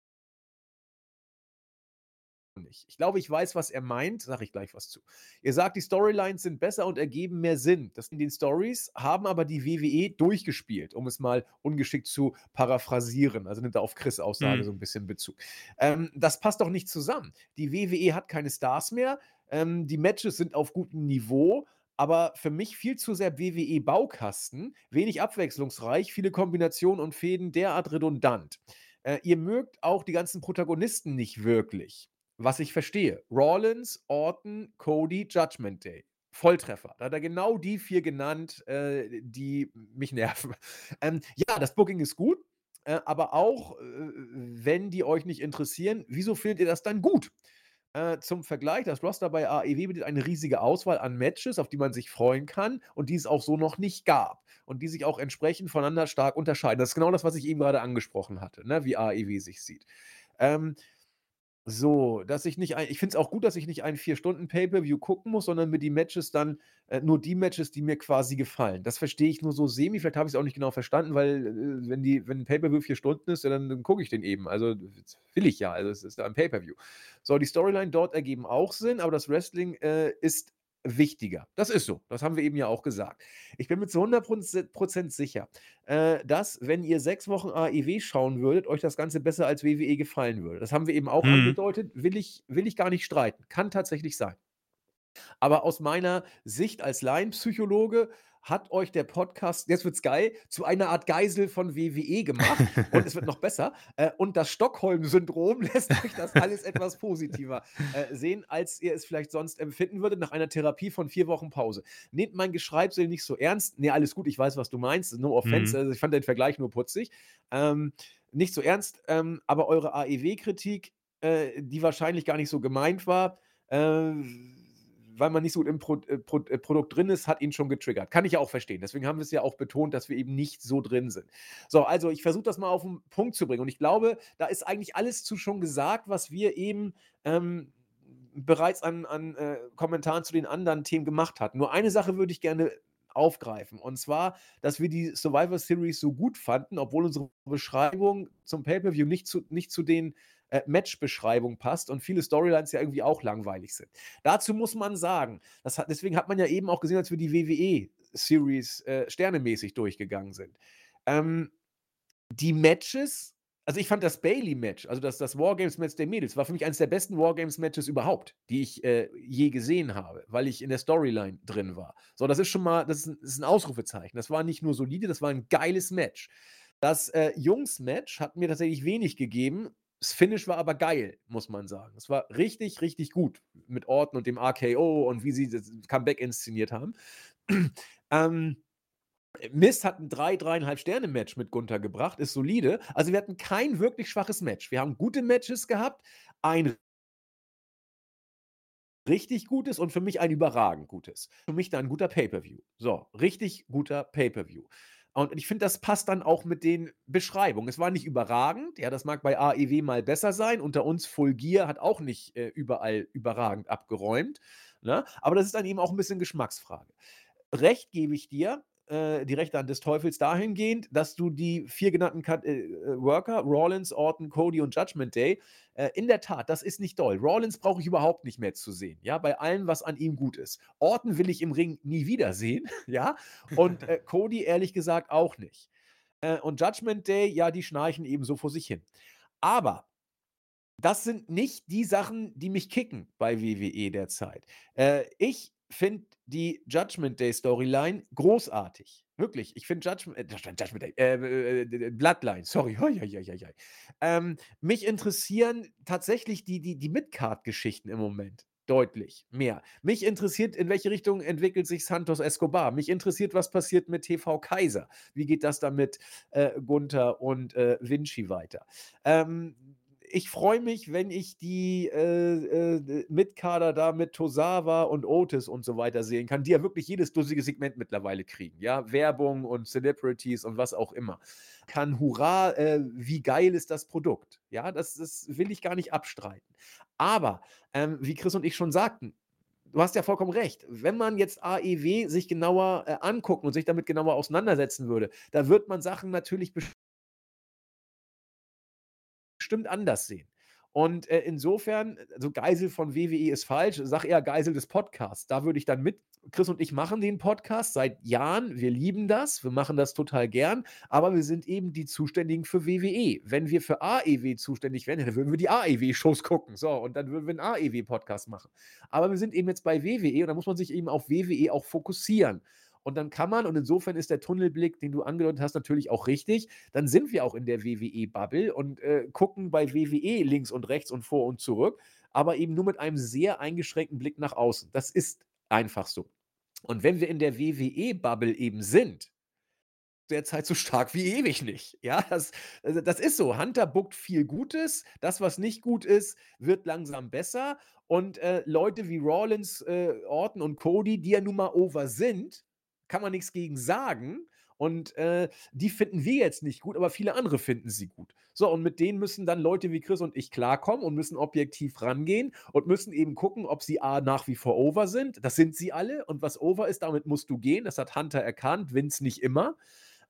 nicht. Ich glaube, ich weiß, was er meint, sage ich gleich was zu. Ihr sagt, die Storylines sind besser und ergeben mehr Sinn. Das sind die Stories, haben aber die WWE durchgespielt, um es mal ungeschickt zu paraphrasieren. Also nimmt er auf Chris Aussage mhm. so ein bisschen Bezug. Ähm, das passt doch nicht zusammen. Die WWE hat keine Stars mehr. Ähm, die Matches sind auf gutem Niveau, aber für mich viel zu sehr WWE-Baukasten, wenig abwechslungsreich, viele Kombinationen und Fäden derart redundant. Äh, ihr mögt auch die ganzen Protagonisten nicht wirklich. Was ich verstehe. Rollins, Orton, Cody, Judgment Day. Volltreffer. Da hat er genau die vier genannt, äh, die mich nerven. Ähm, ja, das Booking ist gut, äh, aber auch, äh, wenn die euch nicht interessieren, wieso findet ihr das dann gut? Äh, zum Vergleich, das Roster bei AEW bietet eine riesige Auswahl an Matches, auf die man sich freuen kann und die es auch so noch nicht gab und die sich auch entsprechend voneinander stark unterscheiden. Das ist genau das, was ich eben gerade angesprochen hatte, ne, wie AEW sich sieht. Ähm, so, dass ich nicht ein ich finde es auch gut, dass ich nicht ein 4 Stunden Pay-per-View gucken muss, sondern mir die Matches dann äh, nur die Matches, die mir quasi gefallen. Das verstehe ich nur so semi, vielleicht habe ich es auch nicht genau verstanden, weil, äh, wenn die wenn 'n Pay-per-View 4 Stunden ist, ja, dann dann gucke ich den eben. Also, will ich ja, also, es ist ja ein Pay-per-View. So, die Storyline dort ergeben auch Sinn, aber das Wrestling, äh, ist wichtiger. Das ist so. Das haben wir eben ja auch gesagt. Ich bin mir zu 100% sicher, äh, dass, wenn ihr sechs Wochen AEW schauen würdet, euch das Ganze besser als WWE gefallen würde. Das haben wir eben auch Mhm. angedeutet, will ich will ich gar nicht streiten. Kann tatsächlich sein. Aber aus meiner Sicht als Laienpsychologe hat euch der Podcast jetzt wird's geil, zu einer Art Geisel von WWE gemacht und es wird noch besser. Äh, und das Stockholm-Syndrom lässt euch das alles etwas positiver, äh, sehen, als ihr es vielleicht sonst empfinden würdet nach einer Therapie von 4 Wochen Pause. Nehmt mein Geschreibsel nicht so ernst. Ne, alles gut, ich weiß, was du meinst. No offense, Mhm. also, ich fand den Vergleich nur putzig. Ähm, nicht so ernst, ähm, aber eure AEW-Kritik, äh, die wahrscheinlich gar nicht so gemeint war, äh, weil man nicht so gut im Pro äh, Pro äh, Produkt drin ist, hat ihn schon getriggert. Kann ich ja auch verstehen. Deswegen haben wir es ja auch betont, dass wir eben nicht so drin sind. So, also ich versuche das mal auf 'n Punkt zu bringen und ich glaube, da ist eigentlich alles zu schon gesagt, was wir eben, ähm, bereits an an, äh, Kommentaren zu den anderen Themen gemacht hatten. Nur eine Sache würde ich gerne aufgreifen und zwar, dass wir die Survivor Series so gut fanden, obwohl unsere Beschreibung zum Pay-per-View nicht zu nicht zu den, äh, Matchbeschreibungen passt und viele Storylines ja irgendwie auch langweilig sind. Dazu muss man sagen, das hat deswegen hat man ja eben auch gesehen, als wir die WWE-Series, äh, sternemäßig durchgegangen sind. Ähm, die Matches also, ich fand das Bayley-Match, also das das Wargames-Match der Mädels, war für mich eines der besten Wargames-Matches überhaupt, die ich, äh, je gesehen habe, weil ich in der Storyline drin war. So, das ist schon mal das ist 'n ist 'n Ausrufezeichen. Das war nicht nur solide, das war 'n geiles Match. Das, äh, Jungs-Match hat mir tatsächlich wenig gegeben. Das Finish war aber geil, muss man sagen. Es war richtig, richtig gut mit Orton und dem RKO und wie sie das Comeback inszeniert haben. Ähm, Miz hat 'n 3, 3,5 Sterne-Match mit Gunther gebracht, ist solide. Also, wir hatten kein wirklich schwaches Match. Wir haben gute Matches gehabt, ein richtig gutes und für mich ein überragend gutes. Für mich dann 'n guter Pay-per-View. So, richtig guter Pay-per-View. Und ich finde, das passt dann auch mit den Beschreibungen. Es war nicht überragend, ja, das mag bei AEW mal besser sein. Unter uns Full Gear hat auch nicht, äh, überall überragend abgeräumt, ne? Aber das ist dann eben auch 'n bisschen Geschmacksfrage. Recht gebe ich dir, äh, die rechte Hand des Teufels dahingehend, dass du die 4 genannten Kat äh, äh, Worker, Rollins, Orton, Cody und Judgment Day äh, in der Tat, das ist nicht doll. Rollins brauche ich überhaupt nicht mehr zu sehen, ja, bei allem, was an ihm gut ist. Orton will ich im Ring nie wiedersehen, ja, und, äh, Cody ehrlich gesagt auch nicht. Äh, und Judgment Day, ja, die schnarchen eben so vor sich hin. Aber das sind nicht die Sachen, die mich kicken bei WWE derzeit. Äh, ich finde die Judgment Day Storyline großartig. Wirklich. Ich finde Judgm äh, Judgment Day, äh, äh, d d Bloodline, sorry. Hoi, hoi, hoi, hoi. Ähm, mich interessieren tatsächlich die die die Mid-Card-Geschichten im Moment deutlich mehr. Mich interessiert, in welche Richtung entwickelt sich Santos Escobar. Mich interessiert, was passiert mit TV Kaiser. Wie geht das dann mit, äh, Gunther und, äh, Vinci weiter? Ähm, ich freue mich, wenn ich die, äh, äh, Mitkader da mit Tozawa und Otis und so weiter sehen kann, die ja wirklich jedes dusselige Segment mittlerweile kriegen, ja? Werbung und Celebrities und was auch immer. Kann hurra, äh, wie geil ist das Produkt? Ja, das das will ich gar nicht abstreiten. Aber, ähm, wie Chris und ich schon sagten, du hast ja vollkommen recht. Wenn man jetzt AEW sich genauer, äh, angucken und sich damit genauer auseinandersetzen würde, da wird man Sachen natürlich bestimmt anders sehen. Und, äh, insofern, also Geisel von WWE ist falsch, sage eher Geisel des Podcasts. Da würde ich dann mit Chris und ich machen den Podcast seit Jahren. Wir lieben das, wir machen das total gern, aber wir sind eben die Zuständigen für WWE. Wenn wir für AEW zuständig wären, dann würden wir die AEW-Shows gucken. So, und dann würden wir 'n AEW-Podcast machen. Aber wir sind eben jetzt bei WWE und da muss man sich eben auf WWE auch fokussieren. Und dann kann man und insofern ist der Tunnelblick, den du angedeutet hast, natürlich auch richtig. Dann sind wir auch in der WWE-Bubble und, äh, gucken bei WWE links und rechts und vor und zurück, aber eben nur mit einem sehr eingeschränkten Blick nach außen. Das ist einfach so. Und wenn wir in der WWE-Bubble eben sind, derzeit so stark wie ewig nicht. Ja, das, also das ist so. Hunter bookt viel Gutes. Das, was nicht gut ist, wird langsam besser. Und äh, Leute wie Rollins, äh, Orton und Cody, die ja nun mal over sind, kann man nichts gegen sagen. Und äh, die finden wir jetzt nicht gut, aber viele andere finden sie gut. So, und mit denen müssen dann Leute wie Chris und ich klarkommen und müssen objektiv rangehen und müssen eben gucken, ob sie A nach wie vor over sind. Das sind sie alle. Und was over ist, damit musst du gehen. Das hat Hunter erkannt, Vince nicht immer.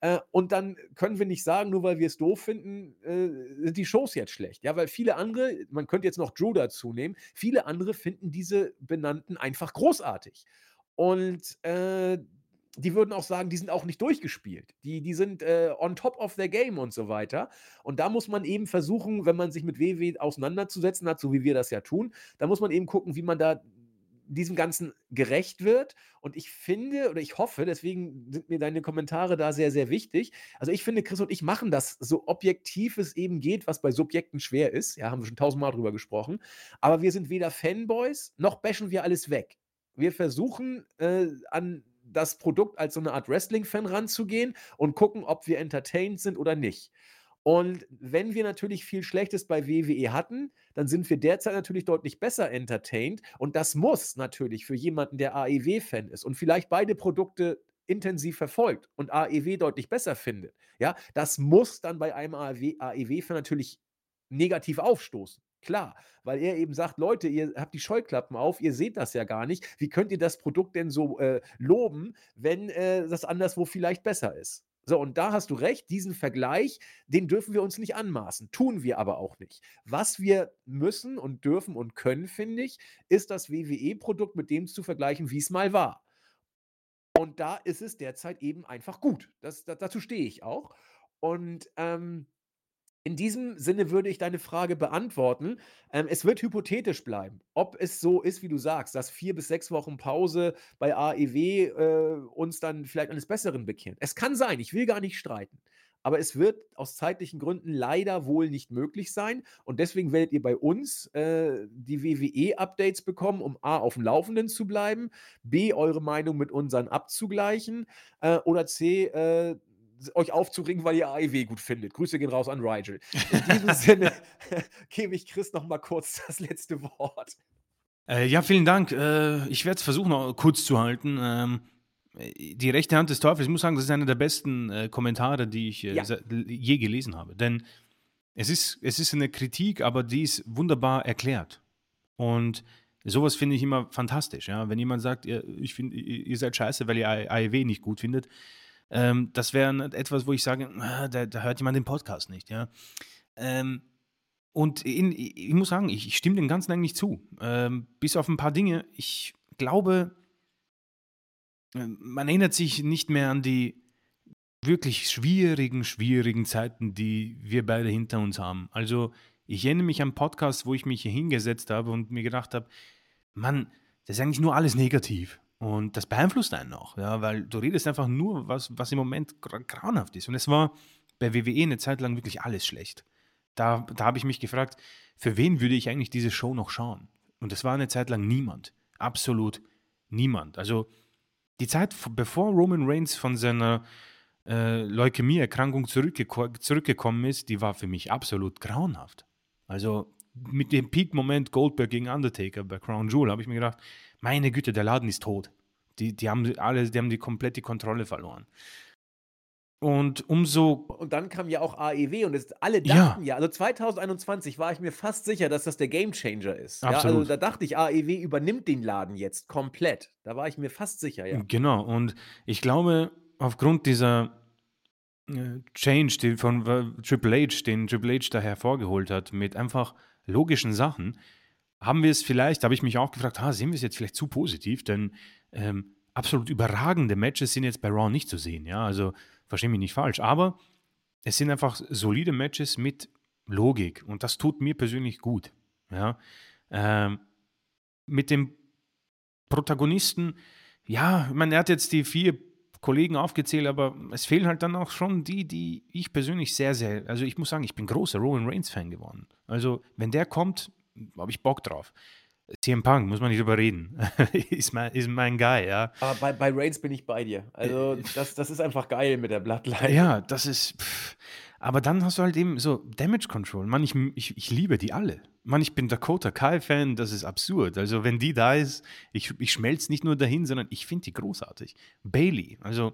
Äh, und dann können wir nicht sagen, nur weil wir es doof finden, äh, sind die Shows jetzt schlecht. Ja, weil viele andere, man könnte jetzt noch Drew dazu nehmen, viele andere finden diese benannten einfach großartig. Und äh, die würden auch sagen, die sind auch nicht durchgespielt. Die, die sind äh, on top of their game und so weiter. Und da muss man eben versuchen, wenn man sich mit WW auseinanderzusetzen hat, so wie wir das ja tun, da muss man eben gucken, wie man da diesem Ganzen gerecht wird. Und ich finde oder ich hoffe, deswegen sind mir deine Kommentare da sehr, sehr wichtig. Also ich finde, Chris und ich machen das so objektiv es eben geht, was bei Subjekten schwer ist. Ja, haben wir schon tausendmal drüber gesprochen. Aber wir sind weder Fanboys, noch bashen wir alles weg. Wir versuchen äh, an das Produkt als so eine Art Wrestling-Fan ranzugehen und gucken, ob wir entertained sind oder nicht. Und wenn wir natürlich viel Schlechtes bei WWE hatten, dann sind wir derzeit natürlich deutlich besser entertained. Und das muss natürlich für jemanden, der AEW-Fan ist und vielleicht beide Produkte intensiv verfolgt und AEW deutlich besser findet, ja, das muss dann bei einem AEW-Fan natürlich negativ aufstoßen. Klar, weil er eben sagt, Leute, ihr habt die Scheuklappen auf, ihr seht das ja gar nicht. Wie könnt ihr das Produkt denn so äh, loben, wenn äh, das anderswo vielleicht besser ist? So, und da hast du recht, diesen Vergleich, den dürfen wir uns nicht anmaßen, tun wir aber auch nicht. Was wir müssen und dürfen und können, finde ich, ist das WWE-Produkt mit dem zu vergleichen, wie es mal war. Und da ist es derzeit eben einfach gut. Das, das dazu stehe ich auch. Und ähm, in diesem Sinne würde ich deine Frage beantworten. Ähm, es wird hypothetisch bleiben, ob es so ist, wie du sagst, dass vier bis sechs Wochen Pause bei AEW äh, uns dann vielleicht eines Besseren bekehren. Es kann sein, ich will gar nicht streiten. Aber es wird aus zeitlichen Gründen leider wohl nicht möglich sein. Und deswegen werdet ihr bei uns äh, die WWE-Updates bekommen, um A, auf dem Laufenden zu bleiben, B, eure Meinung mit unseren abzugleichen äh, oder C, äh, euch aufzuringen, weil ihr AEW gut findet. Grüße gehen raus an Rigel. In diesem Sinne gebe ich Chris noch mal kurz das letzte Wort. Äh, ja, vielen Dank. Äh, ich werde es versuchen, noch kurz zu halten. Ähm, die rechte Hand des Teufels, ich muss sagen, das ist einer der besten äh, Kommentare, die ich äh, ja. je gelesen habe. Denn es ist, es ist eine Kritik, aber die ist wunderbar erklärt. Und sowas finde ich immer fantastisch. Ja? Wenn jemand sagt, ihr, ich find, ihr seid scheiße, weil ihr AEW nicht gut findet, ähm, das wäre etwas, wo ich sage, ah, da, da, hört jemand den Podcast nicht, ja. Ähm, und in, ich muss sagen, ich, ich, stimme dem Ganzen eigentlich zu. Ähm, bis auf ein paar Dinge. Ich glaube, äh, man erinnert sich nicht mehr an die wirklich schwierigen, schwierigen Zeiten, die wir beide hinter uns haben. Also ich erinnere mich an Podcasts, wo ich mich hier hingesetzt habe und mir gedacht habe, Mann, das ist eigentlich nur alles negativ. Und das beeinflusst einen auch, ja, weil du redest einfach nur, was, was im Moment grauenhaft ist. Und es war bei WWE eine Zeit lang wirklich alles schlecht. Da, da habe ich mich gefragt, für wen würde ich eigentlich diese Show noch schauen? Und es war eine Zeit lang niemand. Absolut niemand. Also die Zeit, bevor Roman Reigns von seiner äh, Leukämie-Erkrankung zurückgeko zurückgekommen ist, die war für mich absolut grauenhaft. Also mit dem Peak-Moment Goldberg gegen Undertaker bei Crown Jewel habe ich mir gedacht, meine Güte, der Laden ist tot. Die, die haben alle, die haben die komplette Kontrolle verloren. Und umso. Und dann kam ja auch AEW und es, alle dachten ja. ja, also 2021 war ich mir fast sicher, dass das der Gamechanger ist. Absolut. Ja, also da dachte ich, AEW übernimmt den Laden jetzt komplett. Da war ich mir fast sicher, ja. Genau, und ich glaube, aufgrund dieser äh, Change die von äh, Triple H, den Triple H da hervorgeholt hat, mit einfach logischen Sachen, haben wir es vielleicht, habe ich mich auch gefragt, ha, sehen wir es jetzt vielleicht zu positiv, denn ähm, absolut überragende Matches sind jetzt bei Raw nicht zu sehen, ja, also verstehe mich nicht falsch, aber es sind einfach solide Matches mit Logik und das tut mir persönlich gut, ja. Ähm, mit dem Protagonisten, ja, man er hat jetzt die vier Kollegen aufgezählt, aber es fehlen halt dann auch schon die, die ich persönlich sehr, sehr, also ich muss sagen, ich bin großer Roman Reigns Fan geworden. Also wenn der kommt, habe ich Bock drauf. CM Punk, muss man nicht drüber reden. ist, mein, ist mein Guy, ja. Aber bei, bei Reigns bin ich bei dir. Also, äh, das, das ist einfach geil mit der Bloodline. Ja, das ist. Pff. Aber dann hast du halt eben so Damage Control. Mann, ich, ich, ich liebe die alle. Mann, ich bin Dakota Kai-Fan, das ist absurd. Also, wenn die da ist, ich, ich schmelze nicht nur dahin, sondern ich finde die großartig. Bailey, also,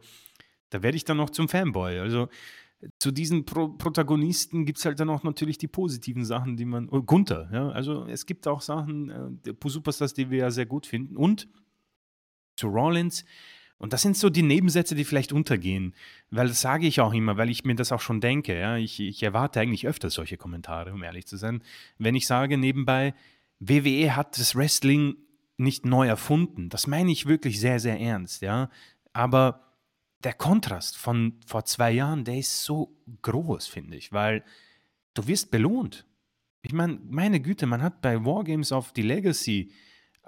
da werde ich dann noch zum Fanboy. Also, zu diesen Pro Protagonisten gibt es halt dann auch natürlich die positiven Sachen, die man. Oh, Gunther, ja. Also es gibt auch Sachen, äh, Superstars, die wir ja sehr gut finden. Und zu Rollins. Und das sind so die Nebensätze, die vielleicht untergehen. Weil das sage ich auch immer, weil ich mir das auch schon denke. Ja? Ich, ich erwarte eigentlich öfter solche Kommentare, um ehrlich zu sein. Wenn ich sage nebenbei, WWE hat das Wrestling nicht neu erfunden. Das meine ich wirklich sehr, sehr ernst. Ja? Aber der Kontrast von vor zwei Jahren, der ist so groß, finde ich, weil du wirst belohnt. Ich meine, meine Güte, man hat bei Wargames auf die Legacy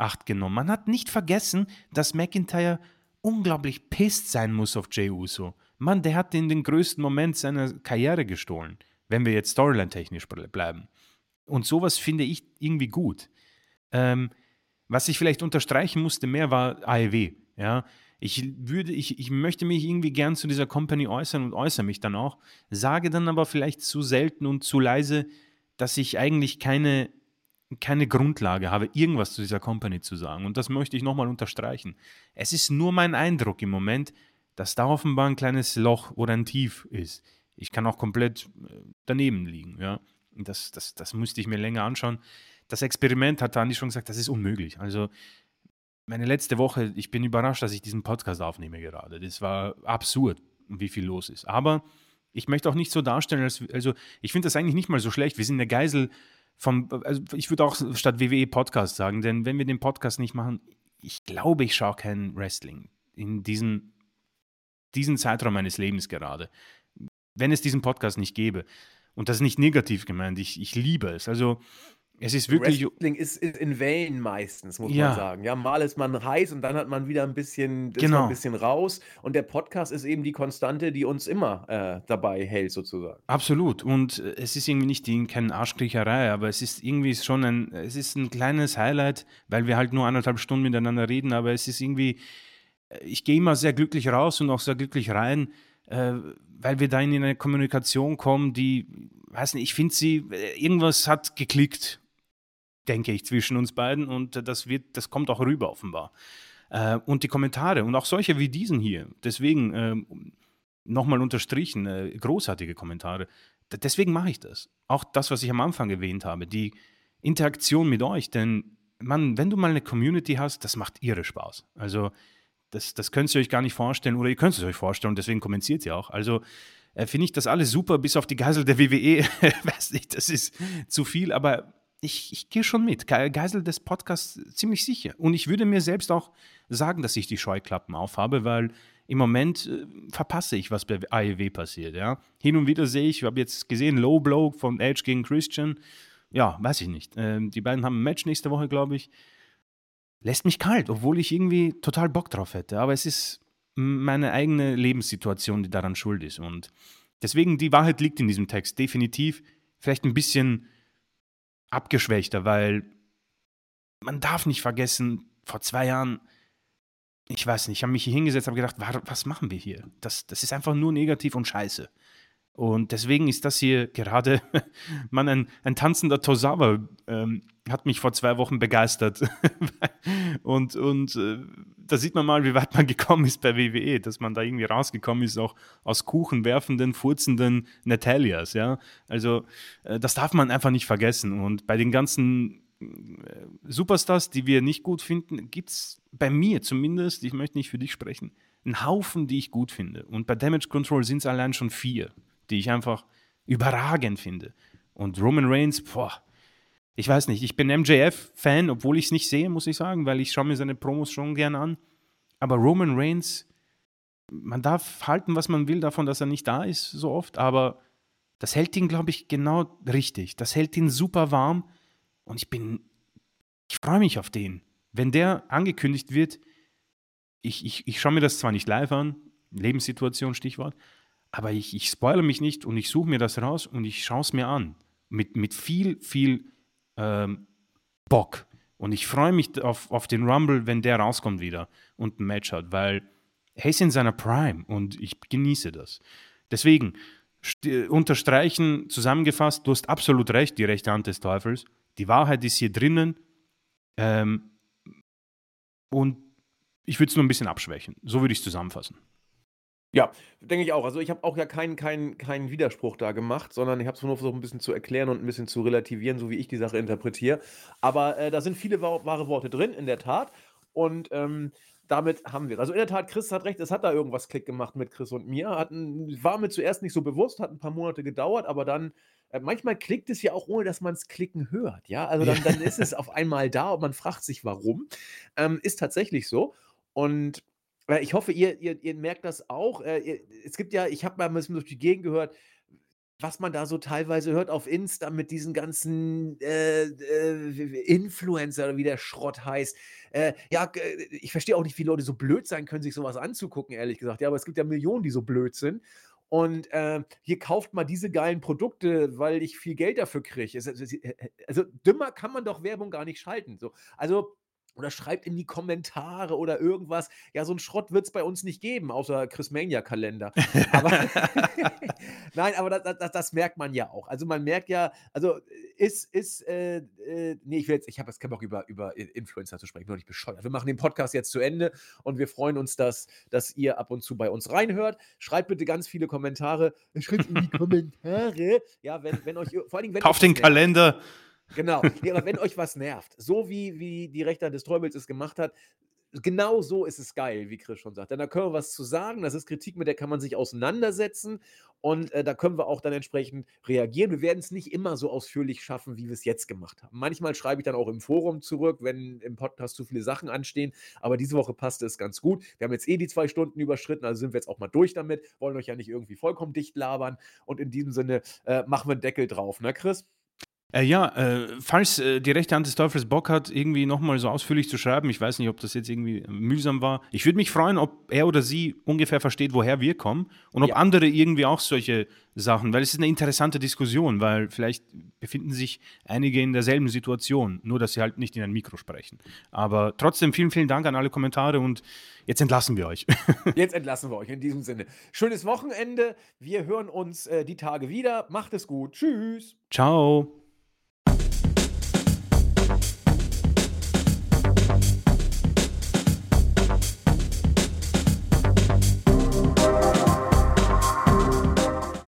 Acht genommen. Man hat nicht vergessen, dass McIntyre unglaublich pisst sein muss auf Jey Uso. Mann, der hat in den größten Moment seiner Karriere gestohlen, wenn wir jetzt Storyline-technisch bleiben. Und sowas finde ich irgendwie gut. Ähm, was ich vielleicht unterstreichen musste mehr war AEW. Ja, ich würde, ich, ich möchte mich irgendwie gern zu dieser Company äußern und äußere mich dann auch, sage dann aber vielleicht zu selten und zu leise, dass ich eigentlich keine, keine Grundlage habe, irgendwas zu dieser Company zu sagen. Und das möchte ich nochmal unterstreichen. Es ist nur mein Eindruck im Moment, dass da offenbar ein kleines Loch oder ein Tief ist. Ich kann auch komplett äh, daneben liegen. Ja? Das, das, das musste ich mir länger anschauen. Das Experiment hat Andi schon gesagt, das ist unmöglich. Also meine letzte Woche, ich bin überrascht, dass ich diesen Podcast aufnehme gerade. Das war absurd, wie viel los ist. Aber ich möchte auch nicht so darstellen, als, also ich finde das eigentlich nicht mal so schlecht. Wir sind eine Geisel vom, also ich würde auch statt WWE Podcast sagen, denn wenn wir den Podcast nicht machen, ich glaube, ich schaue kein Wrestling in diesen, diesen Zeitraum meines Lebens gerade. Wenn es diesen Podcast nicht gäbe. Und das ist nicht negativ gemeint, ich, ich liebe es. Also es ist wirklich. Wrestling ist, ist in Wellen meistens, muss ja. man sagen. Ja, mal ist man heiß und dann hat man wieder ein bisschen, genau. ein bisschen raus. Und der Podcast ist eben die Konstante, die uns immer äh, dabei hält, sozusagen. Absolut. Und äh, es ist irgendwie nicht die, keine Arschkriecherei, aber es ist irgendwie schon ein, es ist ein kleines Highlight, weil wir halt nur anderthalb Stunden miteinander reden, aber es ist irgendwie, äh, ich gehe immer sehr glücklich raus und auch sehr glücklich rein, äh, weil wir da in eine Kommunikation kommen, die, weiß nicht, ich finde sie, äh, irgendwas hat geklickt denke ich, zwischen uns beiden und das wird, das kommt auch rüber offenbar. Äh, und die Kommentare und auch solche wie diesen hier, deswegen äh, nochmal unterstrichen, äh, großartige Kommentare. D deswegen mache ich das. Auch das, was ich am Anfang erwähnt habe, die Interaktion mit euch, denn man, wenn du mal eine Community hast, das macht irre Spaß. Also das, das könnt ihr euch gar nicht vorstellen oder ihr könnt es euch vorstellen deswegen kommentiert ihr auch. Also äh, finde ich das alles super, bis auf die Geisel der WWE. Weiß nicht, das ist zu viel, aber ich, ich gehe schon mit. Geisel des Podcasts ziemlich sicher. Und ich würde mir selbst auch sagen, dass ich die Scheuklappen aufhabe, weil im Moment äh, verpasse ich, was bei AEW passiert. Ja? Hin und wieder sehe ich, ich habe jetzt gesehen, Low Blow von Edge gegen Christian. Ja, weiß ich nicht. Ähm, die beiden haben ein Match nächste Woche, glaube ich. Lässt mich kalt, obwohl ich irgendwie total Bock drauf hätte. Aber es ist meine eigene Lebenssituation, die daran schuld ist. Und deswegen, die Wahrheit liegt in diesem Text definitiv. Vielleicht ein bisschen abgeschwächter, weil man darf nicht vergessen, vor zwei Jahren, ich weiß nicht, ich habe mich hier hingesetzt, habe gedacht, was machen wir hier? Das, das ist einfach nur negativ und scheiße. Und deswegen ist das hier gerade, man, ein, ein tanzender Tosawa ähm, hat mich vor zwei Wochen begeistert. und und äh, da sieht man mal, wie weit man gekommen ist bei WWE, dass man da irgendwie rausgekommen ist, auch aus Kuchen werfenden, furzenden Natalias. Ja? Also äh, das darf man einfach nicht vergessen. Und bei den ganzen äh, Superstars, die wir nicht gut finden, gibt es bei mir zumindest, ich möchte nicht für dich sprechen, einen Haufen, die ich gut finde. Und bei Damage Control sind es allein schon vier die ich einfach überragend finde. Und Roman Reigns, boah, ich weiß nicht, ich bin MJF-Fan, obwohl ich es nicht sehe, muss ich sagen, weil ich schaue mir seine Promos schon gerne an. Aber Roman Reigns, man darf halten, was man will davon, dass er nicht da ist, so oft, aber das hält ihn, glaube ich, genau richtig. Das hält ihn super warm und ich bin, ich freue mich auf den. Wenn der angekündigt wird, ich, ich, ich schaue mir das zwar nicht live an, Lebenssituation, Stichwort, aber ich, ich spoilere mich nicht und ich suche mir das raus und ich schaue es mir an. Mit, mit viel, viel ähm, Bock. Und ich freue mich auf, auf den Rumble, wenn der rauskommt wieder und ein Match hat, weil er ist in seiner Prime und ich genieße das. Deswegen, unterstreichen, zusammengefasst, du hast absolut recht, die rechte Hand des Teufels. Die Wahrheit ist hier drinnen. Ähm, und ich würde es nur ein bisschen abschwächen. So würde ich es zusammenfassen. Ja, denke ich auch. Also ich habe auch ja keinen keinen keinen Widerspruch da gemacht, sondern ich habe es nur versucht, ein bisschen zu erklären und ein bisschen zu relativieren, so wie ich die Sache interpretiere. Aber äh, da sind viele wahre Worte drin, in der Tat. Und ähm, damit haben wir Also in der Tat, Chris hat recht, es hat da irgendwas Klick gemacht mit Chris und mir. Hat war mir zuerst nicht so bewusst, hat ein paar Monate gedauert, aber dann, äh, manchmal klickt es ja auch, ohne dass man es klicken hört. Ja, also dann, dann ist es auf einmal da und man fragt sich, warum. Ähm, ist tatsächlich so. Und ich hoffe, ihr, ihr, ihr merkt das auch. Äh, es gibt ja, ich habe mal ein bisschen durch die Gegend gehört, was man da so teilweise hört auf Insta mit diesen ganzen äh, äh, Influencer wie der Schrott heißt. Äh, ja, ich verstehe auch nicht, wie Leute so blöd sein können, sich sowas anzugucken, ehrlich gesagt. Ja, aber es gibt ja Millionen, die so blöd sind. Und äh, hier kauft mal diese geilen Produkte, weil ich viel Geld dafür kriege. Also dümmer kann man doch Werbung gar nicht schalten. So. Also oder schreibt in die Kommentare oder irgendwas. Ja, so ein Schrott wird es bei uns nicht geben, außer Chris Mania-Kalender. Nein, aber das, das, das, merkt man ja auch. Also man merkt ja, also ist, ist, äh, äh, nee, ich will jetzt, ich habe jetzt keinen Bock über, über Influencer zu sprechen, nur nicht bescheuert. Wir machen den Podcast jetzt zu Ende und wir freuen uns, dass, dass ihr ab und zu bei uns reinhört. Schreibt bitte ganz viele Kommentare. Schreibt in die Kommentare. Ja, wenn, wenn euch, vor allen Dingen, wenn Kauft den Kalender. Genau. Nee, aber wenn euch was nervt, so wie, wie die Rechter des Teufels es gemacht hat, genau so ist es geil, wie Chris schon sagt. Denn da können wir was zu sagen. Das ist Kritik, mit der kann man sich auseinandersetzen. Und äh, da können wir auch dann entsprechend reagieren. Wir werden es nicht immer so ausführlich schaffen, wie wir es jetzt gemacht haben. Manchmal schreibe ich dann auch im Forum zurück, wenn im Podcast zu viele Sachen anstehen. Aber diese Woche passte es ganz gut. Wir haben jetzt eh die zwei Stunden überschritten, also sind wir jetzt auch mal durch damit. Wollen euch ja nicht irgendwie vollkommen dicht labern. Und in diesem Sinne äh, machen wir einen Deckel drauf, ne, Chris? Äh, ja, äh, falls äh, die rechte Hand des Teufels Bock hat, irgendwie nochmal so ausführlich zu schreiben, ich weiß nicht, ob das jetzt irgendwie mühsam war. Ich würde mich freuen, ob er oder sie ungefähr versteht, woher wir kommen und ob ja. andere irgendwie auch solche Sachen, weil es ist eine interessante Diskussion, weil vielleicht befinden sich einige in derselben Situation, nur dass sie halt nicht in ein Mikro sprechen. Aber trotzdem vielen, vielen Dank an alle Kommentare und jetzt entlassen wir euch. jetzt entlassen wir euch in diesem Sinne. Schönes Wochenende. Wir hören uns äh, die Tage wieder. Macht es gut. Tschüss. Ciao.